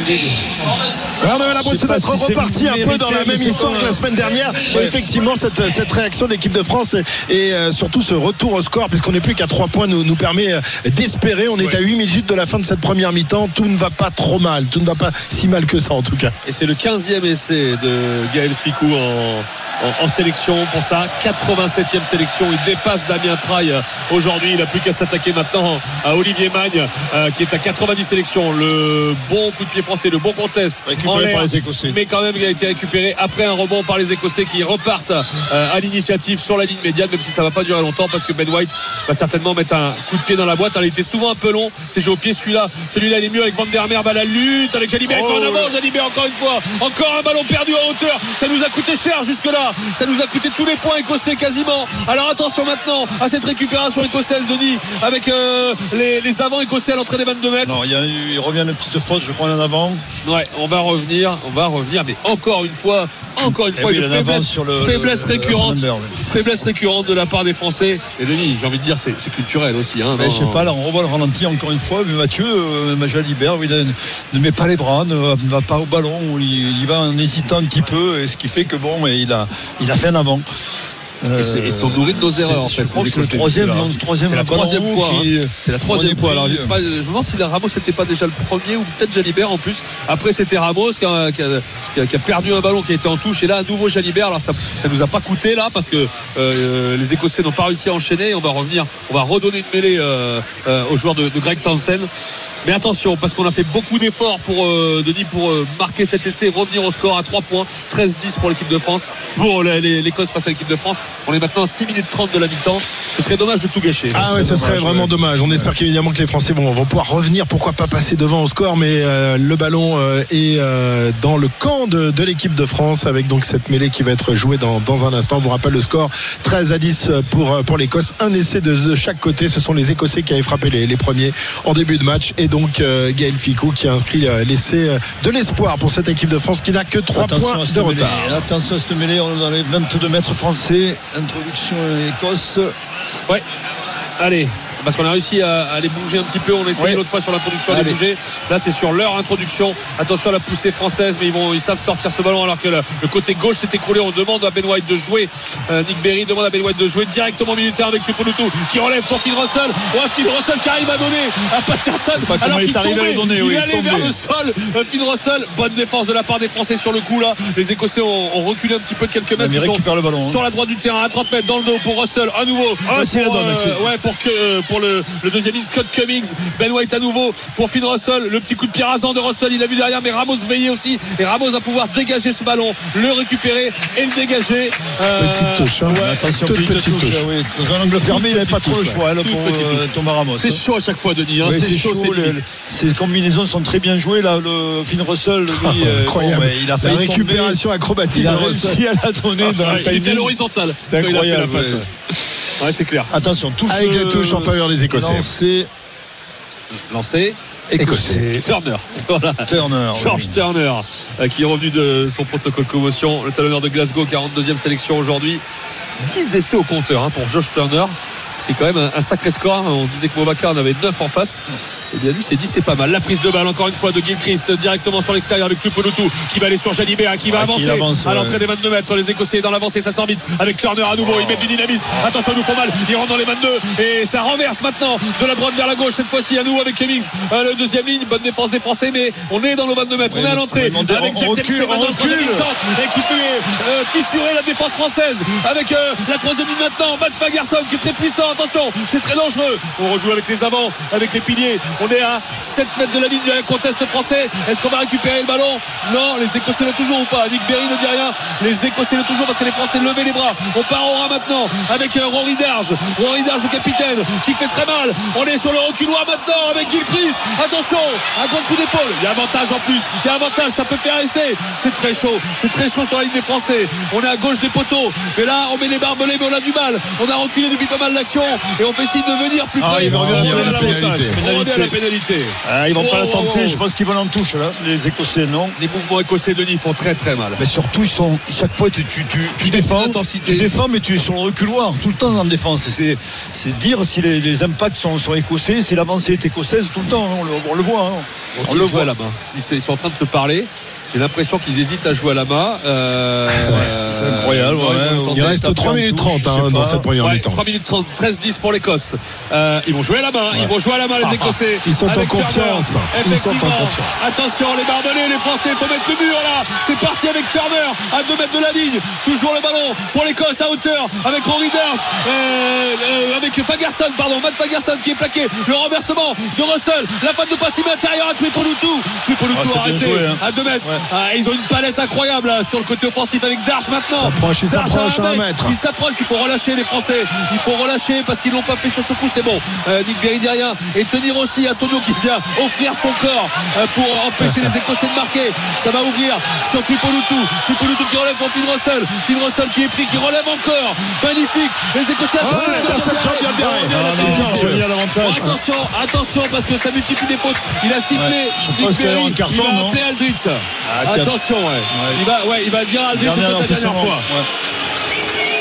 Ouais, on avait l'impression d'être si reparti un peu dans la même histoire que la semaine dernière. Effectivement, cette, cette réaction de l'équipe de France et, et, euh, surtout ce retour au score, puisqu'on n'est plus qu'à 3 points, nous, nous permet euh, d'espérer. On est à 8 minutes de la fin de cette première mi-temps. Tout ne va pas trop mal. Tout ne va pas si mal que ça, en tout cas. Et c'est le 15e essai de Gaël Ficou en, en, en sélection pour sa 87e sélection. Il dépasse Damien Traille aujourd'hui. Il n'a plus qu'à s'attaquer maintenant à Olivier Magne euh, qui est à 90 sélections. Le bon coup de pied français, le bon contest. Récupéré par les Écossais. Mais quand même, il a été récupéré après un rebond par les Écossais qui repartent euh, à l'initiative sur la ligne médiane, même si ça va pas durer longtemps parce que Ben White va certainement mettre un coup de pied dans la boîte. Alors, il était souvent un peu long. C'est joué au pied celui-là. Celui-là, il est mieux avec Van der Merwe à la lutte avec Jalibert. Oh, en avant, Jalibert encore une fois. Encore un ballon perdu en hauteur. Ça nous a coûté cher jusque-là. Ça nous a coûté tous les points écossais quasiment. Alors attention maintenant à cette récupération écossaise, Denis, avec euh, les, les avants écossais à l'entrée des 22 mètres. Non, il, y a eu- il revient une petite faute, je crois, en avant. Ouais, on va revenir, on va revenir, mais encore une fois, encore une Eh fois, oui, une faiblesse, sur le- faiblesse le- le récurrente, faiblesse récurrente de la part des Français. Et Denis, j'ai envie de dire, c'est culturel aussi. Hein, Mais je sais pas, là on revoit le ralenti encore une fois, mais Mathieu, euh, Jalibert, oui, ne, met pas les bras, ne va, ne va pas au ballon, il, il va en hésitant un petit peu, et ce qui fait que bon, il a, il a fait un avant. Et ils sont nourris de nos erreurs, en Je fait, crois les que c'est le troisième, le troisième C'est la troisième fois. hein. C'est la troisième fois. Alors, je, je me demande si Ramos n'était pas déjà le premier ou peut-être Jalibert en plus. Après, c'était Ramos qui a, qui a- qui a- qui a perdu un ballon qui a été en touche. Et là, à nouveau Jalibert. Alors, ça, ça nous a pas coûté là parce que euh, les Écossais n'ont pas réussi à enchaîner. On va revenir, on va redonner une mêlée euh, euh, aux joueurs de, de Greg Townsend. Mais attention, parce qu'on a fait beaucoup d'efforts pour euh, Denis pour euh, marquer cet essai, revenir au score à 3 points, 13-10 pour l'équipe de France. Bon, l'Écosse face à l'équipe de France. On est maintenant à 6 minutes 30 de la mi-temps. Ce serait dommage de tout gâcher. Ah ouais, ce serait vraiment dommage. On espère qu'évidemment que les Français vont, vont pouvoir revenir. Pourquoi pas passer devant au score, mais euh, le ballon euh, est euh, dans le camp de, de l'équipe de France avec donc cette mêlée qui va être jouée dans, dans un instant. On vous rappelle le score 13 à 10 pour, pour l'Écosse. Un essai de, de chaque côté. Ce sont les Écossais qui avaient frappé les, les premiers en début de match. Et donc euh, Gaël Ficou qui a inscrit euh, l'essai de l'espoir pour cette équipe de France qui n'a que 3 Attention points de mêlée. retard. Attention à cette mêlée, on est dans les 22 mètres français. Introduction Écosse. Ouais. Allez. Parce qu'on a réussi à, à les bouger un petit peu. On a essayé l'autre fois sur l'introduction à les bouger. Là, c'est sur leur introduction. Attention à la poussée française, mais ils vont, ils savent sortir ce ballon alors que le, le côté gauche s'est écroulé. On demande à Ben White de jouer. Euh, Nick Berry demande à Ben White de jouer directement militaire avec Chuponutu qui relève pour Phil Russell. Ouais, Phil Russell qui arrive à donner à Patterson. alors il qu'il tombait. donner, il oui, est allé vers le sol. Euh, Phil Russell, bonne défense de la part des Français sur le coup là. Les Écossais ont, ont reculé un petit peu de quelques mètres. Ils sont le ballon, hein. Sur la droite du terrain, à 30 mètres dans le dos pour Russell. À nouveau. C'est la donne, euh, ouais, pour que pour le, le deuxième in Scott Cummings, Ben White à nouveau pour Finn Russell, le petit coup de pied rasant de Russell, il a vu derrière mais Ramos veillait aussi et Ramos va pouvoir dégager ce ballon, le récupérer et le dégager. Euh, Petite touche, hein. ouais. Attention, toute petite petite touche. touche. ah oui. Dans un angle fermé, il n'avait pas trop le choix là, toute pour euh. Thomas Ramos. C'est chaud à chaque fois Denis, hein. Oui, c'est chaud, les-. Ces combinaisons sont très bien jouées là. Le Finn Russell, lui, euh, Incroyable. bon, ouais, il a la failli récupération acrobatique. Il a réussi à la donner dans Ouais, le il était à l'horizontale. C'était fait la incroyable. ouais. Ouais, c'est clair. Attention, touche. Avec la touche en faveur des Écossais. Lancé Lancé. écossais. Turner. Voilà. Turner. George oui. Turner, euh, qui est revenu de son protocole commotion, le talonneur de Glasgow, 42e sélection aujourd'hui. 10 essais au compteur hein, pour Josh Turner. C'est quand même un, un sacré score. On disait que Mobaka en avait 9 en face. Et bien lui, c'est 10, c'est pas mal. La prise de balle, encore une fois, de Gilchrist directement sur l'extérieur avec Tuponutu qui va aller sur Jalibert, qui va Ouais, qui avancer avance, à ouais. l'entrée des 22 mètres. Les Écossais dans l'avancée, ça sort vite. Avec Turner à nouveau, ils mettent du dynamisme. Attention, nous font mal. Ils rentrent dans les 22 et ça renverse maintenant de la droite vers la gauche. Cette fois-ci, à nous avec Cummings. Euh, le deuxième ligne, bonne défense des Français, mais on est dans nos 22 mètres. On est à l'entrée avec Jack Dempsey et qui peut euh, fissurer la défense française avec euh, la troisième ligne maintenant. Matt Fagerson qui est très puissant. Attention, c'est très dangereux. On rejoue avec les avants, avec les piliers. On est à 7 mètres de la ligne du contest français. Est-ce qu'on va récupérer le ballon? Non, les Écossais l'ont toujours ou pas? Nick Berry ne dit rien. Les Écossais l'ont toujours parce que les Français levaient les bras. On part au ras maintenant avec euh, Rory Darge. Rory Darge, le capitaine, qui fait très mal. On est sur le reculoir maintenant avec Gilchrist. Attention, un grand coup d'épaule. Il y a avantage en plus. Il y a avantage, ça peut faire essai. C'est très chaud. C'est très chaud sur la ligne des Français. On est à gauche des poteaux. Mais là, on met les barbelés, mais on a du mal. On a reculé depuis pas mal et on fait signe de venir plus Ah, près. il va revenir On à la pénalité. À la pénalité. Ah, ils vont pas la Oh, oh, tenter. oh. Je pense qu'ils vont en touche là. Les Écossais, non. Les mouvements écossais de Denis font très très mal. Mais surtout, ils sont chaque fois tu, tu, tu, tu défends, tu défends, mais tu es sur le reculoir tout le temps en défense. C'est, dire si les, les impacts sont, sont écossais, si l'avancée est écossaise tout le temps. hein. On le, on le voit. hein. On le voit là-bas. Ils, ils sont en train de se parler. J'ai l'impression qu'ils hésitent à jouer à la main. Euh, C'est incroyable, ouais. Il reste 3 minutes 30 hein, dans cette première Ouais, mi-temps. 3 minutes 30, 13-10 pour l'Écosse. Euh, ils vont jouer à la main, ils vont jouer à la main les Écossais. Ils sont en confiance. Ils sont en confiance. Attention, les barbelés, les Français, il faut mettre le mur là. C'est parti avec Turner à 2 mètres de la ligne. Toujours le ballon pour l'Écosse à hauteur avec Rory Darch, euh, euh, avec Fagerson, pardon, Matt Fagerson qui est plaqué. Le renversement de Russell, la fin de passe intérieur à Tuipulotu. Tuipulotu Ah, c'est bien arrêté joué, hein. à 2 mètres. Ah, ils ont une palette incroyable là, sur le côté offensif avec Darch maintenant. S'approche, il s'approche à un mètre. Il s'approche, il faut relâcher les Français. Il faut relâcher parce qu'ils l'ont pas fait sur ce coup, c'est bon. Euh, Nick Berry rien. Et tenir aussi Antonio qui vient offrir son corps euh, pour empêcher les Écossais de marquer. Ça va ouvrir sur Tuipulotu. Tuipulotu qui relève pour Finn Russell. Finn Russell qui est pris, qui relève encore. Magnifique. Les Écossais Ouais, a. Bon, attention, attention parce que ça multiplie des fautes. Il a. Ouais, je Nick a Berry. il va non appeler Aldritz. Ah, attention, ouais. Il va, ouais, il va dire à Dernier peut-être la dernière fois. Ouais.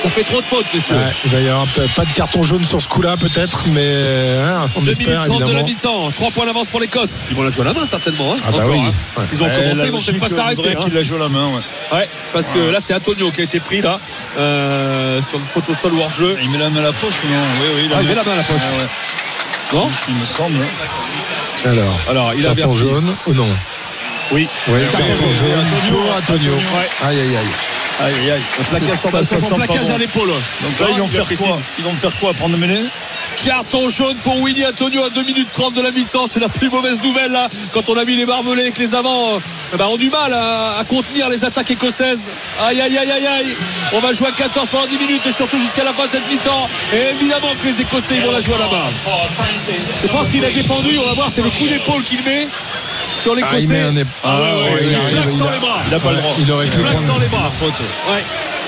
Ça fait trop de fautes, messieurs. Ouais, il va y avoir peut-être pas de carton jaune sur ce coup-là, peut-être, mais hein, on 2 minutes espère 30 de la évidemment. mi-temps. 3 points d'avance pour l'Écosse. Ils vont la jouer à la main, certainement. hein, Ah bah encore, oui. hein. Ouais. Ils ont Ouais, commencé, ils vont peut-être pas s'arrêter. voudrait hein. la joue à la main, ouais. Ouais, parce que là, c'est Antonio qui a été pris, là, euh, sur une photo sol ou hors-jeu. Il met la main à la poche ou non Oui, oui, Ah, il met la main à la poche. Ah, ouais. Non Il me semble. Alors, Alors, il a jaune ou non Oui. Oui, Carton jaune. pour Antonio. Aïe, aïe, aïe. Aïe, aïe, aïe. Plaquage à l'épaule. Donc là, ils vont faire quoi? Ils vont faire quoi Prendre le mêlée? Carton jaune pour Willy Antonio à 2 minutes 30 de la mi-temps. C'est la plus mauvaise nouvelle là. Quand on a mis les barbelés avec les avants, euh, bah, ont du mal à, à contenir les attaques écossaises. Aïe aïe aïe aïe aïe. On va jouer à 14 pendant 10 minutes et surtout jusqu'à la fin de cette mi-temps. Et évidemment que les Écossais ils vont la jouer à la main. Je pense qu'il a défendu. On va voir, c'est le coup d'épaule qu'il met sur Ah, il l'Écossais. met un ép- Ah ouais, il il arrive, plaque il sans a- les bras. Il n'a pas le droit. Il aurait pu prendre sans les bras. faute. Ouais.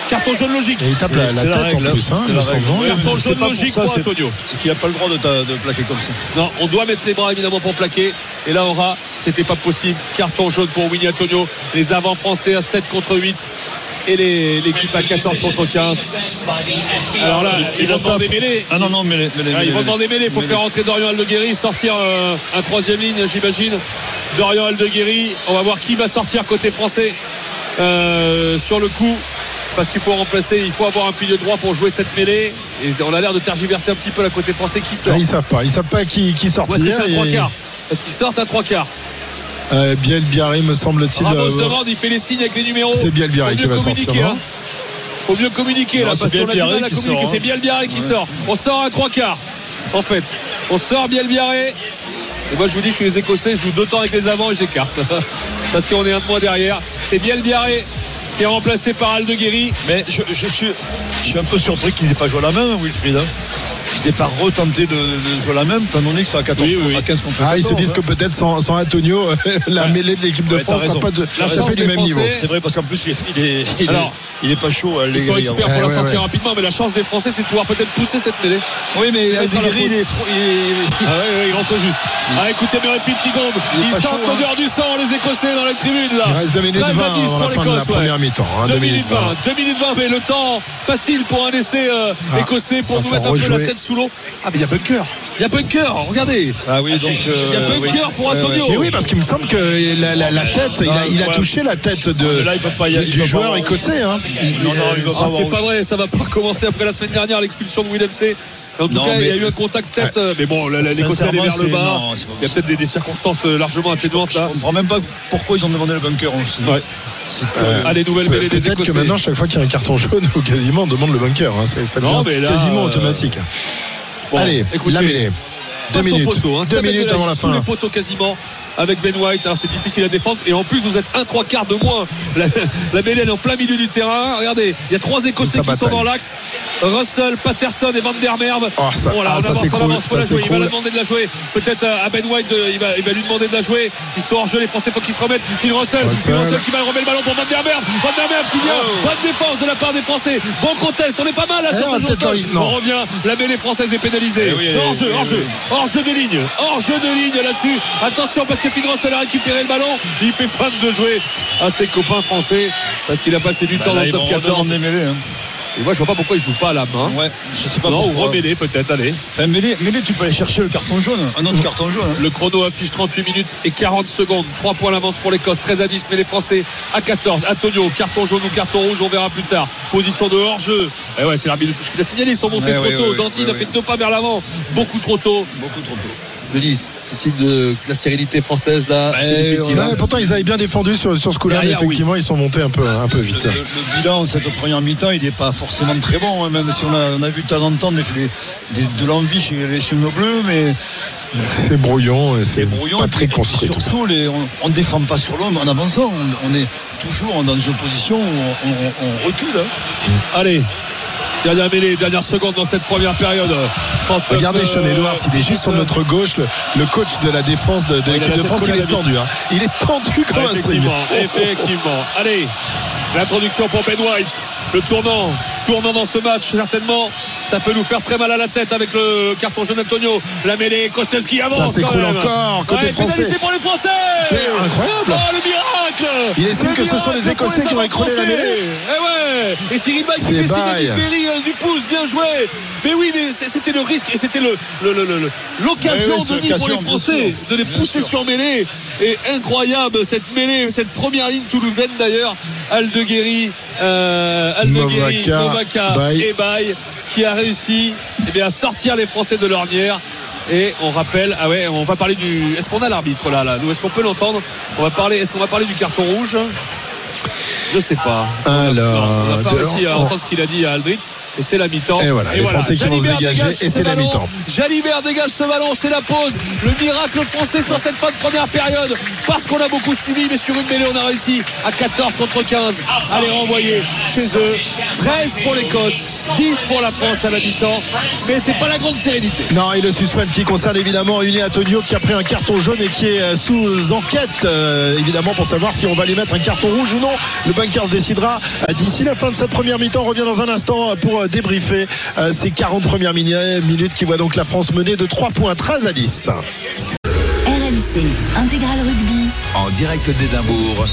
Carton jaune logique. Et il tape la, tête la règle, en plus, hein, la Carton jaune pas pour logique ça, pour Antonio. C'est qu'il n'a pas le droit de, ta- de plaquer comme ça. Non, on doit mettre les bras évidemment pour plaquer. Et là, aura, c'était pas possible. Carton jaune pour Winnie Antonio. Les avants français à 7 contre 8. Et les- l'équipe à 14 contre 15. Alors là, ils vont demander mêlée. Ah non, non, mêlée. mêlée, Ah, ils vont demander mêlée. Il faut mêlée. faire entrer Dorian Aldeguerri, sortir euh, un troisième ligne, j'imagine. Dorian Aldeguerri. On va voir qui va sortir côté français euh, sur le coup. Parce qu'il faut remplacer, il faut avoir un pilier droit pour jouer cette mêlée. Et on a l'air de tergiverser un petit peu la côté français qui sort. Ah, ils savent pas, ils savent pas qui, qui sortir. Est-ce qu'ils sortent à trois quarts? Euh, Biel Biarré, me semble-t-il. Ramos euh, demande, il fait les signes avec les numéros. C'est Biel Biarré qui va communiquer, sortir, hein. Faut mieux communiquer Non, là c'est parce Biel qu'on a du mal à qui communiquer. sort, C'est hein. Biel Biarré qui Ouais. sort. On sort à trois quarts. En fait, on sort Biel Biarré. Et moi je vous dis, je suis les Écossais, je joue deux temps avec les avants et j'écarte. parce qu'on est un de moins derrière. C'est Biel Biarré qui est remplacé par Aldeguerri. Mais je, je suis, je suis un peu surpris qu'ils n'aient pas joué à la main, Wilfried. hein. N'aient pas retenté de, de jouer la même, étant donné que c'est à 14 Oui, oui, à 15 contre Ah, ils se 14, disent hein. que peut-être sans, sans Antonio, la mêlée de l'équipe de Ouais, France sera raison. pas de, La chance fait du même Français, niveau. C'est vrai parce qu'en plus il est, il est, il est- Alors, il est pas chaud. Ils sont experts pour Ouais, la ouais, sortir ouais. rapidement, mais la chance des Français, c'est de pouvoir peut-être pousser cette mêlée. Oui, mais la faute. il est, fro- il est- Ah ouais, ouais, il rentre juste. Ah écoutez Murrayfield qui gombe. Ils sentent hein. l'odeur du sang, les Écossais dans la tribune là. Il reste 2 minutes 13 à 20 10 avant la pour fin de la ouais. première mi-temps. hein, 2 2 minutes minutes 20, 20. 2 minutes 20, mais le temps facile pour un essai euh, Ah, écossais pour nous mettre un peu la tête sous l'eau. Ah mais il y a bunker. Il y a bunker, regardez. Ah oui, donc. Il y a euh, bunker oui. pour Antonio. Mais oui, parce qu'il me semble que la, la- la tête, il a, il a ouais. touché la tête de, Mais là, il peut pas y aller, du, joueur écossais. Hein. Non, non, il va pas Ah, c'est pas vrai, ça va pas commencer après la semaine dernière l'expulsion de Will FC. En tout Non, cas, il y a eu un contact tête, euh, mais bon, l'Écossais allait vers le bas. non, Il y a peut-être des, des circonstances euh, largement atténuantes Je là. comprends même pas pourquoi ils ont demandé le bunker aussi. Ouais. C'est Euh, Ah, les nouvelles Pe- mêlées des Peut-être que Écossais. maintenant, chaque fois qu'il y a un carton jaune, ou quasiment, on demande le bunker. hein. C'est- Ça Non, devient mais là, quasiment euh, automatique. Bon, Allez, écoutez, la mêlée. Deux face au minutes. poteau, hein, Deux minutes de la- avant la sous fin. les poteaux quasiment avec Ben White. Alors c'est difficile à défendre et en plus vous êtes un trois quarts de moins. La, la est en plein milieu du terrain. Regardez, il y a trois Écossais qui sont dans l'axe. Russell, Patterson et Van der Merwe. Oh, ça- Voilà, ah, on ça, avance, c'est on cool, avance, jouer. Il va cool. la demander de la jouer. Peut-être à à Ben White, de- il, va, il va lui demander de la jouer. Ils sont hors jeu, les Français, faut qu'ils se remettent. Phil Russell, Phil Russell. Russell qui va remettre le ballon pour Van der Merwe. Van der Merwe qui vient. Oh. Bonne défense de la part des Français. Bon contest, on est pas mal là Eh, sur on va ce. On revient. La mêlée française est pénalisée. Eh oui, hors jeu, hors jeu. Hors jeu de ligne. Hors jeu de ligne là-dessus. Attention parce que Russell a récupéré le ballon. Il fait fan de jouer à ses copains français parce qu'il a passé du Bah, temps là, dans le top 14. redemander les mêlées, hein. Et moi, je vois pas pourquoi il joue pas à la main. Ouais, je sais pas non, pourquoi. ou remêler peut-être, allez. Enfin, mêlé, mêlé, tu peux aller chercher le carton jaune, un autre carton jaune. hein. Le chrono affiche 38 minutes et 40 secondes. 3 points d'avance pour l'Écosse, 13 à 10, mais les Français à 14. Antonio, carton jaune ou carton rouge, on verra plus tard. Position de hors-jeu. Et ouais, c'est l'arbitre qui l'a signalé. Ils sont montés Ouais, trop ouais, tôt. ouais, il a fait deux pas vers l'avant. Beaucoup trop tôt. Beaucoup trop tôt. Denis, c'est signe de la sérénité française là. c'est difficile. Ouais, hein. pourtant, ils avaient bien défendu sur, sur ce coup-là, mais oui. effectivement, ils sont montés un peu, un peu vite. Le, le bilan, cette première mi-temps, il n'est pas forcément très bon, hein, même si on a, on a vu de temps en temps des, des- des- de l'envie chez, les- chez nos bleus, mais C'est brouillon, et c'est brouillon. pas très construit. et surtout, les- on ne défend pas sur l'homme en avançant. On, on est toujours dans une position où on, on- on recule. hein. Allez. Dernière mêlée, dernière seconde dans cette première période. 39, Regardez Sean euh, Edwards, il est juste sur notre gauche. Le, le coach de la défense de, l'équipe de France, il est tendu. hein. Il est tendu comme un string. Effectivement, effectivement. Allez, l'introduction pour Ben White. Le tournant, tournant dans ce match, certainement. Ça peut nous faire très mal à la tête avec le carton jaune Antonio. La mêlée écossaise qui avance. Ça s'écroule encore, côté Ouais, français. pour les Français. Incroyable. Oh, le miracle. Il estime que ce sont les Écossais qui ont écroulé la mêlée. Eh ouais. Et Cyril Bay qui fait euh, du pouce, bien joué. Mais oui, mais c'était le risque et c'était le- le- le- le- l'occasion pour les l'occasion, Français de les pousser sur mêlée. Et incroyable cette mêlée, cette première ligne toulousaine d'ailleurs. Aldeguerri, euh, Aldeguerri, Bay. et qui a réussi eh bien, à sortir les Français de l'ornière. Et on rappelle, ah ouais, on va parler du. Est-ce qu'on a l'arbitre là, là? Nous, est-ce qu'on peut l'entendre? On va parler. Est-ce qu'on va parler du carton rouge? Je sais pas. Alors, On n'a pas réussi à entendre ce qu'il a dit à Aldrit. Et c'est la mi-temps. Et voilà, les Français qui vont se dégager, dégage et ce c'est la mi-temps. Jalibert dégage ce ballon, c'est la pause. Le miracle français sur cette fin de première période. Parce qu'on a beaucoup subi, mais sur une mêlée, on a réussi à 14 contre 15 à les renvoyer chez eux. 13 pour l'Écosse, 10 pour la France à la mi-temps. Mais c'est pas la grande sérénité. Non, et le suspense qui concerne évidemment Uni Antonio qui a pris un carton jaune et qui est euh, sous enquête, euh, évidemment, pour savoir si on va lui mettre un carton rouge ou non. Le bunker se décidera euh, d'ici la fin de cette première mi-temps. On revient dans un instant pour débriefer euh, ces 40 premières minutes qui voient donc la France mener de 3 points 13 à 10. RMC Intégral Rugby. En direct d'Édimbourg.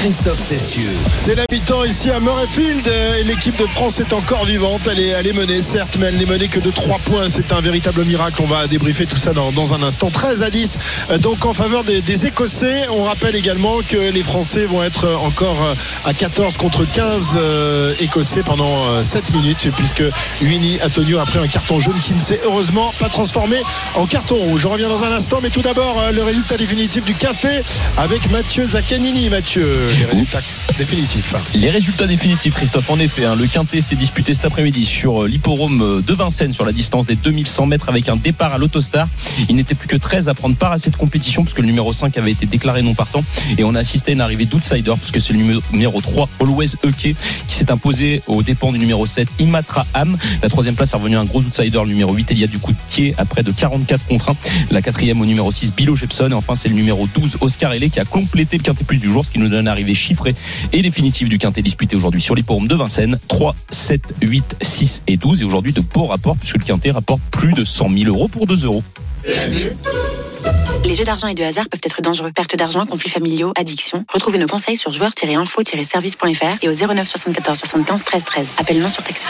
Christophe Cessieux. C'est mi-temps ici à Murrayfield euh, l'équipe de France est encore vivante. Elle est, menée, certes, mais elle n'est menée que de 3 points. C'est un véritable miracle. On va débriefer tout ça dans, un instant. 13 à 10, euh, donc en faveur des, Écossais. On rappelle également que les Français vont être encore euh, à 14 contre 15 euh, Écossais pendant euh, 7 minutes, puisque Winnie Antonio a pris un carton jaune qui ne s'est heureusement pas transformé en carton rouge. Je reviens dans un instant, mais tout d'abord, euh, le résultat définitif du quintet avec Mathieu Zaccanini. Mathieu, les résultats définitifs. Les résultats définitifs, Christophe, en effet, hein, le Quintet s'est disputé cet après-midi sur euh, l'hipporome euh, de Vincennes sur la distance des 2100 mètres avec un départ à l'autostar. Il n'était plus que 13 à prendre part à cette compétition puisque le numéro 5 avait été déclaré non partant et on a assisté à une arrivée d'outsider puisque c'est le numéro- numéro 3 Always Eke qui s'est imposé aux dépens du numéro 7 Imatra Am. La troisième place est revenue à un gros outsider, le numéro 8 Elia Ducoutier à près de 44 contre 1. La quatrième au numéro 6 Bilo Jepson et enfin c'est le numéro 12 Oscar Hellé qui a complété le Quintet plus du jour ce qui nous donne une arrivée chiffrée et définitive du Quintet disputé aujourd'hui sur l'hipporome de Vincennes 3, 7, 8, 6 et 12 et aujourd'hui de beaux rapports puisque le Quintet rapporte plus de 100 000 euros pour 2 euros. Les jeux d'argent et de hasard peuvent être dangereux. Perte d'argent, conflits familiaux, addiction. Retrouvez nos conseils sur joueurs-info-service.fr et au 09 74 75 13 13. Appel non surtaxé.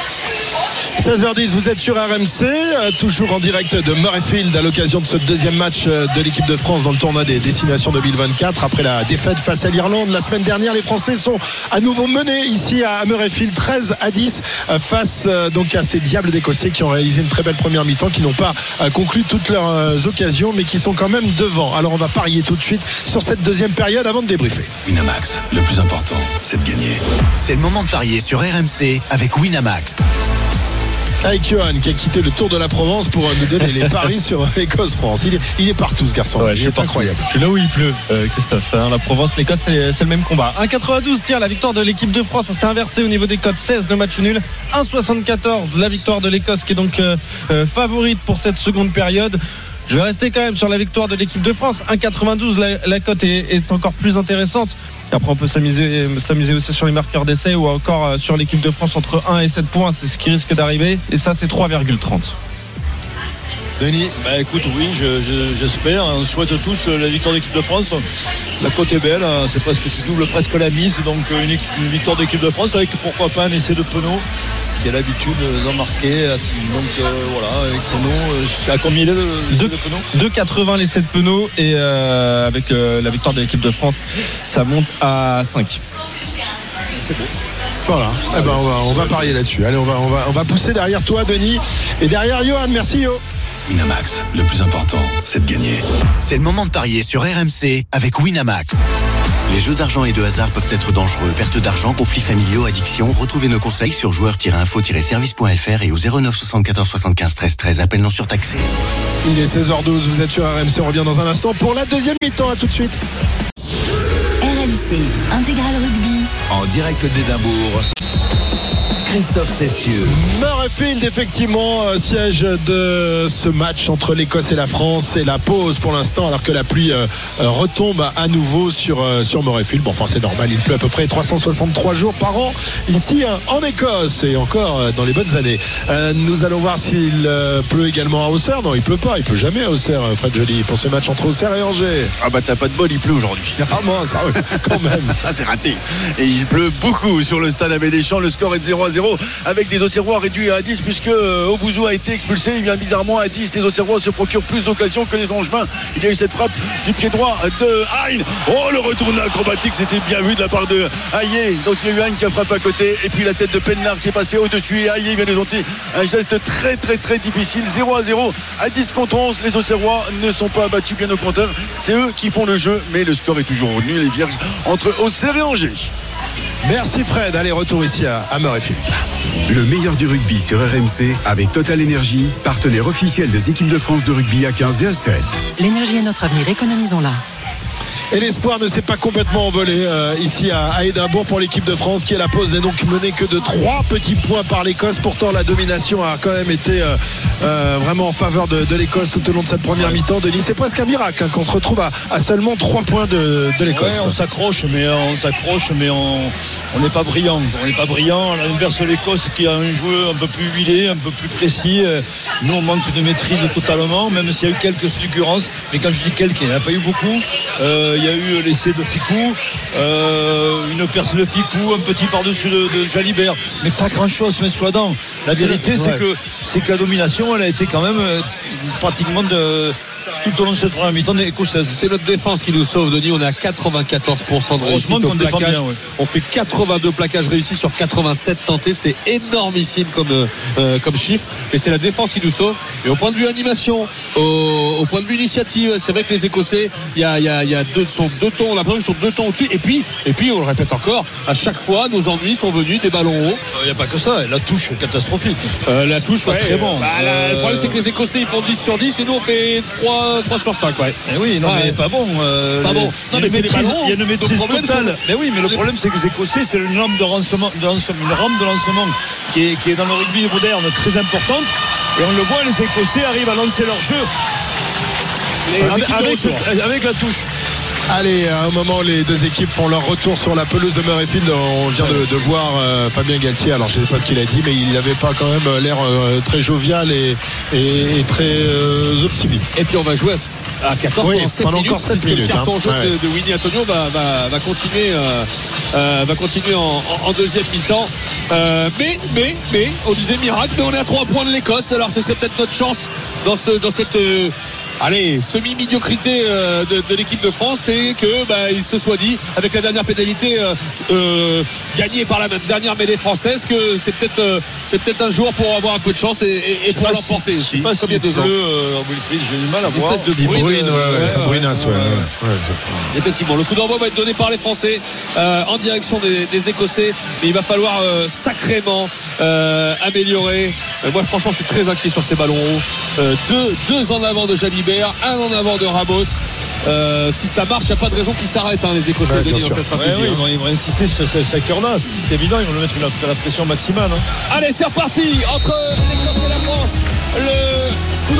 16h10, vous êtes sur RMC, euh, toujours en direct de Murrayfield à l'occasion de ce deuxième match euh, de l'équipe de France dans le tournoi des destinations 2024. Après la défaite face à l'Irlande la semaine dernière, les Français sont à nouveau menés ici à Murrayfield 13 à 10 euh, face donc à ces diables d'Écossais qui ont réalisé une très belle première mi-temps, qui n'ont pas conclu toutes leurs euh, occasions, mais qui sont quand même devant. Alors on va parier tout de suite sur cette deuxième période avant de débriefer. Winamax, le plus important, c'est de gagner. C'est le moment de parier sur RMC avec Winamax. Avec Johan qui a quitté le Tour de la Provence pour euh, nous donner les paris sur Écosse-France. Il est, il est partout ce garçon. il est incroyable. Je suis là où il pleut, euh, Christophe. hein. la Provence, l'Écosse, c'est le même combat. 1,92, tiens, la victoire de l'équipe de France, ça s'est inversé au niveau des codes 16, le match nul. 1,74, la victoire de l'Écosse qui est donc euh, euh, favorite pour cette seconde période. Je vais rester quand même sur la victoire de l'équipe de France. 1,92, la, la cote est, est encore plus intéressante. Après, on peut s'amuser s'amuser aussi sur les marqueurs d'essai ou encore euh, sur l'équipe de France entre 1 et 7 points. C'est ce qui risque d'arriver. Et ça, c'est 3,30. Denis? Bah écoute, oui, je- je- j'espère. On souhaite tous euh, la victoire de l'équipe de France. la côte est belle, hein. c'est presque tu doubles presque la mise, donc euh, une victoire d'équipe de France avec pourquoi pas un essai de Penaud qui a l'habitude d'en marquer. Donc euh, voilà, avec Penaud, euh, à combien il est le, l'essai de Penaud 2,80 les 7 pneus et euh, avec euh, la victoire de l'équipe de France, ça monte à 5. C'est beau. Voilà. Eh ben, on, va, on va parier là-dessus. Allez, on va, on, va, on va pousser derrière toi, Denis. Et derrière Johan. Merci, Yo. Winamax, le plus important, c'est de gagner. C'est le moment de parier sur RMC avec Winamax. Les jeux d'argent et de hasard peuvent être dangereux. Perte d'argent, conflits familiaux, addiction. Retrouvez nos conseils sur joueurs-info-service.fr et au 09 74 75 13 13. Appel non surtaxé. Il est 16h12. Vous êtes sur RMC. On revient dans un instant pour la deuxième mi-temps. À tout de suite. RMC Intégral Rugby. En direct d'Édimbourg. Christophe Cessieux. Murrayfield, effectivement, euh, siège de ce match entre l'Écosse et la France. C'est la pause pour l'instant, alors que la pluie euh, euh, retombe à nouveau sur, euh, sur Murrayfield. Bon, enfin, c'est normal, il pleut à peu près 363 jours par an ici hein, en Écosse et encore dans les bonnes années. Nous allons voir s'il pleut également à Auxerre. Non, il pleut pas, il pleut jamais à Auxerre, Fred Joly, pour ce match entre Auxerre et Angers. Ah bah t'as pas de bol, il pleut aujourd'hui. Ah bon, ça, oui, quand même. Ah c'est raté. Et il pleut beaucoup sur le stade Abbé Deschamps. Le score est de 0 à 0 avec des Auxerrois réduits à 10 puisque euh, Obouzou a été expulsé. Et bien bizarrement à 10, les Auxerrois se procurent plus d'occasions que les Angevins. Il y a eu cette frappe du pied droit de Hein. Oh le retour acrobatique, c'était bien vu de la part de Haye. Donc il y a eu Hein qui a frappé à côté et puis la tête de Pennard qui est passée au-dessus et Haye vient de tenter un geste très très très difficile. 0 à 0 à 10 contre 11. Les Auxerrois ne sont pas abattus, bien au contraire. C'est eux qui font le jeu, mais le score est toujours nul et vierge entre Auxerre et Angers. Merci Fred. Allez, retour ici à, Murrayfield. Le meilleur du rugby sur RMC avec Total Energy, partenaire officiel des équipes de France de rugby à 15 et à 7. L'énergie est notre avenir, économisons-la. Et l'espoir ne s'est pas complètement envolé euh, ici à, Édimbourg pour l'équipe de France qui à la pause n'est donc menée que de trois petits points par l'Écosse. Pourtant la domination a quand même été euh, euh, vraiment en faveur de, de l'Écosse tout au long de cette première mi-temps. Denis, c'est presque un miracle hein, qu'on se retrouve à, à seulement trois points de, de l'Écosse. Ouais, on s'accroche, mais on s'accroche, mais on n'est pas brillant. On n'est pas brillant. À l'inverse l'Écosse qui a un jeu un peu plus huilé, un peu plus précis. Nous, on manque de maîtrise totalement, même s'il y a eu quelques fulgurances. Mais quand je dis quelques, il n'y en a pas eu beaucoup. Euh, il y a eu l'essai de Ficou, euh, une perce de Ficou, un petit par-dessus de, de Jalibert, mais pas grand-chose, mais soit dans. La vérité, c'est que c'est que la domination, elle a été quand même euh, pratiquement de tout au long de cette première mi-temps écossaise. C'est notre défense qui nous sauve, Denis. On est à 94% de réussite au qu'on défend plaquage. bien, ouais. On fait 82 plaquages réussis sur 87 tentés. C'est énormissime comme, euh, euh, comme chiffre. Mais c'est la défense qui nous sauve. Et au point de vue animation, au, au point de vue initiative, c'est vrai que les Écossais, il y a, il y a- il y a deux, sont deux tons, on a l'impression qu'ils sont deux tons au-dessus. Et puis, et puis, on le répète encore, à chaque fois, nos ennuis sont venus des ballons hauts. Il n'y a pas que ça, la touche catastrophique. Euh, la touche, ouais, très bon. bah, la- le problème, c'est que les Écossais, ils font 10 sur 10 et nous, on fait 3, 3 sur 5. Ouais. Eh oui, non, Ouais. mais pas bon. euh, Pas bon. Il y Non, a mais maîtrise, ballons. il y a une Le maîtrise totale. Mais oui, mais le problème, c'est que les Écossais, c'est une lampe de lancement, de lancement- une rampe de lancement qui est, qui est dans le rugby moderne très importante. Et on le voit, les Écossais arrivent à lancer leur jeu Les avec la touche. Allez, à un moment, les deux équipes font leur retour sur la pelouse de Murrayfield. On vient de, de voir euh, Fabien Galtier. Alors, je ne sais pas ce qu'il a dit, mais il n'avait pas quand même euh, l'air euh, très jovial et, et- et très euh, optimiste. Et puis on va jouer à à 14 Oui, pendant 7 pendant minutes. encore sept puisque minutes, Le carton hein. jaune Ouais. de, de Winnie Antonio va, va, va continuer, va continuer en, deuxième mi-temps. Mais, mais, mais, on disait miracle, mais on est à 3 points de l'Écosse. Alors ce serait peut-être notre chance dans, ce, dans cette. Allez, semi-médiocrité euh, de, de l'équipe de France et que bah, il se soit dit avec la dernière pénalité euh, euh, gagnée par la dernière mêlée française que c'est peut-être euh, c'est peut-être un jour pour avoir un peu de chance et, et- et pour l'emporter Je sais pas Comme il y a s'il deux ans. euh, Wilfried, j'ai du mal à Une voir. espèce de brune, ouais, euh, ouais, ça ouais, brunasse, ouais. Effectivement, le coup d'envoi va être donné par les Français euh, en direction des, des Écossais. Mais il va falloir euh, sacrément euh, améliorer. Euh, moi, franchement, je suis très inquiet sur ces ballons hauts. Euh, deux, deux en avant de Jalibert, un en avant de Ramos. Euh, si ça marche, il n'y a pas de raison qu'ils s'arrêtent, hein, les Écossais Ouais, dans sûr. cette stratégie. Ouais, oui, hein. ils, vont, ils vont insister sur ce, ce cœur-là. C'est évident, ils vont le mettre la, la pression maximale. hein. Allez, c'est reparti entre l'Écosse et la France. Le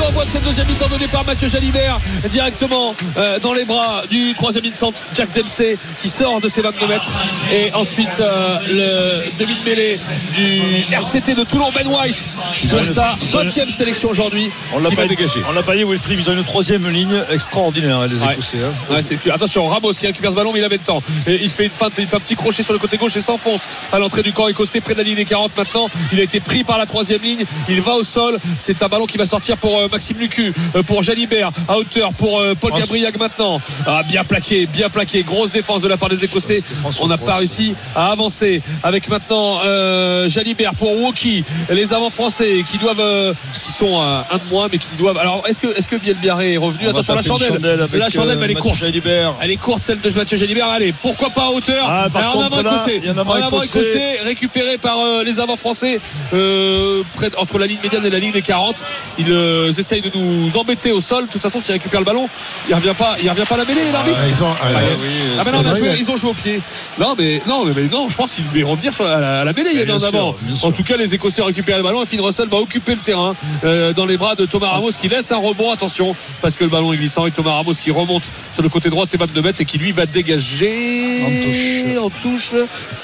coup d'envoi de cette deuxième mi-temps donné par Mathieu Jalibert directement euh, dans les bras du troisième mi-temps Jack Dempsey qui sort de ses 22 mètres et ensuite euh, le demi de mêlée du RCT de Toulon Ben White pour sa 20e sélection aujourd'hui On l'a pas, va dégager. on l'a pas dit, Wilfried. Ils ont une troisième ligne extraordinaire, les Ouais. Écossais. hein. Ouais, c'est. Attention, Ramos qui récupère ce ballon, mais il avait le temps. Et il fait une feinte, il fait un petit crochet sur le côté gauche et s'enfonce à l'entrée du camp écossais près de la ligne des 40 maintenant. Il a été pris par la troisième ligne. Il va au sol. C'est un ballon qui va sortir pour euh, Maxime Lucu, euh, pour Jalibert à hauteur, pour euh, Paul Gabriac maintenant. Ah, bien plaqué, bien plaqué. Grosse défense de la part des Écossais. On n'a pas réussi à avancer avec maintenant euh, Jalibert pour Woki. Les avants français qui doivent, euh, qui sont un de moins, mais qui doivent. Alors, est-ce que, est-ce que Bielbiaré est revenu? On va Attention, la chandelle. la chandelle, elle est courte. Jalibert. Elle est courte celle de Mathieu Jalibert. Allez, pourquoi pas à hauteur? Ah, par en contre, avant écossais. en En avant écossais. écossais, récupéré par les avants français près, entre la ligne médiane et la ligne des 40. Ils essayent de nous embêter au sol. De toute façon, s'ils récupèrent le ballon, il revient pas, il revient pas à la mêlée, l'arbitre. Ah, ils ont- ah, Ah, ouais. oui, ah, mais non, on a joué- ils ont joué au pied. Non, mais non, mais, mais non, je pense qu'il devait revenir sur la, à la- à la mêlée. Il y avait en avant. En tout cas, les Écossais récupèrent le ballon et Finn Russell va occuper le terrain euh, dans les bras de Thomas Ramos qui laisse un rebond. Attention, parce que le ballon est glissant et Thomas Ramos qui remonte sur le côté droit de ses 22 mètres et qui lui va dégager En touche. en touche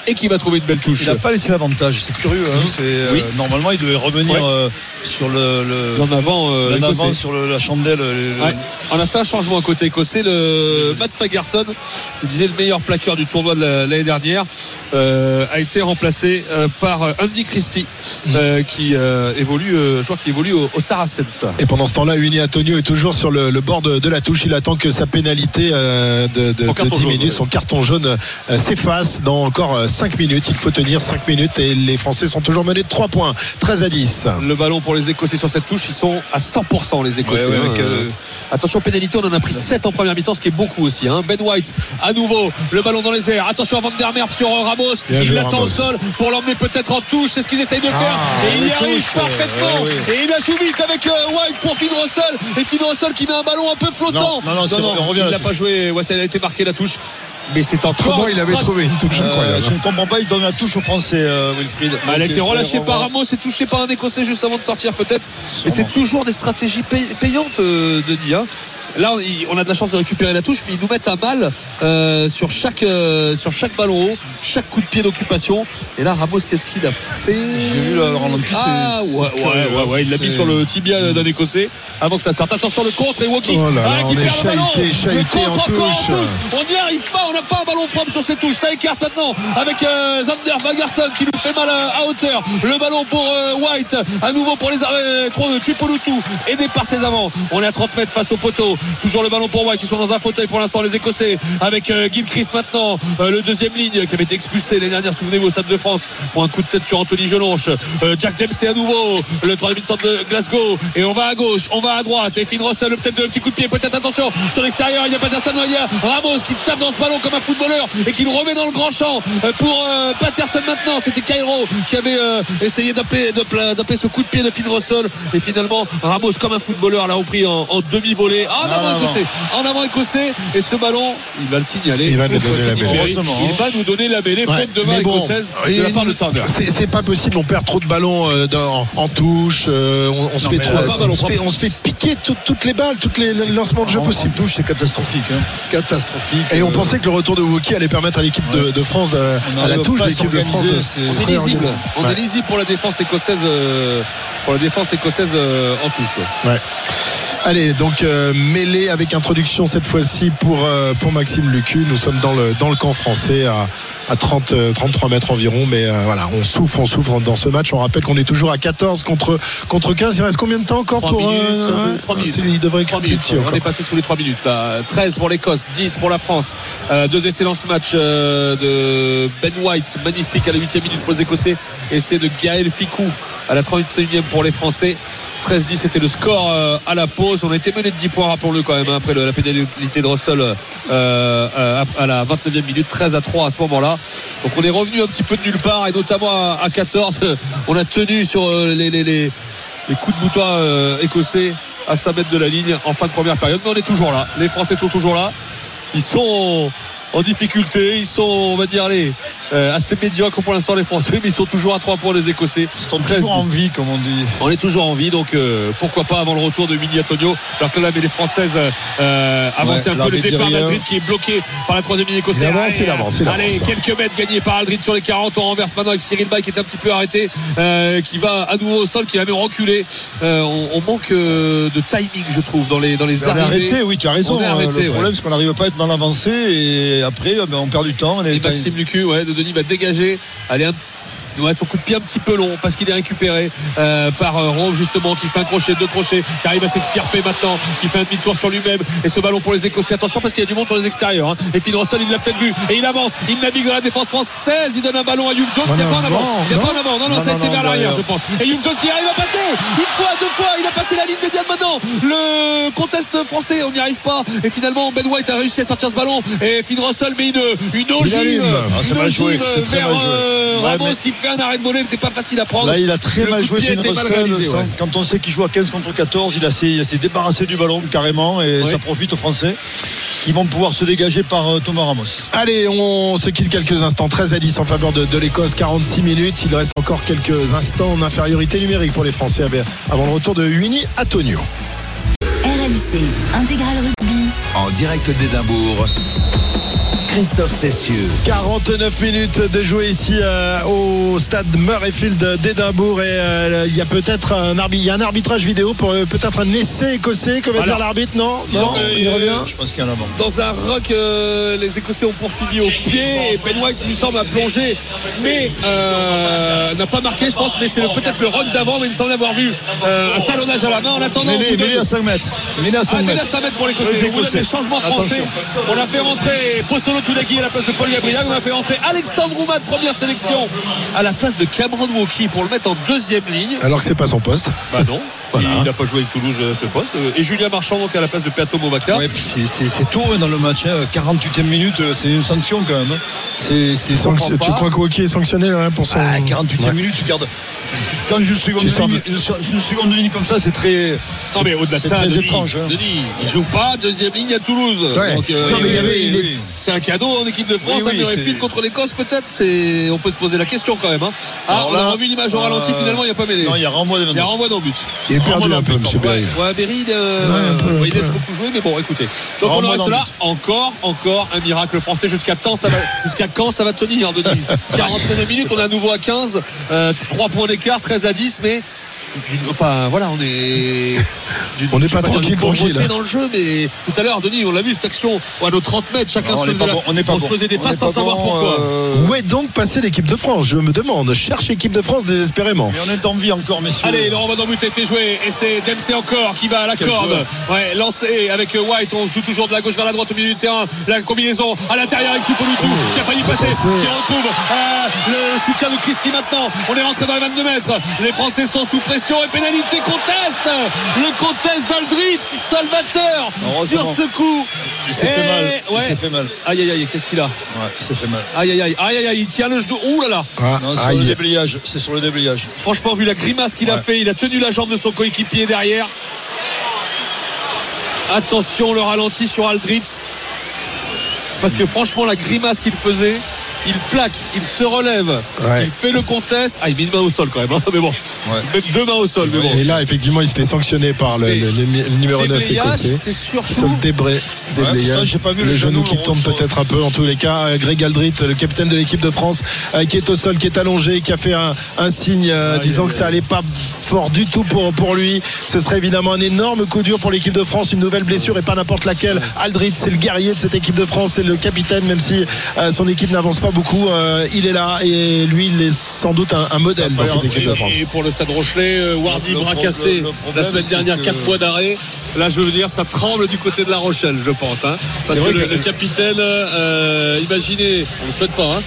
et qui va trouver une belle touche. Il n'a pas laissé l'avantage, c'est curieux. hein. C'est, euh, normalement, il devait revenir Ouais. euh, sur le, le- En avant, euh, l'en écossais. avant sur le- la chandelle. le- Ouais. On a fait un changement à côté écossais. Le Matt Fagerson, je disais le meilleur plaqueur du tournoi de la- l'année dernière, euh, a été remplacé euh, par Andy Christie, euh, qui euh, évolue, euh, joueur qui évolue au, au Saracens. Et pendant ce temps-là, Uni Antonio est toujours sur le, le bord de, de la touche. Il attend que sa pénalité euh, de, de, Son de carton 10 jaune, minutes, ouais. son carton jaune euh, s'efface dans encore 5 minutes. Il faut tenir 5 minutes et les Français sont toujours menés de 3 points. 13 à 10. Le ballon pour les Écossais sur cette touche, ils sont à 100% les Écossais. Ouais, ouais, hein. avec, euh, Attention, pénalité, on en a pris 7 en première mi-temps, ce qui est beaucoup aussi. hein. Ben White, à nouveau, le ballon dans les airs. Attention à Van der sur Ramos. Bien il l'attend au sol pour l'emmener peut-être en touche. C'est ce qu'ils essayent de faire. Ah, et il y arrive touches, parfaitement. ouais. Et il la joue vite avec euh, White pour Finn Russell. Et Finn Russell qui met un ballon un peu flottant. Non, non, non, on revient il n'a pas joué. Ouais, ça a été marqué la touche. Mais c'est encore. Autrement, il avait trouvé une touche Euh, incroyable. je ne comprends pas, il donne la touche aux Français, euh, Wilfried. Bah, elle a été il relâchée par. Ramos et touchée par un Écossais juste avant de sortir peut-être. Et c'est toujours des stratégies pay- payantes, euh, Denis. hein. Là, on- a de la chance de récupérer la touche, mais ils nous mettent à mal euh, sur, chaque, euh, sur chaque ballon haut, chaque coup de pied d'occupation. Et là, Ramos, qu'est-ce qu'il a fait J'ai vu le ralenti, Ah, ouais, ouais, ouais, ouais, il l'a mis sur le tibia d'un Écossais avant que ça sorte. Attention, le contre et Woki Oh on récupère est le ballon. chahuté, Le chahuté contre en encore en touche. On n'y arrive pas, on n'a pas un ballon propre sur ces touches. Ça écarte maintenant avec euh, Zander Fagerson qui nous fait mal à, à hauteur. Le ballon pour euh, White, à nouveau pour les arrêts trop de Tupolutu, aidé par ses avants. On est à 30 mètres face au poteau. Toujours le ballon pour White, ils sont dans un fauteuil pour l'instant, les Écossais, avec euh, Gilchrist maintenant, euh, le deuxième ligne qui avait été expulsé l'année dernière, souvenez-vous, au Stade de France, pour un coup de tête sur Anthony Gelonche. Euh, Jack Dempsey à nouveau, le troisième centre de Glasgow. Et on va à gauche, on va à droite. Et Finn Russell, peut-être un petit coup de pied, peut-être attention, sur l'extérieur, il y a Patterson, il y a Ramos qui tape dans ce ballon comme un footballeur et qui le remet dans le grand champ euh, pour Patterson maintenant. C'était Cairo qui avait essayé d'appeler, ce coup de pied de Finn Russell. Et finalement, Ramos, comme un footballeur, l'a repris en, en demi-volée. En avant non, écossais, en avant écossais. Et ce ballon, il va le signaler. Il va nous donner la. Heureusement, Il va nous donner la mêlée, Ouais, faute de main mais bon, écossaise de il- la part de Turner. c'est, pas possible, on perd trop de ballons euh, dans- en touche, euh, on, on se fait mais trop- là, on, ballon se fait, on se fait piquer tout- toutes les balles, toutes les lancements de jeu possibles. En touche, c'est catastrophique. hein. Catastrophique. Et on Euh, pensait que le retour de Woki allait permettre à l'équipe de, de France, de- à la touche de l'équipe de France, On est lisible. On est lisible pour la défense écossaise, euh, pour la défense écossaise euh, en touche. Ouais. Allez, donc euh, mêlée avec introduction cette fois-ci pour, euh, pour Maxime Lucu. Nous sommes dans le, dans le camp français à, à 30, euh, 33 mètres environ. Mais euh, voilà, on souffre, on souffre dans ce match. On rappelle qu'on est toujours à 14 contre, contre 15. Il reste combien de temps encore 3 pour minutes, euh, euh, trois ouais, minutes. Il devrait 3 plus minutes. On est passé sous les 3 minutes. Là. 13 pour l'Écosse, 10 pour la France. Deux excellents matchs de Ben White, magnifique à la 8 minute pour les Écossais. Et c'est de Gaël Ficou à la 31e pour les Français. 13-10 c'était le score euh, à la pause. On été mené de 10 points, rappelons-le quand même, hein, après la pénalité de Russell euh, euh, à la 29e minute, 13 à 3 à ce moment-là. Donc on est revenu un petit peu de nulle part et notamment à, à 14. On a tenu sur les, les, les, coups de boutoir euh, écossais à 5 mètres de la ligne en fin de première période. Mais on est toujours là. Les Français sont toujours là. Ils sont en difficulté. Ils sont, on va dire, allez, euh, assez médiocres pour l'instant les Français, mais ils sont toujours à 3 points les Écossais. Ils sont toujours en vie, comme on dit. On est toujours en vie, donc euh, pourquoi pas avant le retour de Mini Antonio, alors que là, mais les Françaises euh, avancent Ouais, un peu le départ d'Aldrit qui est bloqué par la troisième ligne écossaise. Allez, Allez, quelques mètres gagnés par Aldrit sur les 40. On renverse maintenant avec Cyril Bay qui est un petit peu arrêté, euh, qui va à nouveau au sol, qui va même reculer. On, on manque de timing, je trouve, dans les, dans les On est arrivées. arrêté, oui, tu as raison. On est hein. arrêté, le ouais. problème, c'est qu'on n'arrive pas à être dans l'avancée et après, ben, on perd du temps. On est Et Maxime Lucu, ouais, de Denis va dégager. Allez, un Ouais, son coup de pied un petit peu long parce qu'il est récupéré euh, par euh, Rome justement qui fait un crochet, deux crochets, qui arrive à s'extirper maintenant, qui fait un demi-tour sur lui-même et ce ballon pour les Écossais. Attention parce qu'il y a du monde sur les extérieurs. hein. Et Phil Russell il l'a peut-être vu et il avance, il navigue dans la défense française, il donne un ballon à Youp Jones, il n'y a pas en avant, il n'y a pas en avant, non non, Non, ça a été vers l'arrière je pense. Et Youp Jones qui arrive à passer une fois, deux fois, il a passé la ligne médiane maintenant. Le contest français, on n'y arrive pas et finalement Ben White a réussi à sortir ce ballon et Phil Russell met une une ogive. Ah, une ogive vers euh, Ouais, Ramos mais- qui fait un arrêt de volée, c'était pas facile à prendre. Là, il a très Le mal joué pied Finn était mal Russell. réalisé, ouais. Quand on sait qu'il joue à 15 contre 14, il a s'est- il s'est débarrassé du ballon carrément et Oui. ça profite aux Français qui vont pouvoir se dégager par euh, Thomas Ramos. Allez, on se quitte quelques instants. 13 à 10 en faveur de, de l'Écosse, 46 minutes. Il reste encore quelques instants en infériorité numérique pour les Français avant le retour de Winnie Antonio. RMC Intégral Rugby. En direct d'Édimbourg. Christophe Cessieux. 49 minutes de jouer ici euh, au stade Murrayfield d'Édimbourg et euh, il y a peut-être un, arbi- il y a un arbitrage vidéo pour euh, peut-être un essai écossais que va Voilà. dire l'arbitre non? Non? que, il euh, revient Je pense qu'il y en a avant. Dans un rock, euh, les Écossais ont poursuivi au pied et Ben White, il me semble, a plongé, mais euh, n'a pas marqué, je pense. Mais c'est peut-être le rock d'avant, mais il me semble avoir vu euh, un talonnage à la main. En attendant, on Mêlé, à 5 mètres. Mêlé à 5 Ah, mètres. ça va être pour Les l'Écossais. Écossais. les changements français. Attention. On a fait rentrer Possolo Toudagui à la place de Paul Gabriel. On a fait rentrer Alexandre Roumat, première sélection, à la place de Cameron Woki pour le mettre en deuxième ligne. alors que c'est pas son poste Bah non. Voilà. Il n'a pas joué avec Toulouse euh, ce poste. Et Julien Marchand donc à la place de Peato Movaca. Ouais, puis c'est- tôt hein, dans le match. hein. 48e minute, euh, c'est une sanction quand même. hein. Sanction- tu crois que Wauquiez est sanctionné là, pour son Ah, 48e Ouais. minute, tu gardes. Tu changes une seconde, de ligne, une, une seconde de ligne comme ça, c'est très. Non mais au-delà de c'est ça, très Denis, étrange. hein. Denis, il joue pas deuxième ligne à Toulouse. Ouais. Donc, euh, Non, mais il y avait- oui, il est- oui. C'est un cadeau en équipe de France, Oui, oui, à Murrayfield contre l'Écosse peut-être. C'est, on peut se poser la question quand même. hein. Ah, on a revu l'image au ralenti. euh, Finalement, il n'y a pas mêlé. Non, il y a renvoi Il y a renvoi dans le but. il est perdu dans un peu but, monsieur Ouais, Berry ouais, Berry, euh, il laisse beaucoup jouer, mais bon, écoutez. Donc on en reste là. but. Encore, encore un miracle français. Jusqu'à temps, ça va, jusqu'à quand ça va tenir, Denis? 49 minutes, on est à nouveau à 15, euh, 3 points d'écart, 13 à 10, mais enfin voilà, on est. On n'est pas tranquille, pauvreté tranquille. dans le jeu, mais tout à l'heure, Denis, on l'a vu cette action à nos 30 mètres, chacun Non, on se faisait, bon, on on se faisait des On passes sans pas savoir bon, pourquoi. euh, où est donc passée l'équipe de France je me demande cherche l'équipe de France désespérément Mais on est en vie encore, messieurs. Allez, le renvoi dans but a été joué et c'est Dempsey encore qui va à la Quel corde. Ouais, lancé avec White. On joue toujours de la gauche vers la droite au milieu du terrain. La combinaison à l'intérieur avec Tupolutu qui a failli passer, passé. qui retrouve euh, le soutien de Christy maintenant. On est rentré dans les 22 mètres. Les Français sont sous pression et pénalité conteste. Le conteste d'Aldrit Salvateur sur ce coup. Il s'est fait mal. Il ouais. s'est fait mal. Aïe aïe aïe, qu'est-ce qu'il a Ouais, il s'est fait mal. Aïe aïe aïe, aïe aïe aïe, il tient le genou. Ouh là là. Ah, Non, sur aïe. le déblayage. C'est sur le déblayage. Franchement, vu la grimace qu'il a fait, il a tenu la jambe de son coéquipier derrière. Attention, le ralenti sur Aldrit. Parce que franchement, la grimace qu'il faisait, il plaque, il se relève, Ouais. il fait le contest. Ah, il met une main au sol quand même, hein, mais bon. Ouais. Il met deux mains au sol, mais bon. et là effectivement il se fait sanctionner par le, numéro 9 Déblayage, écossais c'est surtout. sur le débré, pas vu le, le genou genou, qui tombe peut-être un peu en tous les cas Euh, Greg Aldrit le capitaine de l'équipe de France euh, qui est au sol qui est allongé qui a fait un, un signe euh, disant que ça allait pas fort du tout pour, pour lui ce serait évidemment un énorme coup dur pour l'équipe de France une nouvelle blessure et pas n'importe laquelle Aldrit c'est le guerrier de cette équipe de France c'est le capitaine même si euh, son équipe n'avance pas beaucoup euh, il est là et lui il est sans doute un, un modèle dans cette équipe de France Et pour le stade Rochelet, euh, Wardy Le bras cassé la semaine dernière, que- 4 mois d'arrêt. Là, je veux dire, ça tremble du côté de la Rochelle, je pense. hein. Parce que le, que- le capitaine, euh, imaginez, on ne le souhaite pas, hein,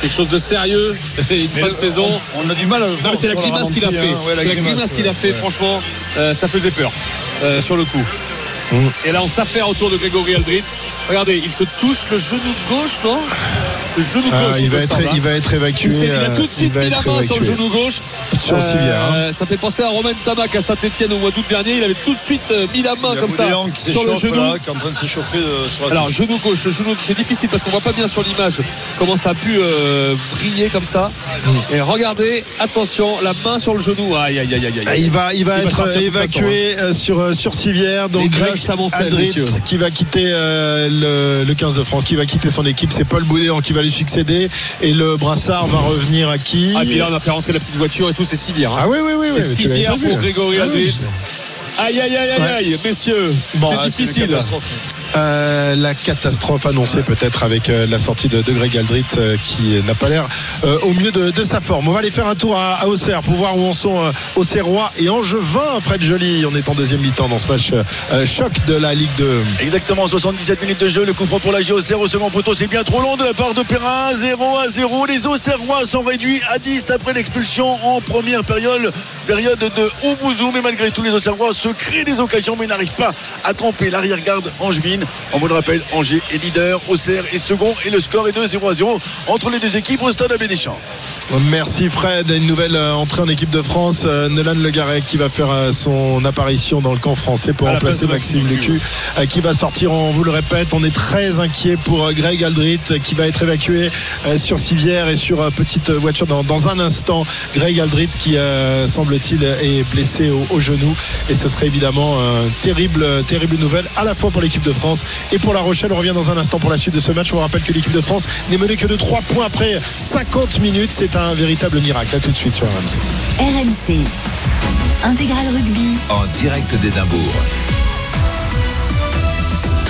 quelque chose de sérieux, et une Mais fin de saison. On, a du mal à le Non, voir mais c'est la grimace qu'il a fait. hein. Ouais, la grimace qu'il a fait, ouais. franchement, euh, ça faisait peur euh, sur le coup. Mm. Et là, on s'affaire autour de Grégory Aldrit. Regardez, il se touche le genou gauche, non le genou Ah, gauche. il, va être, hein. il va être évacué. Il a tout de euh, suite mis la main sur le genou gauche. Sur le civière, hein. Euh, Ça fait penser à Romain Tamac à Saint-Etienne au mois d'août dernier. Il avait tout de suite euh, mis la main comme ça sur le genou. là, qui est en train de s'échauffer euh, Alors touche. genou gauche, le genou c'est difficile parce qu'on voit pas bien sur l'image comment ça a pu euh, briller comme ça. Et regardez, attention, la main sur le genou. Aïe aïe aïe aïe. aïe. Ah, Il va, il va Il être façon, évacué euh, sur, euh, sur Civière. Donc Greg messieurs. qui va quitter euh, le, le 15 de France, qui va quitter son équipe. C'est Paul Boudéan qui va lui succéder. Et le brassard va revenir à qui Ah, et puis là, on a fait rentrer la petite voiture et tout, c'est Sivière. hein. Ah oui, oui, oui. c'est vu, pour hein. Grégory Ah oui. Aïe aïe aïe aïe Ouais. aïe, messieurs, Bon, c'est c'est difficile. Euh, la catastrophe annoncée peut-être avec euh, la sortie de, de Greg Aldrit euh, qui n'a pas l'air euh, au mieux de, de sa forme. On va aller faire un tour à, à Auxerre pour voir où en sont euh, Auxerrois et Angevin. Fred Joly, on est en deuxième mi-temps dans ce match euh, choc de la Ligue 2. Exactement, 77 minutes de jeu. Le coup pour la Auxerre au second poteau. C'est bien trop long de la part de Perrin. 0 à 0. Les Auxerrois sont réduits à 10 après l'expulsion en première période. Période de Oubouzou. Mais malgré tout, les Auxerrois se créent des occasions mais n'arrivent pas à tromper l'arrière-garde angevine. On vous le rappelle, Angers est leader, Auxerre est second et le score est de 0 à 0 entre les deux équipes au stade Abbé Deschamps. Merci Fred. Une nouvelle euh, entrée en équipe de France. Euh, Nolan Le Garec qui va faire euh, son apparition dans le camp français pour À remplacer Maxime Lucu qui va sortir. On vous le répète, on est très inquiet pour Greg Aldrit qui va être évacué sur civière et sur petite voiture dans, dans un instant. Greg Aldrit qui semble-t-il est blessé au, au genou et ce serait évidemment euh, terrible, terrible nouvelle à la fois pour l'équipe de France et pour La Rochelle. On revient dans un instant pour la suite de ce match. On vous rappelle que l'équipe de France n'est menée que de 3 points après 50 minutes. C'est un véritable miracle. À tout de suite sur RMC. RMC. Intégral Rugby. En direct d'Édimbourg.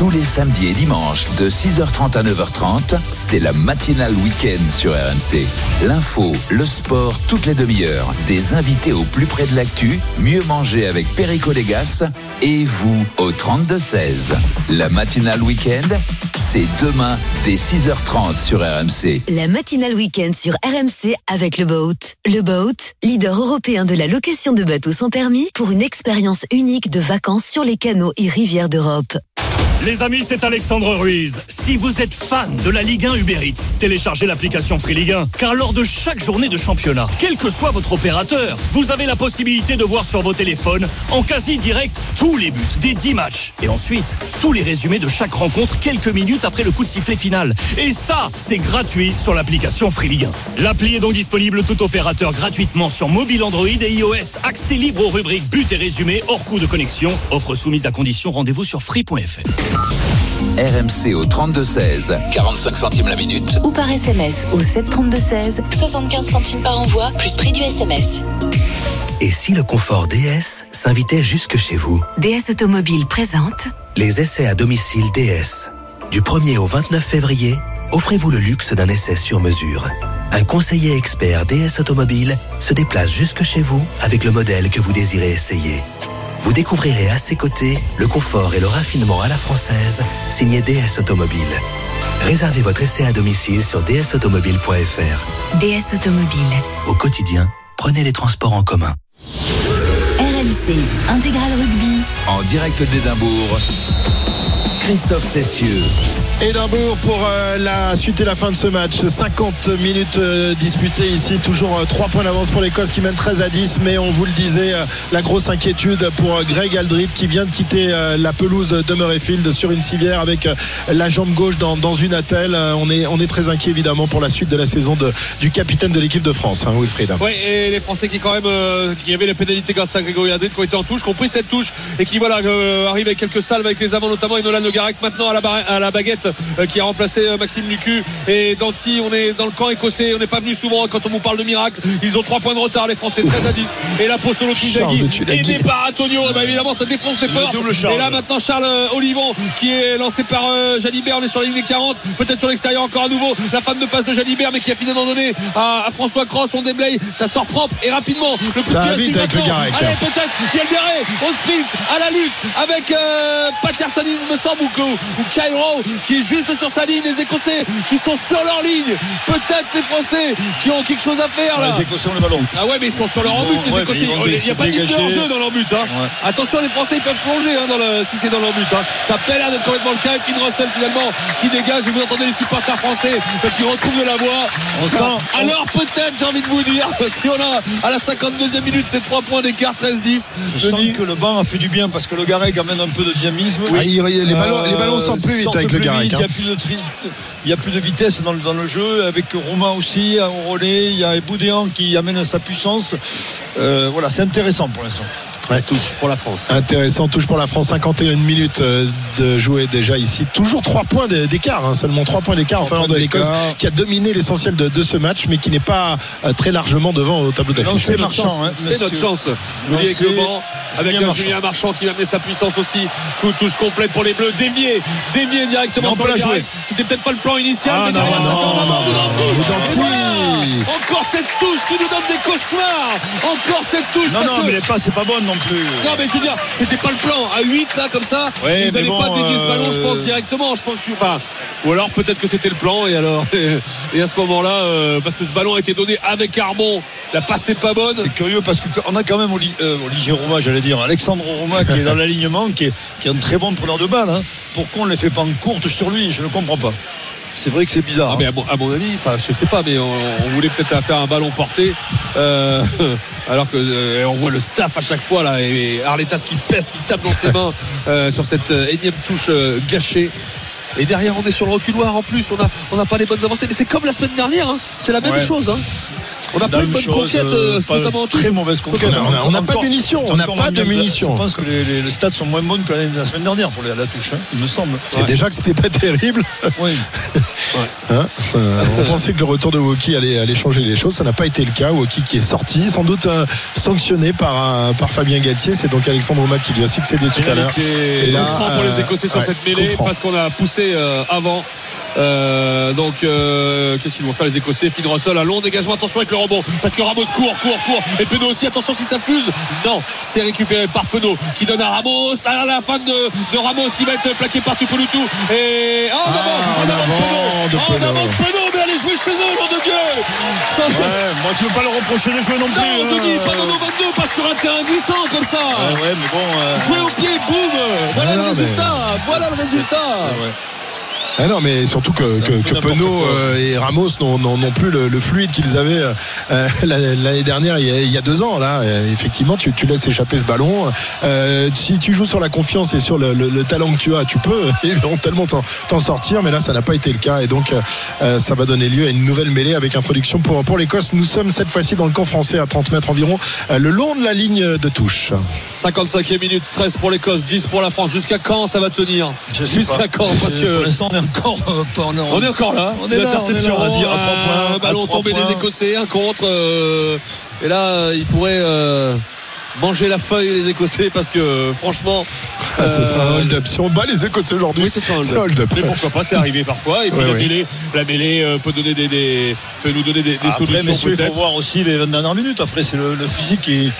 Tous les samedis et dimanches de 6h30 à 9h30, c'est la matinale week-end sur RMC. L'info, le sport, toutes les demi-heures. Des invités au plus près de l'actu, mieux manger avec Perico Légas et vous au 32-16. La matinale week-end, c'est demain dès 6h30 sur RMC. La matinale week-end sur RMC avec le Boat. Le Boat, leader européen de la location de bateaux sans permis pour une expérience unique de vacances sur les canaux et rivières d'Europe. Les amis, c'est Alexandre Ruiz. Si vous êtes fan de la Ligue 1 Uber Eats, téléchargez l'application Free Ligue 1. Car lors de chaque journée de championnat, quel que soit votre opérateur, vous avez la possibilité de voir sur vos téléphones, en quasi direct, tous les buts des 10 matchs. Et ensuite, tous les résumés de chaque rencontre quelques minutes après le coup de sifflet final. Et ça, c'est gratuit sur l'application Free Ligue 1. L'appli est donc disponible tout opérateur gratuitement sur mobile Android et iOS. Accès libre aux rubriques buts et résumés hors coût de connexion. Offre soumise à condition. Rendez-vous sur free.fr. RMC au 32-16, 45 centimes la minute. Ou par SMS au 732-16, 75 centimes par envoi, plus prix du SMS. Et si le confort DS s'invitait jusque chez vous DS Automobile présente Les essais à domicile DS. Du 1er au 29 février, offrez-vous le luxe d'un essai sur mesure. Un conseiller expert DS Automobile se déplace jusque chez vous avec le modèle que vous désirez essayer. Vous découvrirez à ses côtés le confort et le raffinement à la française, signé DS Automobile. Réservez votre essai à domicile sur dsautomobile.fr. DS Automobile. Au quotidien, prenez les transports en commun. RMC. Intégral Rugby. En direct d'Édimbourg, Christophe Cessieux. Édimbourg pour euh, la suite et la fin de ce match. 50 minutes euh, disputées ici, toujours euh, 3 points d'avance pour l'Écosse qui mène 13 à 10. Mais on vous le disait, euh, la grosse inquiétude pour euh, Greg Aldrit qui vient de quitter euh, la pelouse de Murrayfield sur une civière avec euh, la jambe gauche dans, une attelle. Euh, on, est, on est très inquiet évidemment pour la suite de la saison de, du capitaine de l'équipe de France, hein, Wilfried. Ouais, et les Français qui quand même euh, qui avaient la pénalité grâce à Grégory Aldrit qui ont été en touche, qui ont pris cette touche et qui voilà euh, arrivent avec quelques salves avec les avants notamment et Nolan maintenant à la, à la baguette euh, qui a remplacé euh, Maxime Lucu et Danti. On est dans le camp écossais on n'est pas venu souvent quand on vous parle de miracle ils ont 3 points de retard les Français 13 à 10 et là pour Solo Tulagi. aidé par Antonio. Bah, évidemment ça défonce les peurs. et là maintenant Charles euh, Olivon qui est lancé par euh, Jalibert on est sur la ligne des 40 peut-être sur l'extérieur encore à nouveau. La fan de passe de Jalibert mais qui a finalement donné à, à François Cross on déblaye. Ça sort propre et rapidement. Le coup Ça de vite avec le. Allez, peut-être Garret au sprint à la lutte avec euh, Patterson il me semble ou, ou Kyle Rowe qui est juste sur sa ligne. Les Écossais qui sont sur leur ligne. Peut-être les Français qui ont quelque chose à faire là. Les Écossais ont le ballon. Ah ouais, mais ils sont sur leur but, les ouais, Écossais. vont Il n'y a pas de dégager. jeu dans leur but. hein. Attention, les Français, ils peuvent plonger hein, dans le, si c'est dans leur but. hein. Ça peut l'air d'être complètement le cas. Et Finn Russell, finalement, qui dégage. Et vous entendez les supporters français euh, qui retrouvent de la voix. On sent- Alors, peut-être, j'ai envie de vous dire, si on a à la 52e minute, c'est 3 points d'écart, 13-10. Je sens que le banc a fait du bien parce que le Garec amène un peu de dynamisme. Ah, il- les ballons- les ballons sortent plus vite avec le Garec, hein. Il y a plus de a plus de vitesse dans, le- jeu avec Romain aussi au relais. Il y a Boudéan qui amène sa puissance. Euh, voilà, c'est intéressant pour l'instant. Ouais. Touche pour la France. Intéressant, touche pour la France, 51 minutes euh, de jouer déjà ici. Toujours 3 points d'é- d'écart, hein, seulement 3 points d'écart en faveur de l'Écosse qui a dominé l'essentiel de, de ce match mais qui n'est pas euh, très largement devant au tableau d'affiche. c'est notre Marchand, chance. hein, c'est notre avec Julien un Marchand. Julien Marchand qui va amener sa puissance aussi. Coup de touche complète pour les Bleus. Dévié, dévié directement sur la jouer. C'était peut-être pas le plan initial, Ah, mais non, derrière, ça non, fait un non. Encore cette touche qui nous donne des cauchemars. Encore cette touche. Non, non, que- mais les passes, c'est pas bonne non plus. Non mais je veux dire, c'était pas le plan. À 8 là comme ça, Ouais, ils n'allaient bon, pas dévier ce ballon, je pense euh, directement. Je pense, je suis pas. Ou alors peut-être que c'était le plan et alors et à ce moment-là, euh, parce que ce ballon a été donné avec Arbon, la passe est pas bonne. C'est curieux parce qu'on a quand même Oli- euh, Olivier Rouma, j'allais dire, Alexandre Rouma qui est dans l'alignement, qui est, qui est un très bon preneur de balle. hein. Pourquoi on ne les fait pas en courte sur lui? Je ne comprends pas. C'est vrai que c'est bizarre. Ah, hein. mais à mon, à mon avis, enfin je sais pas, mais on, on voulait peut-être faire un ballon porté, euh, alors que euh, on voit le staff à chaque fois là et Arletas qui peste, qui tape dans ses mains euh, sur cette énième touche gâchée. Et derrière, on est sur le reculoir en plus. On n'a on pas les bonnes avancées. Mais c'est comme la semaine dernière. hein. C'est la même Ouais. chose. hein. On n'a C'est pas la une bonne chose, conquête, euh, euh, pas notamment très mauvaise conquête. On a- on n'a pas de munitions, on n'a pas de munitions. Je pense que les, les- les stats sont moins bonnes que la, la semaine dernière pour les- la touche, hein, il me semble. Et déjà que c'était pas terrible. Oui. Hein, euh, on pensait que le retour de Woki allait, allait changer les choses. Ça n'a pas été le cas. Woki qui est sorti, sans doute euh, sanctionné par, Fabien Gatier. C'est donc Alexandre Omat qui lui a succédé tout à l'heure. Et là, pour les euh, Écossais sur ouais, cette mêlée parce qu'on a poussé euh, avant. Euh, donc euh, qu'est-ce qu'ils vont faire les Écossais? Finn Russell un long dégagement. Attention avec le rebond. Parce que Ramos court court court. Et Penaud aussi attention si ça fuse. Non c'est récupéré par Penaud qui donne à Ramos. À la fin de, de Ramos qui va être plaqué par Tupolutu et oh, en avant Ah, en avant de en avant de Penaud. Mais allez jouer chez eux nom de Dieu. Ouais, moi, tu veux pas le reprocher de jouer non plus. non. Denis pas dans nos 22 pas sur un terrain glissant comme ça. Ouais, mais bon. euh, Jouer au pied, boum. Voilà Ah le non, résultat. Voilà le résultat. c'est vrai. Ah non, mais surtout que, que, que Penaud euh, et Ramos n'ont n'ont- n'ont plus le, le fluide qu'ils avaient euh, l'année l'année dernière, il y, a, il y a deux ans. Là, Euh, effectivement, tu, tu laisses échapper ce ballon. Euh, si tu joues sur la confiance et sur le, le- le talent que tu as, tu peux éventuellement t'en t'en sortir. Mais là, ça n'a pas été le cas. Et donc, euh, ça va donner lieu à une nouvelle mêlée avec introduction pour, pour l'Écosse. Nous sommes cette fois-ci dans le camp français à 30 mètres environ, euh, le long de la ligne de touche. 55e minute, 13 pour l'Écosse, 10 pour la France. Jusqu'à quand ça va tenir? Jusqu'à quand? Parce que encore euh. On est, on est encore là. On est Une là, interception, on est là, à dire à trois points, un ballon tombé points. des Écossais, un contre. euh, et là, il pourrait euh, manger la feuille les Écossais parce que franchement. Ah, ce sera un hold-up. Si on bat les Écossais aujourd'hui, Oui, c'est ça. c'est un hold-up. Mais pourquoi pas, c'est arrivé parfois. Et puis Ouais, la ouais. mêlée, la mêlée peut donner des, des- peut nous donner des, des Après, solutions messieurs, il faut voir aussi les 20 dernières minutes. Après, c'est le, le physique qui,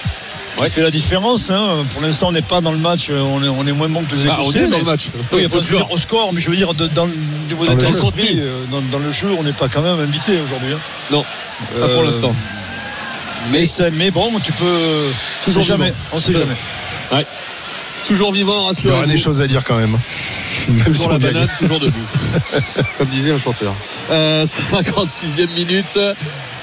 qui fait la différence. hein. Pour l'instant, on n'est pas dans le match. On est, on est moins bon que les Ah, Écossais. on est dans mais- le match. Oui, Au enfin, je veux score. dire, au score, mais je veux dire, de- dans niveau Dans le jeu. euh, dans, dans le jeu, on n'est pas quand même invité aujourd'hui. hein. Non, pas pour Euh, l'instant. Mais, ça- mais bon, tu peux. Toujours on sait jamais. vivant. On sait jamais. Ouais. Toujours vivant, Il y aura des choses à dire quand même. Même si Toujours la banane, toujours debout. Comme disait un chanteur. Euh, 56e minute.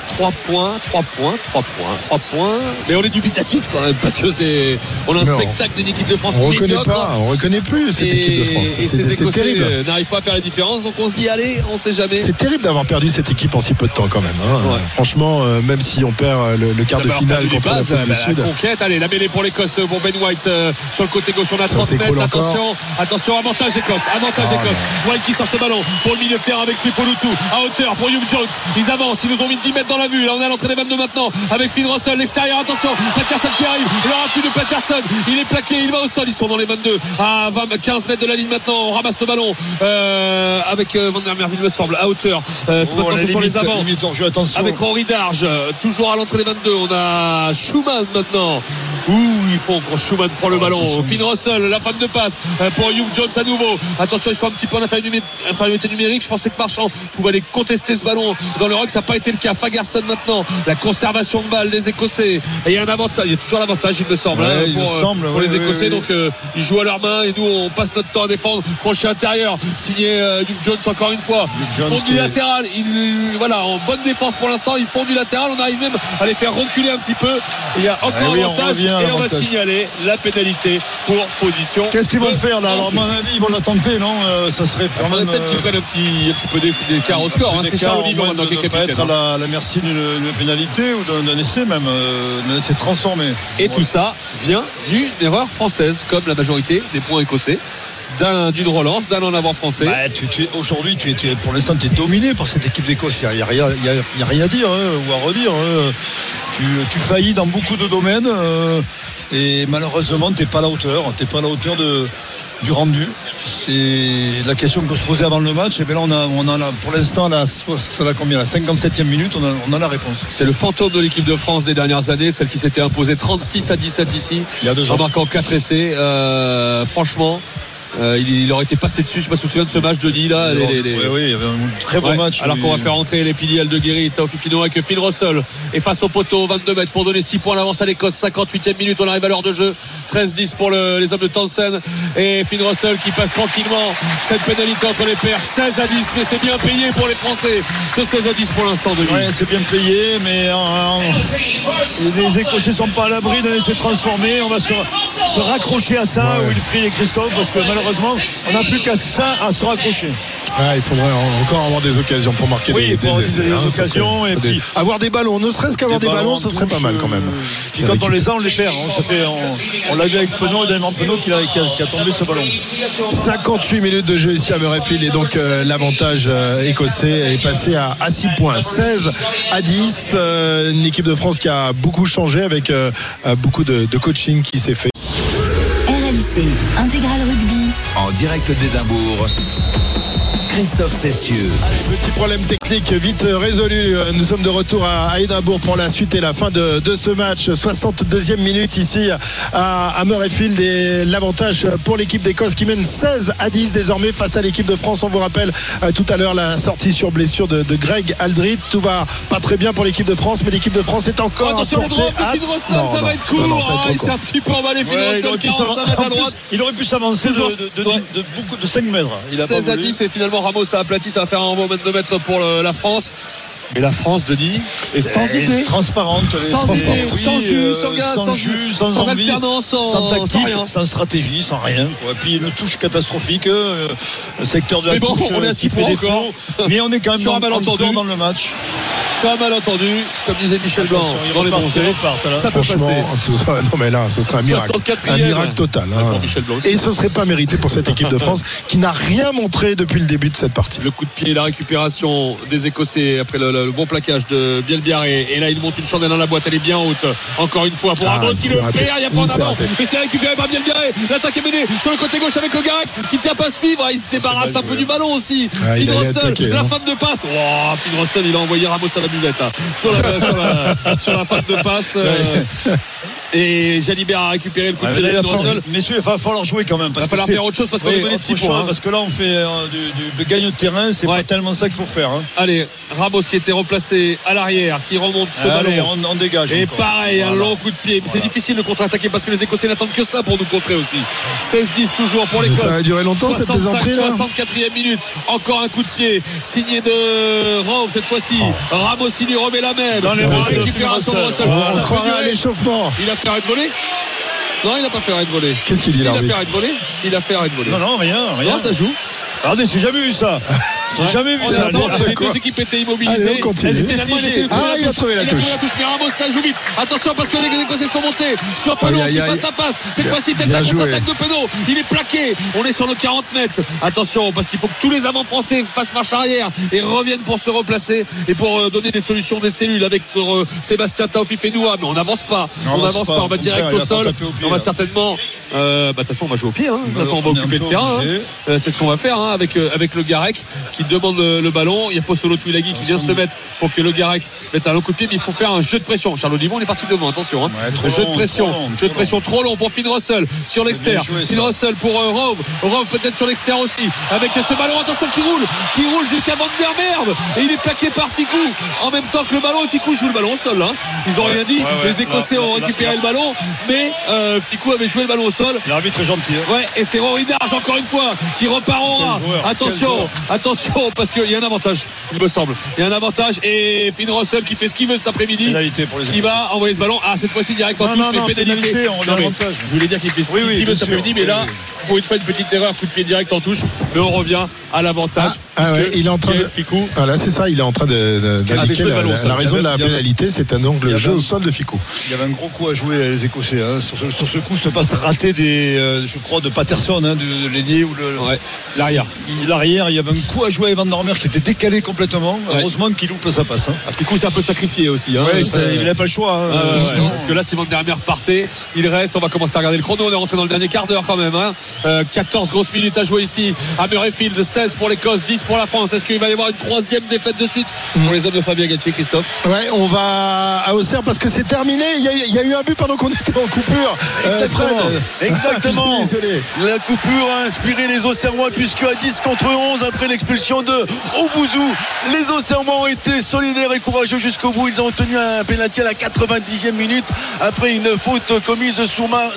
3 points, 3 points, 3 points, 3 points. Mais on est dubitatif quand même parce que c'est. On a un Non. spectacle d'une équipe de France On reconnaît pas, on reconnaît plus cette Et- équipe de France. C'est terrible. euh, n'arrivent pas à faire la différence. Donc on se dit, allez, on sait jamais. C'est terrible d'avoir perdu cette équipe en si peu de temps quand même. hein. Ouais. Franchement, euh, même si on perd euh, le, le quart de finale contre bases, l'Afrique bah, du Sud. La conquête, allez, la mêlée pour l'Écosse. Bon, Ben White euh, sur le côté gauche, on a Ça 30 s'écroule mètres. Attention, attention, avantage Écosse, avantage Ah, Écosse. White qui sort ce ballon pour le milieu de terrain avec Tripolutu à hauteur pour Hugh Jones. Ils avancent, ils nous ont mis 10 mètres dans la vue. Là, on est à l'entrée des 22 maintenant avec Finn Russell, l'extérieur. Attention, Patterson qui arrive. Le raffut de Patterson, il est plaqué, il va au sol. Ils sont dans les 22 à 20, 15 mètres de la ligne maintenant. On ramasse le ballon euh, avec euh, Van der Merwe, il me semble, à hauteur. Euh, c'est Oh, maintenant, ce sont les avants. limite hors jeu, attention. Avec Henri Darge, toujours à l'entrée des 22. On a Schumann maintenant. Ouh, il faut que Schumann prend le ballon. Finn Russell, la fan de passe euh, pour Hugh Jones à nouveau. Attention, ils sont un petit peu en infériorité numérique. Je pensais que Marchand pouvait aller contester ce ballon dans le rock. Ça n'a pas été le cas. Maintenant. La conservation de balle des Écossais. Et il y a un avantage. Il y a toujours l'avantage, il me semble, Ouais, hein, il pour, me euh, semble, pour oui, les Écossais. oui. Donc euh, ils jouent à leurs mains et nous on passe notre temps à défendre. Crochet intérieur, signé euh, Hugh Jones encore une fois. Ils font du latéral. Ils, voilà, en bonne défense pour l'instant. Ils font du latéral. On arrive même à les faire reculer un petit peu. Il y a encore Eh on avantage et on va signaler la pénalité pour position. Qu'est-ce qu'ils vont faire là Alors, à mon avis, ils vont la tenter, non Euh, Ça serait peut-être qu'ils euh, prennent un petit, un petit peu d'é- d'écart au score. hein. C'est Charles moins, maintenant qui est capitaine. être à la, la merci d'une pénalité ou d'un essai même, euh, d'un essai transformé. Et tout ça vient d'une erreur française, comme la majorité des points écossais, d'une relance, d'un en avant français. Bah, tu- tu es- Aujourd'hui, tu es, tu pour l'instant, tu es dominé par cette équipe d'Écosse. Il n'y a, a- rien à dire hein, ou à redire. hein. Tu, tu faillis dans beaucoup de domaines euh, et malheureusement, tu n'es pas à la hauteur. Tu n'es pas à la hauteur de, du rendu. C'est la question qu'on se posait avant le match. Et bien là, on a, on a pour l'instant, la, la combien La 57e minute, on a, on a la réponse. C'est le fantôme de l'équipe de France des dernières années, celle qui s'était imposée 36 à 17 ici, Il y a deux en ans. marquant 4 essais. Euh, franchement, euh, il, il aurait été passé dessus. Je sais pas si tu de ce match de Lille. Là, les- les- les- Oui, oui, il y avait un très bon Ouais, match. Alors oui. qu'on va faire entrer les piliers de Guéry, Taofi Fino avec Phil Russell. Et face au poteau, 22 mètres pour donner 6 points d'avance à l'Écosse. 58e minute, on arrive à l'heure de jeu. 13-10 pour le- les hommes de Townsend. Et Phil Russell qui passe tranquillement cette pénalité entre les perches. 16 à 10, mais c'est bien payé pour les Français. C'est 16 à 10 pour l'instant, Denis. Ouais, c'est bien payé, mais en- en- les Écossais sont pas à l'abri d'un essai transformé. On va se, se raccrocher à ça, Wilfried et Christophe, parce que malheureusement, on n'a plus qu'à ça à se raccrocher. Ah, il faudrait en- encore avoir des occasions pour marquer Oui, des, pour avoir essais, des hein, ça occasions, serait- et puis- avoir des ballons, ne serait-ce qu'avoir des, ballons, ce serait pas mal quand même. euh, Puis quand on les a, on les perd. hein. Fait, on, on l'a vu avec Penaud, Damien Penaud qui a, qui, a, qui a tombé ce ballon. 58 minutes de jeu ici à Murrayfield et donc euh, l'avantage euh, écossais est passé à, à 6 points 16 à 10 euh, une équipe de France qui a beaucoup changé avec beaucoup de, de coaching qui s'est fait RMC Intégral Rugby. En direct d'Édimbourg, Christophe Cessieux. Petit problème technique vite résolu. Nous sommes de retour à Édimbourg pour la suite et la fin de, de ce match. 62e minute ici à, à Murrayfield et l'avantage pour l'équipe d'Écosse qui mène 16 à 10 désormais face à l'équipe de France. On vous rappelle euh, tout à l'heure la sortie sur blessure de, de Greg Aldrit. Tout va pas très bien pour l'équipe de France, mais l'équipe de France est encore Attention le Non, ça non. va être court. Non, Ah, trop il s'est court. un petit peu emballé Ouais, il, aurait pu 45 s'avancer- mètres à en plus, droite. il aurait pu s'avancer de, Toujours, de, de- ouais. de beaucoup de 5 mètres. Il a pas 16 à voulu. 10 et finalement Ramos a aplati, ça va faire un renvoi de 2 mètres pour la France. Mais la France, Denis, est sans idée. transparente, Sans idée, Oui, sans jus, euh, sans gaz, sans, jus, sans, sans envie, alternance, sans, sans tactique, sans rien. sans stratégie, sans rien. Quoi. Puis une touche catastrophique, euh, le secteur de la Mais bon, touche on est à euh, points encore. Mais on est quand même dans, malentendu. dans le match. Sur un malentendu, comme disait Michel Blanc dans les bronzés, ça peut Franchement, passer. non mais là, ce serait un miracle. 64e. Un miracle total. hein. Et ce serait pas mérité pour cette équipe de France qui n'a rien montré depuis le début de cette partie. Le coup de pied, la récupération des Écossais après le, le- le bon plaquage de Bielbiaré. Et là, il monte une chandelle dans la boîte, elle est bien haute. Encore une fois, pour Ah, Ramos qui le perd, il y a pas en Il s'est avant. raté. Mais c'est récupéré par Bielbiaré. L'attaque est menée sur le côté gauche avec le Garac qui ne tient pas à suivre. Il se débarrasse un peu du ballon aussi. Ah, Russell, la hein. fan de passe. Oh, Russell, il a envoyé Ramos à la buvette là. sur, la, sur, la, sur la fan de passe. euh, et Jalibert a récupéré le coup de pied mais de Russell. falloir- messieurs, il va falloir jouer quand même. Parce Il va falloir faire autre chose parce qu'on est donné de autre 6 chose, points. hein. Parce que là, on fait euh, du, gagne de terrain, c'est pas tellement ça qu'il faut faire. hein. Allez, Ramos qui était replacé à l'arrière, qui remonte ce Allez, ballon. on, on dégage. Et encore. pareil, un Voilà. long coup de pied. Mais c'est difficile de contre-attaquer parce que les Écossais n'attendent que ça pour nous contrer aussi. 16-10 toujours pour l'Écosse. Ça va durer longtemps, cette 65, plaisanterie, là 64e minute. Encore un coup de pied signé de Rove cette fois-ci. Ramos il lui remet la même. Dans les bras de. On se croirait à l'échauffement. Il a fait arrêt de voler Non, il n'a pas fait arrêt de voler. Qu'est-ce qu'il dit, Il a fait arrêt de voler Il a fait arrêt de voler. Non, non, rien, rien. Non, ça joue. Regardez, j'ai jamais vu ça. J'ai jamais vu On ça. attend, les deux équipes étaient immobilisées. Allez, on Ah, la il a trouvé la il touche. a trouvé la touche. Mais Ramos, ça joue vite. Attention parce que les Écossais sont montés sur Penaud qui passe la passe. Cette fois-ci, peut-être la joué. contre-attaque de Penaud. Il est plaqué. On est sur le 40 mètres. Attention parce qu'il faut que tous les avants français fassent marche arrière et reviennent pour se replacer et pour euh, donner des solutions des cellules avec euh, Sébastien Taofi Fenoua. Mais on n'avance pas. On On avance n'avance pas. On va direct au sol. On va certainement de toute façon, on va jouer au pied. De toute façon, on va occuper le terrain. hein. Euh, c'est ce qu'on va faire hein, avec, avec le Garec qui demande le, le ballon. Il y a Possolo Twilagui qui vient se mettre pour que le Garec mette un long coup de pied. Mais il faut faire un jeu de pression. Charles Olivon, on est parti devant. Attention. Hein. trop jeu long, de pression. trop long, jeu de pression trop long pour Finn Russell sur l'extérieur. Finn Russell pour euh, Rove. Rove peut-être sur l'extérieur aussi. Avec ce ballon, attention qui roule. Qui roule jusqu'à Van der Merde. Et il est plaqué par Ficou. En même temps que le ballon. Et Ficou joue le ballon au sol. Hein. Ils ont rien dit. ouais, ouais. Les Écossais Là, ont récupéré là. le ballon. Mais euh, Ficou avait joué le ballon au sol. L'arbitre est gentil. hein. Ouais, et c'est Rory Darge encore une fois qui repart en joueur, quel Attention, attention, parce qu'il y a un avantage, il me semble. Il y a un avantage et Finn Russell qui fait ce qu'il veut cet après-midi. Pénalité Qui va envoyer ce ballon. Ah, cette fois-ci direct en Non, touche, non, non, pénalité, on mais l'avantage. Je voulais dire qu'il fait ce Oui, oui, qu'il veut cet après-midi, mais Oui, là, oui. pour une fois, une petite erreur, coup de pied direct en touche. Mais on revient à l'avantage. Ah ouais, puisque il est en train de. Ficou. Voilà, c'est ça, il est en train de- de- Avait d'indiquer la, ballon la- raison de la pénalité, c'est un donc il y le avait jeu au sol de Ficou. Il y avait un gros coup à jouer les Écossais. hein. Sur, ce, sur ce coup, ce passe raté des, euh, je crois, de Patterson, hein, de, de l'ailier ou le Ouais, l'arrière. l'arrière. Il y avait un coup à jouer à Evan Dormer qui était décalé complètement. Ouais. Heureusement qu'il loupe sa passe. hein. Ah, Ficou s'est un peu sacrifié aussi. Hein. Ouais, il n'avait pas le choix. hein. Ah ouais, parce que là, si Van der Merwe partait, il reste. On va commencer à regarder le chrono. On est rentré dans le dernier quart d'heure quand même. hein. Euh, 14 grosses minutes à jouer ici à Murrayfield. 16 pour l'Écosse, 10 pour la France. Est-ce qu'il va y avoir une troisième défaite de suite pour les hommes de Fabien Galtier, Christophe? Ouais, on va à Auxerre parce que c'est terminé. Il y, a, il y a eu un but pendant qu'on était en coupure. Euh, Exactement. Fred. Exactement. La coupure a inspiré les Auxerrois puisque à 10 contre 11 après l'expulsion de Obouzou, les Auxerrois ont été solidaires et courageux jusqu'au bout. Ils ont obtenu un pénalty à la 90e minute après une faute commise Ma-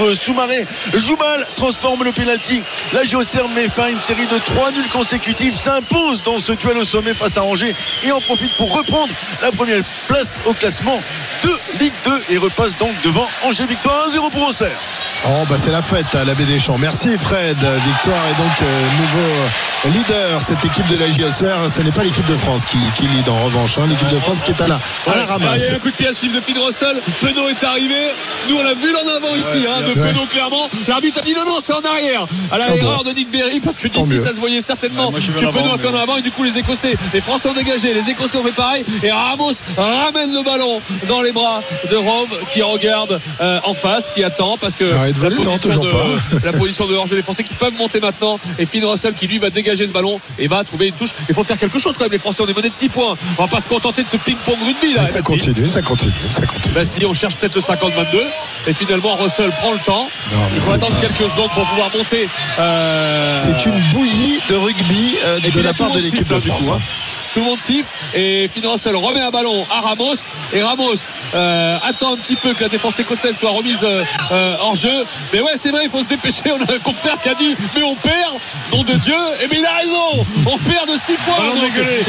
euh, Soumaré. Joumal transforme le pénalty. La Géocère met fin à une série de 3 nuls consécutifs, s'impose dans ce duel au sommet face à Angers et en profite pour reprendre la première place au classement de Ligue 2 et repasse donc devant Angers Victoire 1-0 pour Auxerre. Oh, bah c'est la fête à la baie des Champs. Merci Fred. Victoire est donc euh, nouveau leader. Cette équipe de la JSR, ce n'est pas l'équipe de France qui, qui lead en revanche. hein. L'équipe de France qui est à la, à la ramasse. Il y a eu un coup de pied à suivre de Finn Russell. Penaud est arrivé. Nous, on l'a vu l'en avant ici, hein, de Ouais. Penaud, clairement. L'arbitre a dit non, non, c'est en arrière. À la Ah bon. erreur de Nick Berry, parce que d'ici, ça se voyait certainement Ouais, que en Penaud a fait en avant. Et du coup, les Écossais, les Français ont dégagé. Les Écossais ont fait pareil. Et Ramos ramène le ballon dans les bras de Rove, qui regarde euh, en face, qui attend, parce que la voler, position, de, pas. la position de hors-jeu, les Français qui peuvent monter maintenant. Et Finn Russell, qui lui va dégager ce ballon et va trouver une touche. Il faut faire quelque chose quand même, les Français. On est mené de 6 points. On va pas se contenter de ce ping-pong rugby, là. ça continue, ça continue, ça continue. Bah si on cherche peut-être le 50-22 et finalement Russell prend le temps. Non, Il faut attendre pas- quelques secondes pour pouvoir monter. euh, C'est une bouillie de rugby euh, de là, la part de l'équipe de hein, France. coup, hein. Tout le monde siffle et Finn Russell remet un ballon à Ramos et Ramos euh, attend un petit peu que la défense écossaise soit remise euh, euh, en jeu. Mais ouais, c'est vrai, il faut se dépêcher. On a un confrère qui a dit mais on perd, nom de Dieu. Et bien il a raison, on perd de 6 points.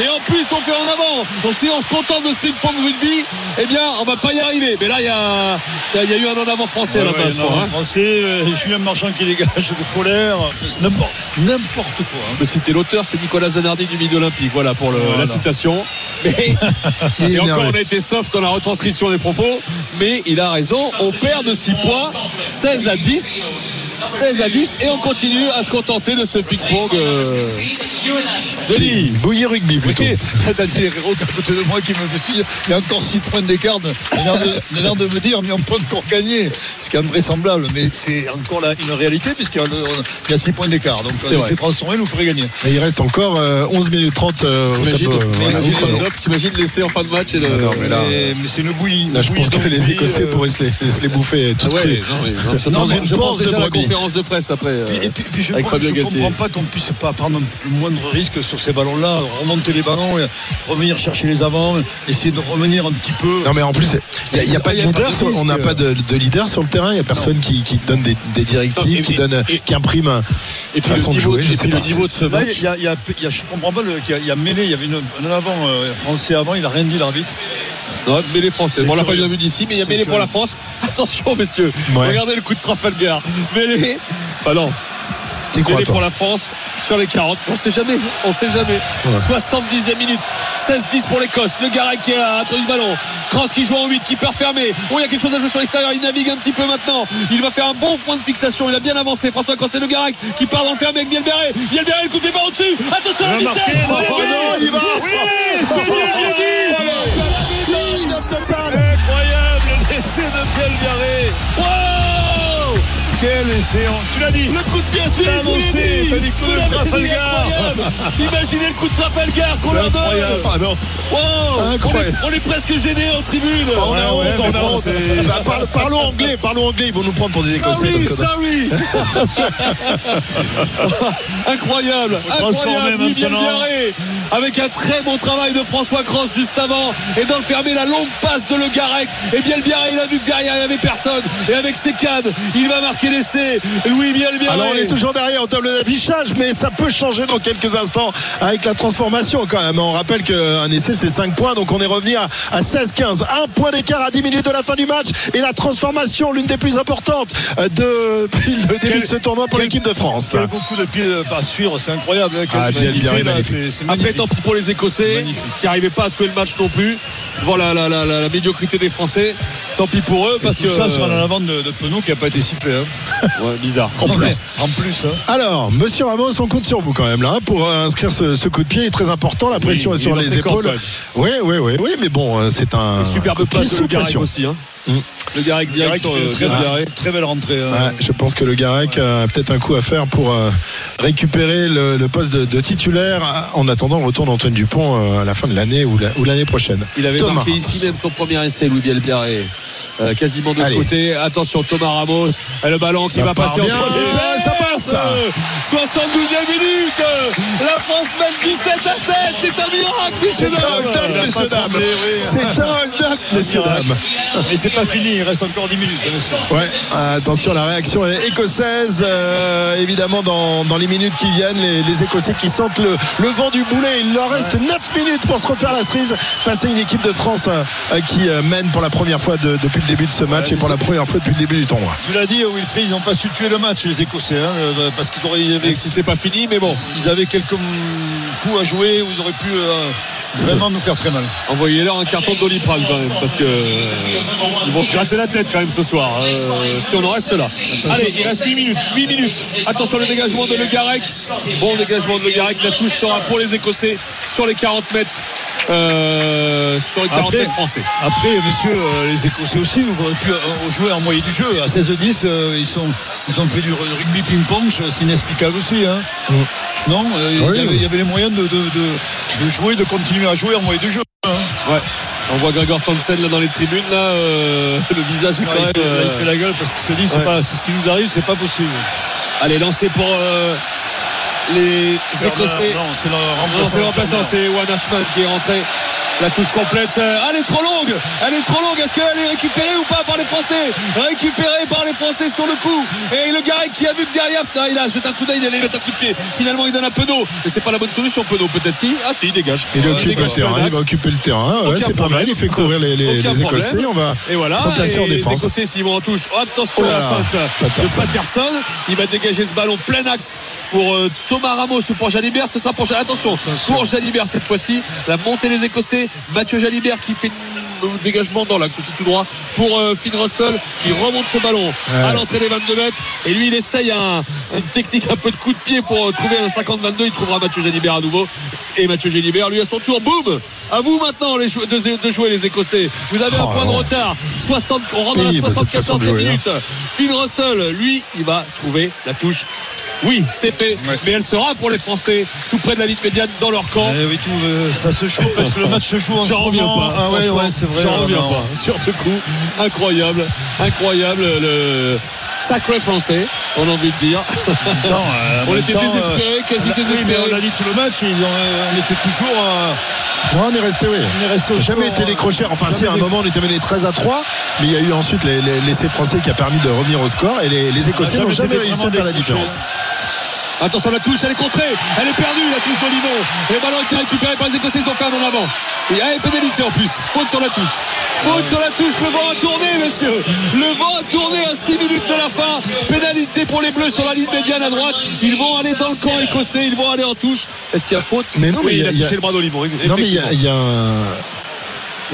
Et en plus on fait en avant. Donc si on se contente de ce ping-pong rugby, eh bien on va pas y arriver. Mais là il y a, il y a eu un en avant français à la Ouais, ouais, base. quoi, hein. français, euh, Julien Marchand qui dégage de colère, c'est n'importe n'importe quoi. hein. Je peux citer l'auteur, c'est Nicolas Zanardi du Midi Olympique. Voilà pour le- Voilà. la citation. Mais, Il est et encore, on a été soft dans la retranscription des propos. Mais il a raison. On perd de 6 points, 16 à 10. 16 à 10 et on continue à se contenter de ce ping-pong. euh, Denis, Bouillie rugby plutôt. Oui, t'as à côté de moi qui me fait signe. Il y a encore 6 points d'écart. Il a l'air de, il a l'air de me dire, mais on peut encore gagner. Ce qui est invraisemblable, mais c'est encore une réalité puisqu'il y a, le- il y a 6 points d'écart. Donc C'est vrai. c'est transformé, nous ferait gagner. Et il reste encore euh, 11 minutes 30 euh, au t'imagines euh, voilà, t'imagines laisser en fin de match et le. Ah non, mais là, Mais, mais c'est une bouillie. là, je pense que les Écossais euh, pourraient se les, se les bouffer Ah toutes ouais, non, je Dans pense, de déjà à la conférence de presse après. euh, Et puis, puis je avec ne comprends pas qu'on ne puisse pas prendre le moindre risque sur ces ballons-là, remonter les ballons, et revenir chercher les avants, essayer de revenir un petit peu. Non mais en plus, il n'y a, il y a pas de pas leader, de sur- on n'a pas de, de leader sur le terrain, il n'y a personne qui, qui donne des, des directives, Non, et- qui, donne, et- qui imprime un- Et le façon de niveau, jouer, et sais puis le pas. niveau de ce match. il y a, il y a- il y a- je comprends pas, le, qu'il y a- il y a mêlé, il y avait une, un avant euh, français avant, il a rien dit l'arbitre. Non, mêlée française. Bon, on l'a pas curieux. vu d'ici, mais il y a mêlée pour la France. Attention, messieurs. Ouais. Regardez le coup de Trafalgar. Mêlée. Bah non. Crois, toi pour la France sur les 40. On sait jamais. On sait jamais. 70e minute. 16-10 pour l'Écosse. Le Garek qui a introduit ce ballon. Kranz qui joue en 8, qui perd fermé. Oh, il y a quelque chose à jouer sur l'extérieur. Il navigue un petit peu maintenant. Il va faire un bon point de fixation. Il a bien avancé. François Cossé, le Garek qui part dans le fermé avec Bielberé. Bielberé, le coup de par au-dessus. Attention, la Il va vitesse. Oh, Bielberé. non, il va. Oui, c'est Incroyable l'essai de Biel Biarré. Wow Quel essai Tu l'as dit Le coup de pied, vous l'ai annoncé, dit. t'as dit coup de Trafalgar. Imaginez le coup de Trafalgar qu'on leur donne. incroyable. Ah non. Wow, on, est, on est presque gênés en tribune. on a Ouais, honte, ouais, on a honte. Bah, parle- parlons anglais, parlons anglais, ils vont nous prendre pour des Écossais. Sorry, parce que- sorry. incroyable, incroyable. Maintenant. Avec un très bon travail de François Cross juste avant et d'enfermer la longue passe de Le Garec. Et bien le Biarré, il a vu que derrière il n'y avait personne. Et avec ses cadres, il va marquer l'essai. Louis Biel. Alors on est toujours derrière en table d'affichage, mais ça peut changer dans quelques instants avec la transformation quand même. On rappelle qu'un essai c'est 5 points, donc on est revenu à, à 16-15. Un point d'écart à 10 minutes de la fin du match et la transformation, l'une des plus importantes euh, depuis le début Quel- de ce tournoi pour l'équipe de France. Il y a beaucoup de pieds à suivre, c'est incroyable. hein, Ah, là, Après, tant pis pour les Écossais Magnifique. qui n'arrivaient pas à trouver le match non plus. Devant la, la, la, la- la médiocrité des Français. Tant pis pour eux parce Tout que. ça sur la lavande de, de Penaud qui n'a pas été sifflé. hein. Ouais, bizarre. En plus. En plus. hein. Alors, monsieur Ramos, on compte sur vous quand même là hein, pour euh, inscrire ce, ce coup de pied. Il est très important. La pression est sur les épaules. Oui, oui, oui, oui, mais bon, euh, c'est un Superbe coup de pied passe de Le aussi. Hein. Le Garec direct sur euh, très, belle- Biarré. très belle rentrée. hein. Ouais, je pense que le Garec a peut-être un coup à faire pour euh, récupérer le, le poste de, de titulaire euh, en attendant le retour d'Antoine Dupont euh, à la fin de l'année ou la- ou l'année prochaine. Il avait Thomas. marqué ici même son premier essai, Louis Bielbiaré. Euh, quasiment de ce côté. Attention, Thomas Ramos. Le ballon qui Ça va part passer bien, entre les ouais, ça passe. Euh, 72e minute. La France mène 17 à 7. C'est un miracle, messieurs C'est un hold-up, dames. C'est un hold-up, messieurs dames. C'est pas fini, il reste encore 10 minutes. Ouais, attention, la réaction est écossaise. euh, évidemment, dans, dans les minutes qui viennent, les, les Écossais qui sentent le, le vent du boulet. Il leur reste 9 minutes pour se refaire la cerise face à une équipe de France euh, qui euh, mène pour la première fois de- depuis le début de ce match et pour la première fois depuis le début du tournoi. Tu l'as dit, Wilfried, ils n'ont pas su tuer le match, les Écossais, hein, parce qu'ils auraient- avaient, si c'est pas fini, mais bon. ils avaient quelques coups à jouer où ils auraient pu euh, vraiment nous faire très mal. Envoyez-leur un carton de Doliprane quand même, parce que euh, ils vont se gratter la tête quand même ce soir. euh, si on en reste là. Allez, il reste 8 minutes. 8 minutes. Attention le dégagement de Le Garec. Bon dégagement de Le Garec. La touche sera pour les Écossais sur les 40 mètres. euh, sur les 40 Après- mètres français. Après, monsieur, euh, les Écossais aussi, vous auriez pu euh, jouer en moyen du jeu. À 16-10, euh, ils, sont, ils ont fait du rugby ping-pong, c'est inexplicable aussi. hein. Non, euh, il y Oui. avait- il y avait les moyens de, de- de- de jouer, de continuer à jouer en moyen du jeu. hein. Ouais. On voit Gregor Townsend là dans les tribunes là, euh, le visage est quand il, même. fait, là, il euh, fait la gueule parce qu'il se dit, c'est ouais. pas- c'est ce qui nous arrive, c'est pas possible. Allez, lancé pour euh, les Écossais. Non, c'est le Non, c'est le remplaçant, c'est Juan Ashman qui est rentré. La touche complète. Euh, Elle est trop longue. Elle est trop longue. Est-ce qu'elle est récupérée ou pas par les Français? Récupérée par les Français sur le coup. Et le Garec qui a vu que derrière, putain, il a jeté un coup d'œil, il allait mettre un coup de pied. Finalement, il donne un Penaud. Mais c'est pas la bonne solution, Penaud, peut-être si? Ah, si, il dégage. Il Euh, occupe le dégage terrain, il va occuper le terrain. Ouais, c'est pas mal. Il fait courir les, les- les. Écossais. On va Et voilà, se replacer et en les défense. Écossais s'ils vont en touche. Oh, attention Oh là la feinte Patterson. de Patterson. Il va dégager ce ballon plein axe pour euh, Thomas Ramos ou pour Jalibert. Ce sera pour Ja- attention, pour Jalibert cette fois-ci. La montée des Écossais. Mathieu Jalibert qui fait le dégagement dans l'axe tout droit pour euh, Finn Russell qui remonte ce ballon à l'entrée des 22 mètres. Et lui il essaye un- une technique un peu de coup de pied pour euh, trouver un 50-22 il trouvera Mathieu Jalibert à nouveau. Et Mathieu Jalibert lui à son tour boum! À vous maintenant les jou- de, de jouer les Écossais. Vous avez un Oh, point de retard. 60, on rentre dans la Pénible, cette façon 74e de jouer, hein. minute. Finn Russell lui il va trouver la touche oui c'est fait mais elle sera pour les Français tout près de la ligne médiane dans leur camp Eh oui, tout, euh, ça se joue, peut-être que le match se joue en J'en reviens moment. pas. Ah ouais, c'est vrai. J'en reviens non. pas sur ce coup. Incroyable, incroyable le sacré français, on a envie de dire. Euh, on était temps, désespérés, euh, quasi désespérés. on a dit tout le match, ils ont- euh, on était toujours. euh, Ouais, on est resté, oui. on est resté Jamais été euh, décroché. Enfin, si, à un moment, on était mené 13 à 3, mais il y a eu ensuite les- les- l'essai français qui a permis de revenir au score et les, les Écossais jamais n'ont jamais réussi à faire la différence. Attention la touche, elle est contrée, elle est perdue la touche d'Olivon. Le ballon est récupéré par les Écossais, ils ont fait un en avant. Et allez, pénalité en plus, faute sur la touche. Faute sur la touche, le vent a tourné, messieurs. Le vent a tourné à 6 minutes de la fin. Pénalité pour les Bleus sur la ligne médiane à droite. Ils vont aller dans le camp écossais, ils vont aller en touche. Est-ce qu'il y a faute? Mais non, mais Oui, il a- touché le bras d'Olivon. Non, mais il y a, il y a un.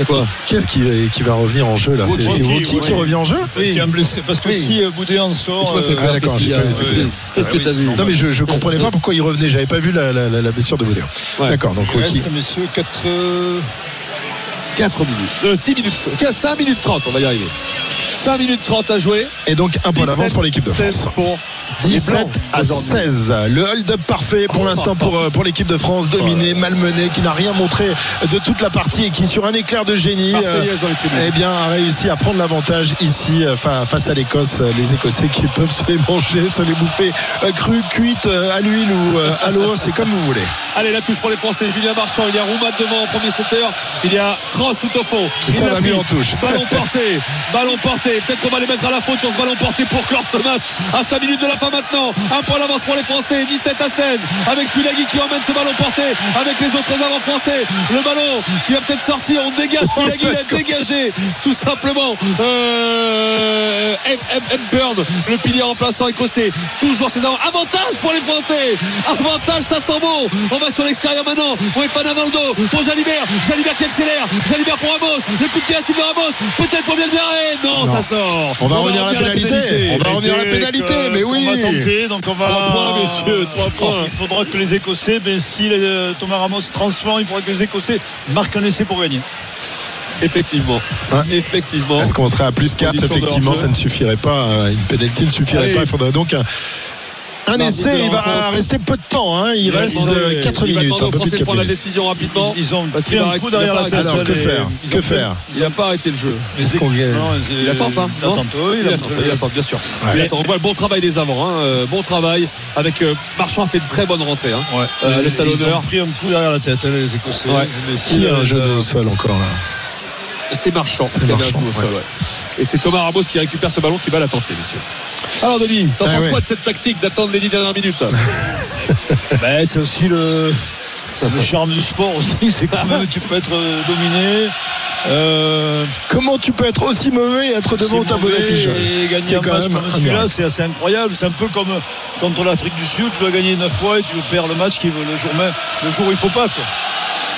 Quoi Qu'est-ce qui, qui va revenir en jeu là C'est Woki, Woki oui. qui revient en jeu Parce qu'il y a un blessé. Parce que Oui. si euh, Boudéan sort. Je me fais euh, peur. Ah d'accord, qu'est-ce. Ouais. Qu'est-ce Ah que oui, t'as vu Non mais je, je comprenais pas pourquoi il revenait, j'avais pas vu la, la, la- la blessure de Boudéa. Ouais. D'accord, donc Il reste, messieurs, 4. 4 minutes. Euh, 6 minutes. 5 minutes 30, on va y arriver. 5 minutes 30 à jouer. Et donc un point d'avance pour l'équipe de 16 France. pour 17 Blancs à aujourd'hui. 16. Le hold-up parfait pour l'instant pour, euh, pour l'équipe de France, dominée, malmenée, qui n'a rien montré de toute la partie et qui, sur un éclair de génie, tribunes. eh bien, a réussi à prendre l'avantage ici euh, fa- face à l'Écosse. Euh, Les Écossais qui peuvent se les manger, se les bouffer euh, crues, cuites, euh, à l'huile ou euh, à l'eau, c'est comme vous voulez. Allez, la touche pour les Français. Julien Marchand. Il y a Roumat devant, premier sauteur. Il y a Cross tout au fond. Et ça Il a va mieux en touche. Ballon porté. Ballon porté. Peut-être qu'on va les mettre à la faute sur ce ballon porté pour clore ce match. À 5 minutes de la fin maintenant. Un point d'avance pour les Français. 17 à 16. Avec Tuilagi qui emmène ce ballon porté. Avec les autres avants français. Le ballon qui va peut-être sortir. On dégage Tuilagi. Il a dégagé. Tout simplement. Euh, M. M. M. Bird, le pilier remplaçant écossais. Toujours ses avants. Avantage pour les Français. Avantage, ça sent bon. On va sur l'extérieur maintenant. Dans le dos pour Jalibert. Jalibert qui accélère. Jalibert pour Ramos. Le coup de pied à Sylvain Ramos. Peut-être pour bien. Non, Non. ça sort. On va revenir à la pénalité. On va revenir à la Pénalité mais oui. Va tenter, donc on va. Trois points, messieurs, trois points. Il faudra que les Écossais, ben, si les- Thomas Ramos transforme, il faudra que les Écossais marquent un essai pour gagner. Effectivement. Effectivement. Est-ce qu'on serait à plus 4 Condition de Effectivement, ça ne suffirait pas. euh, Une pénalité ne suffirait Allez. pas. Il faudrait donc un, un de essai. Il va rencontre. rester peu de temps. hein. Il, Il reste demander- 4 il va minutes. plus Français de de 4 prendre la décision rapidement. Ils ont parce pris qu'il un va coup arrêter- derrière il la tête. Alors, que faire Que faire Il n'a pas arrêté le jeu. Il attend, hein Il attend, il il il bien sûr. Il. On voit le bon travail des avants, hein. Euh, bon travail avec euh, Marchand a fait une très bonne rentrée. Hein. Euh, le Ils ont talonneur, pris un coup derrière la tête, hein, les Écossais. Les Qui a un jeu euh, au sol encore là c'est Marchand C'est Marchand, Et c'est Thomas Ramos qui récupère ce ballon qui va la tenter, messieurs. Alors Denis, t'en Ah penses ouais. quoi de cette tactique d'attendre les 10 dernières minutes Ben, c'est aussi le, c'est le charme du sport aussi. C'est quand même tu peux être euh, dominé. Euh, Comment tu peux être aussi mauvais et être devant tableau mauvais d'affiche et gagner C'est un quand match même comme celui-là, c'est assez incroyable. C'est un peu comme contre l'Afrique du Sud, tu dois gagner 9 fois et tu perds le match qui veut le jour même, le jour où il faut pas quoi.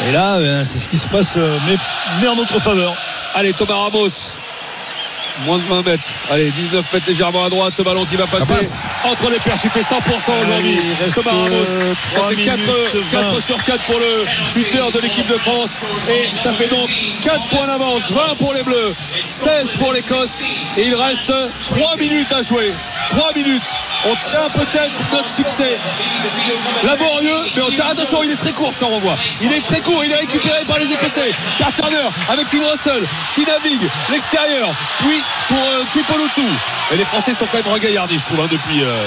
Et là, ben, c'est ce qui se passe, euh, mais, mais en notre faveur. Allez, Thomas Ramos. Moins de 20 mètres. Allez, 19 mètres légèrement à droite. Ce ballon qui va passer passe. entre les perches. Il fait 100% aujourd'hui. il reste, Thomas Ramos. euh, Ça fait 4, minutes 4 sur 4 pour le buteur de l'équipe de France. Et ça fait donc 4 points d'avance. 20 pour les Bleus, 16 pour l'Écosse. Et il reste 3 minutes à jouer. 3 minutes. On tient peut-être notre succès. Laborieux, mais on tient. Attention, il est très court, ça on revoit. Il est très court, il est récupéré par les Écossais. Car Turner avec Phil Russell qui navigue l'extérieur. Puis pour euh, Tripolutu. Et les Français sont quand même regaillardés, je trouve, hein, depuis. euh,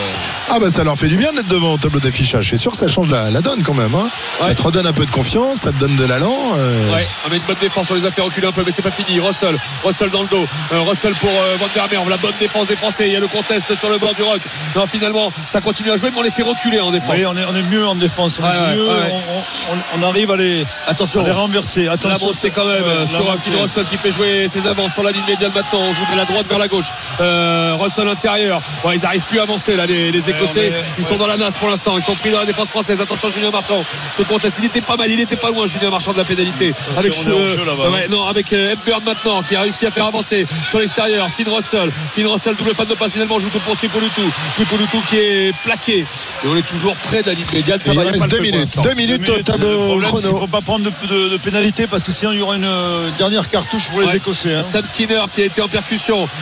Ah bah ça leur fait du bien d'être devant au tableau d'affichage. C'est sûr que ça change la, la donne quand même. hein. Ouais. Ça te redonne un peu de confiance, ça te donne de l'allant. euh. Ouais, on met une bonne défense, on les a fait reculer un peu, mais c'est pas fini. Russell, Russell dans le dos. Euh, Russell pour euh, Van der Merwe, la bonne défense des Français. Il y a le contest sur le bord du rock. Non, finalement, ça continue à jouer, mais on les fait reculer en défense. Oui, on est, on est mieux en défense. On, est Ouais, ouais, mieux, ouais. on- on- on arrive à les, Attention. à les renverser. La Attention, montée quand même Ouais, la sur un. Phil Russell qui fait jouer ses avants sur la ligne médiane maintenant. On joue de la droite vers la gauche. Euh, Russell intérieur. Ils arrivent plus à avancer là, les, les Écossais. on est- ils sont dans la nasse pour l'instant. Ils sont pris dans la défense française. Attention, Julien Marchand. Ce contest, il était pas mal. Il était pas loin, Julien Marchand de la pénalité. Avec jeu, là-bas. ouais, non, avec euh, Hepburn maintenant qui a réussi à faire avancer sur l'extérieur. Finn Russell. Finn Russell, double fan de passe finalement. Joue tout pour Tripolutu. Tripolutu qui est plaqué. Et on est toujours près de la ligne médiane. Ça va, il reste deux minutes. Deux minutes au tableau qu'il ne faut pas prendre de, de- de pénalité parce que sinon il y aura une euh, dernière cartouche pour les Ouais. Écossais. hein. Sam Skinner qui a été en percussion.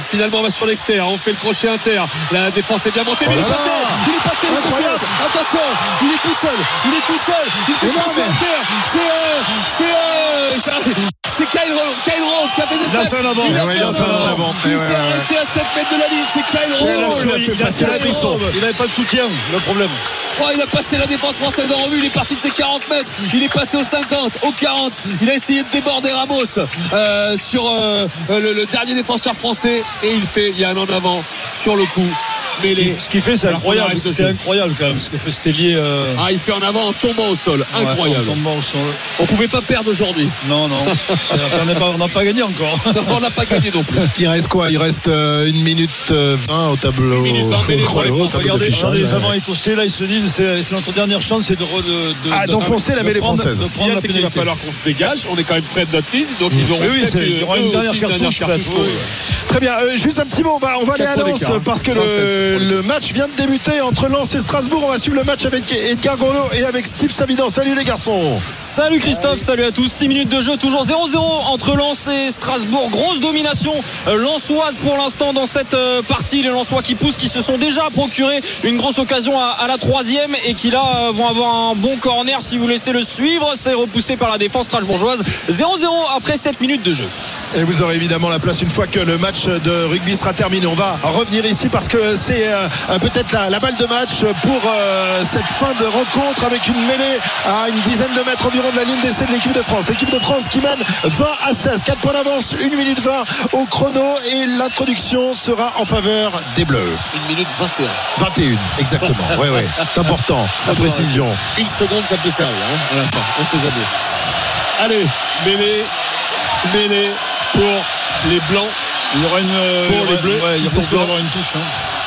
Finalement, on va sur l'extérieur. On fait le crochet inter. La défense est bien montée. Mais il est Oh passé. Il est passé. Attention. Il est tout seul. Il est tout seul. Il fait le Énorme. crochet inter. C'est euh, c'est euh, c'est Kyle Rose, Kyle qui a fait cette Il a fait un avant. Il Eh ouais, il a un fait avant. Il Eh s'est ouais, ouais, arrêté à 7 mètres de la ligne. C'est Kyle il Il frisson. Il n'avait pas de soutien, le problème. Oh, il a passé la défense française en revue. Il est parti de ses 40 mètres. Il est passé aux 50, aux 40. Il a essayé de déborder Ramos euh, sur euh, le, le dernier défenseur français. Et il fait, il y a un en avant sur le coup. Ce qu'il fait, c'est incroyable. le C'est incroyable quand même ce que fait Stellier. euh, Ah, il fait en avant en tombant au sol. ouais, Incroyable. en au sol. On pouvait pas perdre aujourd'hui. Non, non. on n'a pas, gagné encore. Non, on n'a pas gagné non plus. Il reste quoi? Il reste euh, une minute euh, 20 au tableau minute 20, mais les Regardez, d'affichage. regardez les avants écossais, là, ils se disent c'est notre dernière chance, c'est de, re- de, de- Ah, de- d'enfoncer la mêlée française. Ce qu'il y a, la c'est qu'il va falloir qu'on se dégage. On est quand même près de notre ligne. Donc ils auront peut-être une dernière cartouche. Très bien, euh, juste un petit mot, on va, aller à Lens d'écart. parce que Française. Le, le match vient de débuter entre Lens et Strasbourg. On va suivre le match avec Edgar Gourlo et avec Steve Savidan. Salut les garçons. Salut Christophe, salut à tous. 6 minutes de jeu, toujours 0-0 entre Lens et Strasbourg. Grosse domination euh, lensoise pour l'instant dans cette euh, partie. Les Lensois qui poussent, qui se sont déjà procuré une grosse occasion à, à la troisième et qui là euh, vont avoir un bon corner si vous laissez le suivre. C'est repoussé par la défense strasbourgeoise. 0-0 après 7 minutes de jeu. Et vous aurez évidemment la place une fois que le match de rugby sera terminé. On va revenir ici parce que c'est euh, peut-être la, la balle de match pour euh, cette fin de rencontre avec une mêlée à une dizaine de mètres environ de la ligne d'essai de l'équipe de France. L'équipe de France qui mène 20 à 16. 4 points d'avance, 1 minute 20 au chrono et l'introduction sera en faveur des Bleus. 1 minute 21. 21, exactement. Oui, oui. C'est important, la précision. Une seconde, ça peut servir hein, à la fin. On sait jamais. Allez, mêlée, mêlée pour les Blancs. Il y aura une. Pour il y les Bleus, ouais, il ils sont d'avoir une touche. hein.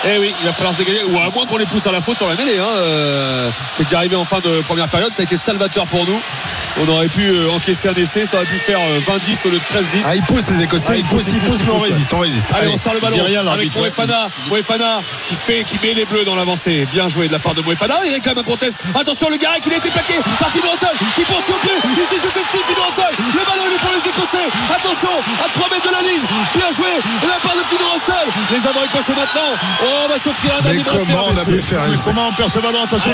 Eh oui, il va falloir se dégager. Ou à moins qu'on les pousse à la faute sur la mêlée. Hein. Euh, c'est déjà arrivé en fin de première période. Ça a été salvateur pour nous. On aurait pu euh, encaisser un essai. Ça aurait pu faire euh, 20-10 au lieu de 13-10. Ah, ils poussent les Écossais, Ah, ils poussent, ils poussent, mais on résiste, on résiste. Allez, Allez, on sort le ballon rien, avec. Moefana. Moefana qui fait, qui met les bleus dans l'avancée. Bien joué de la part de Moefana. Il réclame un contest. Attention, le Garek, il a été plaqué par Fidou Russell qui poursuit au plus. Il s'est jeté dessus, Fidou Russell. Le ballon il est pour les Écossais. Attention, à 3 mètres de la ligne. Bien joué de la part de Fidou Russell. Les avants écossais maintenant. Oh, on va s'offrir un dernier bras de fer, messieurs. Mais Comment on perd ce ballon Attention.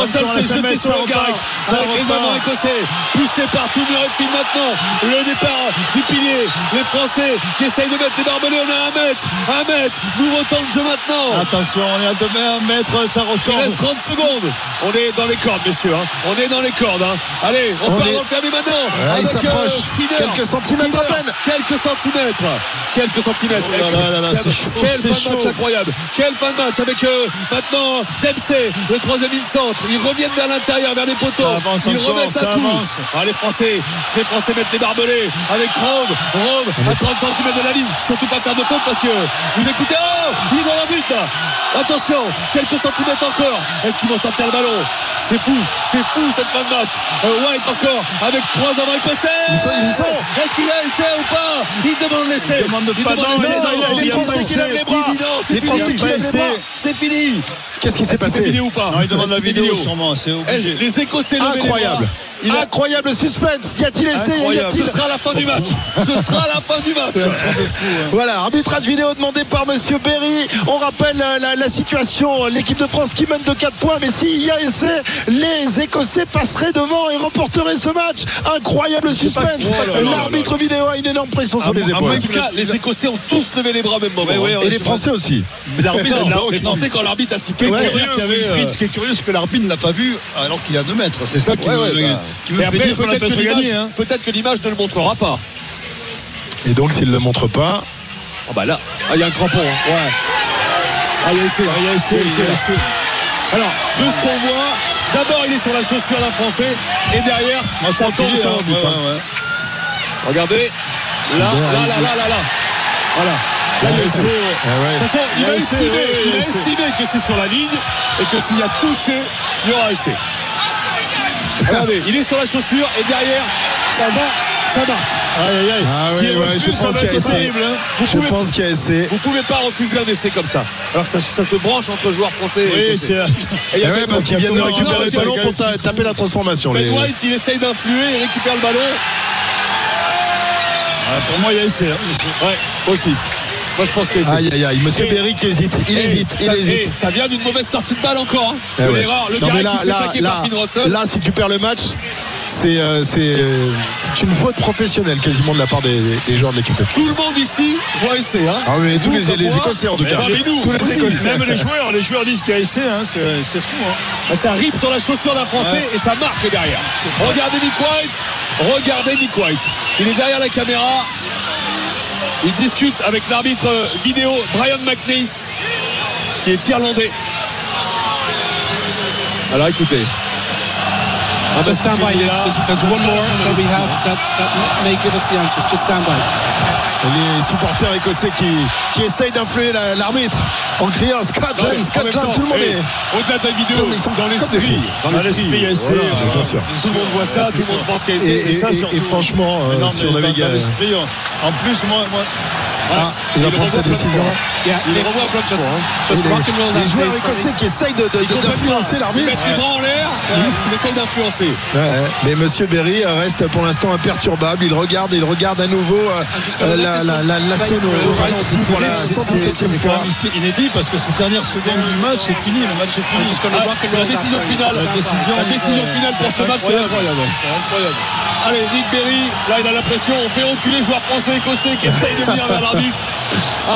Russell s'est jeté sur ça le ça avec les avants écossais poussé partout Murrayfield maintenant le départ du pilier les Français qui essayent de mettre les barbelés on est à un mètre un mètre nouveau temps de jeu maintenant Attention, on est à 2 mètres, ça il ressort. reste 30 secondes on est dans les cordes messieurs hein. on est dans les cordes hein. allez on, On part est- dans le fermé maintenant il avec, euh, s'approche. Quelques centimètres à Skinner. peine. quelques centimètres quelques centimètres Oh là là là là, C'est- c'est chaud, quelle c'est fin de match incroyable quelle fin de match avec euh, maintenant Dempsey le troisième centre ils reviennent vers l'intérieur vers les poteaux. Avance ils encore, remettent un coup avance. ah, les Français les Français mettent les barbelés avec Rome. Rome à 30 cm de la ligne. Surtout pas faire de faute parce que vous écoutez oh il est dans la but. Attention quelques centimètres encore. Est-ce qu'ils vont sortir le ballon? C'est fou c'est fou cette fin de match. Euh, White encore avec trois avants écossais est-ce qu'il a essai ou pas? Il demande l'essai. Il demande pas, non, l'essai. non, non, il les bras. Il dit non, c'est les fini C'est fini Qu'est-ce qui s'est passé vidéo ou pas Non, il demande la vidéo, sûrement, c'est obligé. Eh, les Écossais bras. Incroyable. A- suspense. Y a-t-il Y a-t-il ce sera la fin du match. Ce sera la fin du match. Voilà, arbitrage vidéo demandé par Monsieur Berry. On rappelle la, la- la situation. L'équipe de France qui mène de 4 points, mais s'il y a essai, les Écossais passeraient devant et remporteraient ce match. Incroyable suspense. Oh L'arbitre vidéo a une énorme pression sur Ah, les épaules. moins En tout cas, les Écossais ont tous levé les bras au même moment. Ouais, ouais, Et les Français aussi. L'arbitre, les. Français, quand l'arbitre a sifflé, Ce qui est curieux, euh, ce qui est curieux, c'est que l'arbitre ne l'a pas vu alors qu'il est à 2 mètres. C'est ça qui Ouais, ouais, bah. Qui me Et fait après, dire qu'on a peut-être que peut-être l'image- gagné. Hein. Peut-être que l'image ne le montrera pas. Et donc, s'il ne le montre pas, Oh bah là, ah, il y a un crampon. hein. Ouais. Ah, il y a essai. Il y a essai, Il y a il y a là. essai. Alors, de ce qu'on voit, d'abord il est sur la chaussure d'un Français et derrière, Moi, je tombe est, sur hein. un but. Ouais, hein. ouais, ouais. Regardez, là, là, là, là, là, là. Voilà. Là, il a. Ah ouais. Façon, il Il il estimer que c'est sur la ligne et que s'il y a touché, il y aura essai. Regardez, il est sur la chaussure et derrière, ça va, ça marche. Aïe, aïe, aïe. Ah oui, ouais, refuse, je ça pense va qu'il y a être essai. terrible. hein. Vous je pouvez, pense qu'il y a essai. vous pouvez pas refuser un essai comme ça. Alors que ça, ça se branche entre joueurs français et Oui, écossais. c'est. Et il y Eh a ouais, parce qu'ils viennent de récupérer non, le ballon pour ta- taper la transformation. Ben les- White, il essaye d'influer, il récupère le ballon. Ah, Pour moi, il y a essai. hein. Ouais, aussi. Moi, je pense que. Aïe, aïe, aïe. Monsieur Et- Berry qui hésite. Il Et hésite, il ça, hésite. et ça vient d'une mauvaise sortie de balle encore. Hein. Eh ouais. l'erreur. Le gars qui là, se fait là, plaquer là, par Finn Russell. là, si tu perds le match, c'est euh, c'est, c'est une faute professionnelle quasiment de la part des, des joueurs de l'équipe de Tout France. le monde ici voit essai. Hein. Ah oui, tous Vous les, comme les moi. Écossais en tout Eh cas. ben, mais nous, tous les aussi. Écossais. Même les joueurs, les joueurs disent qu'il y a essai. hein. C'est c'est fou. hein. Bah, Ça rip sur la chaussure d'un Français Ouais. et ça marque derrière. Regardez Nick White. Regardez Nick White. Il est derrière la caméra. Il discute avec l'arbitre vidéo Brian McNeese, qui est irlandais. Alors écoutez. Ah, bah, Just stand by. There's, there's one more that we have that, that may give us the answers. Just stand by. Les supporters écossais qui, qui essayent d'influer la- l'arbitre en criant Scotland, Scotland, tout le monde eh, est. Au-delà de la vidéo, ils sont dans l'esprit. Dans l'esprit. Tout le monde voit ça, tout le monde pense qu'il y a Et, essai. et- franchement, euh, si on avait gagné. En plus, moi, Ah, il va prendre sa décision. Il le revoit plein de façons. Les, les joueurs écossais qui essayent d'influencer l'arbitre. Ils mettent les bras en l'air, ils essayent d'influencer. Mais Monsieur Berry euh, reste pour l'instant imperturbable. Il regarde, il regarde à nouveau euh, euh, la, scène au ralenti pour la C'est- c'est- 117e c'est fois. inédit parce que cette dernière seconde du match, c'est fini. Le match est fini. Ah, c'est la décision finale. La décision, finale pour ce match, c'est incroyable. Allez, Nick Berry, là il a la pression, on fait reculer les joueurs français écossais qui essayent de venir vers l'arbitre.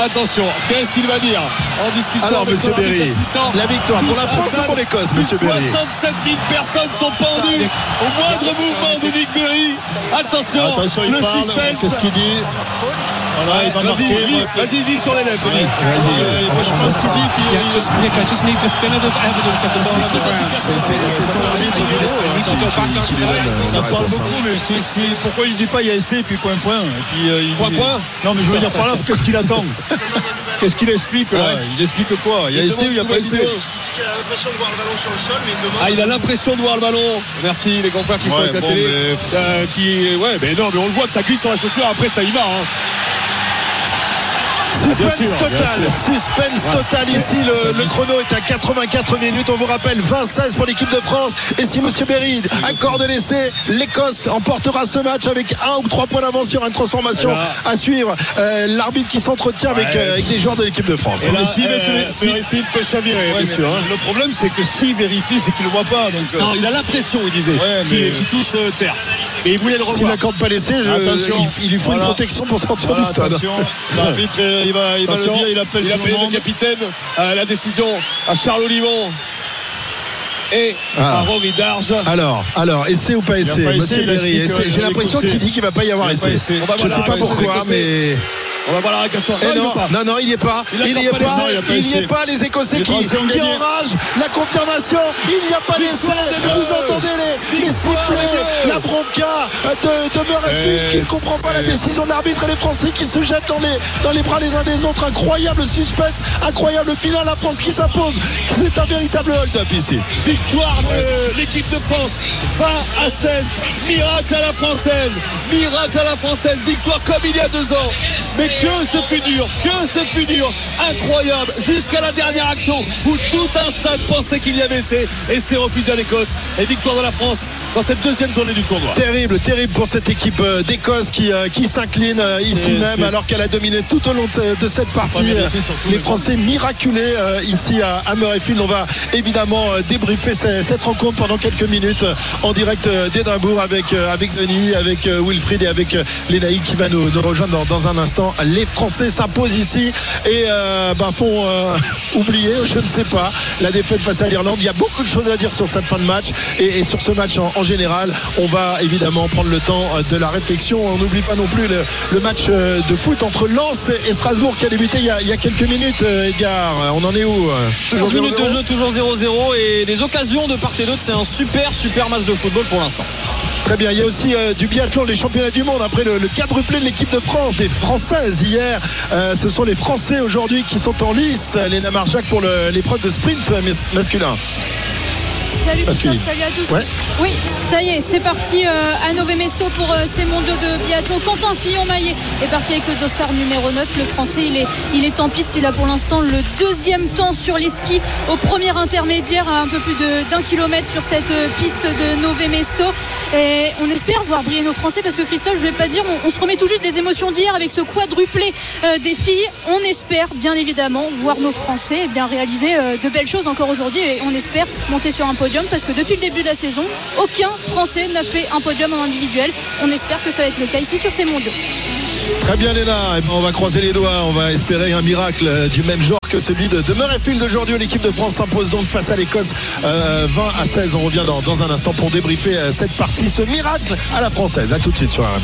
Attention, qu'est-ce qu'il va dire en discussion Alors, avec monsieur son Berry, la victoire pour la France ou pour l'Écosse, monsieur Berry 67 000 personnes sont pendues au moindre mouvement de Nick Berry. Attention, Attention, il le parle. suspense. Qu'est-ce qu'il dit Vas-y, dis sur les lèvres. Je pense qu'il dit qu'il Nick, I just need definitive evidence of the ball. C'est son arbitre vidéo qui, qui- qui lui donne Ça parle beaucoup, mais c'est- pourquoi il dit pas il y a essai et puis point point et puis euh, il Point, point. Non mais je veux dire par là, qu'est-ce qu'il attend? Qu'est-ce qu'il explique là Ouais. Il explique quoi Il y a Il essai ou il n'y a pas vidéo. Il a l'impression de voir le ballon sur le sol, mais il demande. Ah, il a l'impression de voir le ballon. Merci les confrères qui sont Ouais, avec la bon, télé. mais- Euh, qui, ouais, mais non, mais on le voit que ça glisse sur la chaussure. Après, ça y va. hein. Suspense sûr, total, suspense total ici. Le, le chrono est à 84 minutes. On vous rappelle 20-16 pour l'équipe de France. Et si Monsieur Berry accorde l'essai, l'Écosse emportera ce match avec un ou trois points d'avance sur une transformation là- à suivre. Euh, L'arbitre qui s'entretient avec, euh, avec des joueurs de l'équipe de France. Et là, euh, si- peut chavirer, Ouais, bien sûr. hein. Le problème c'est que s'il vérifie, c'est qu'il le voit pas. Donc, euh, Non, il a l'impression, il disait, Ouais, qu'il mais- qu'il touche euh, terre. Et il voulait le S'il n'accorde pas l'essai, il, il lui faut Voilà. une protection pour sortir voilà, du stade. attention, l'arbitre euh, il va, il va le dire, il appelle il tout appelle le capitaine à la décision à Charles Olivon et Ah. à Rory Darge. Alors, alors, essai ou pas essai, pas essai, Monsieur Berry euh, J'ai l'impression qu'il dit qu'il va pas y avoir essai. va Je voir sais pas pourquoi, mais. On va voir la réaction. Eh Non, non, non, non, il n'y est pas. Il n'y est pas il n'y est pas. Les Écossais qui, qui enragent. La confirmation. Il n'y a pas d'essai. Vous entendez les, les sifflets, la bronca de, de Murrayfield qui ne comprend pas la décision de l'arbitre et les Français qui se jettent dans les, dans les bras les uns des autres. Incroyable suspense, incroyable finale. La France qui s'impose. C'est un véritable hold-up ici. Victoire de l'équipe de France 20 à 16 Miracle à la française Miracle à la française Victoire comme il y a deux ans Mais que ce fut dur Que ce fut dur Incroyable Jusqu'à la dernière action Où tout un stade pensait qu'il y avait essai Et c'est refusé à l'Écosse Et victoire de la France Dans cette deuxième journée du tournoi Terrible, terrible pour cette équipe euh, d'Écosse qui, euh, qui s'incline euh, ici même alors qu'elle a dominé tout au long de, ce- de cette partie. Les Français miraculés ici à, à Murrayfield. On va évidemment débriefer ce- cette rencontre pendant quelques minutes en direct d'Édimbourg avec, avec Denis, avec Wilfried et avec Lénaï qui va nous, nous rejoindre dans, dans un instant. Les Français s'imposent ici et euh, bah, font euh, oublier, je ne sais pas, la défaite face à l'Irlande. Il y a beaucoup de choses à dire sur cette fin de match et, et sur ce match en, en général. On va évidemment prendre le temps euh, de la réflexion. On n'oublie pas non plus le, le match de foot entre Lens et Strasbourg qui a débuté il y a, il y a quelques minutes, Edgar. On en est où euh, 11 minutes 0-0? de jeu, toujours 0-0 et des occasions de part et d'autre. C'est un super, super match de football pour l'instant. Très bien, il y a aussi euh, du biathlon, les championnats du monde après le, le quadruplé de l'équipe de France, des Françaises hier. Euh, ce sont les Français aujourd'hui qui sont en lice. Léna Marjac pour l'épreuve de sprint mas- masculin. Salut Christophe, salut à tous. Ouais. Oui, ça y est, c'est parti euh, à Nové Mesto pour euh, ces mondiaux de biathlon. Quentin Fillon-Maillet est parti avec le dossard numéro 9. Le français, il est, il est en piste. Il a pour l'instant le deuxième temps sur les skis au premier intermédiaire à un peu plus de- d'un kilomètre sur cette euh, piste de Nové Mesto. Et on espère voir briller nos Français parce que Christophe, je vais pas dire, on, on se remet tout juste des émotions d'hier avec ce quadruplé des filles. On espère bien évidemment voir nos Français eh bien réaliser de belles choses encore aujourd'hui et on espère monter sur un podium parce que depuis le début de la saison, aucun Français n'a fait un podium en individuel. On espère que ça va être le cas ici sur ces mondiaux. Très bien Léna, Eh ben, on va croiser les doigts, on va espérer un miracle euh, du même genre que celui de, Murrayfield aujourd'hui. L'équipe de France s'impose donc face à l'Écosse euh, 20 à 16. On revient dans, dans un instant pour débriefer euh, cette partie, ce miracle à la française. A tout de suite sur RMC.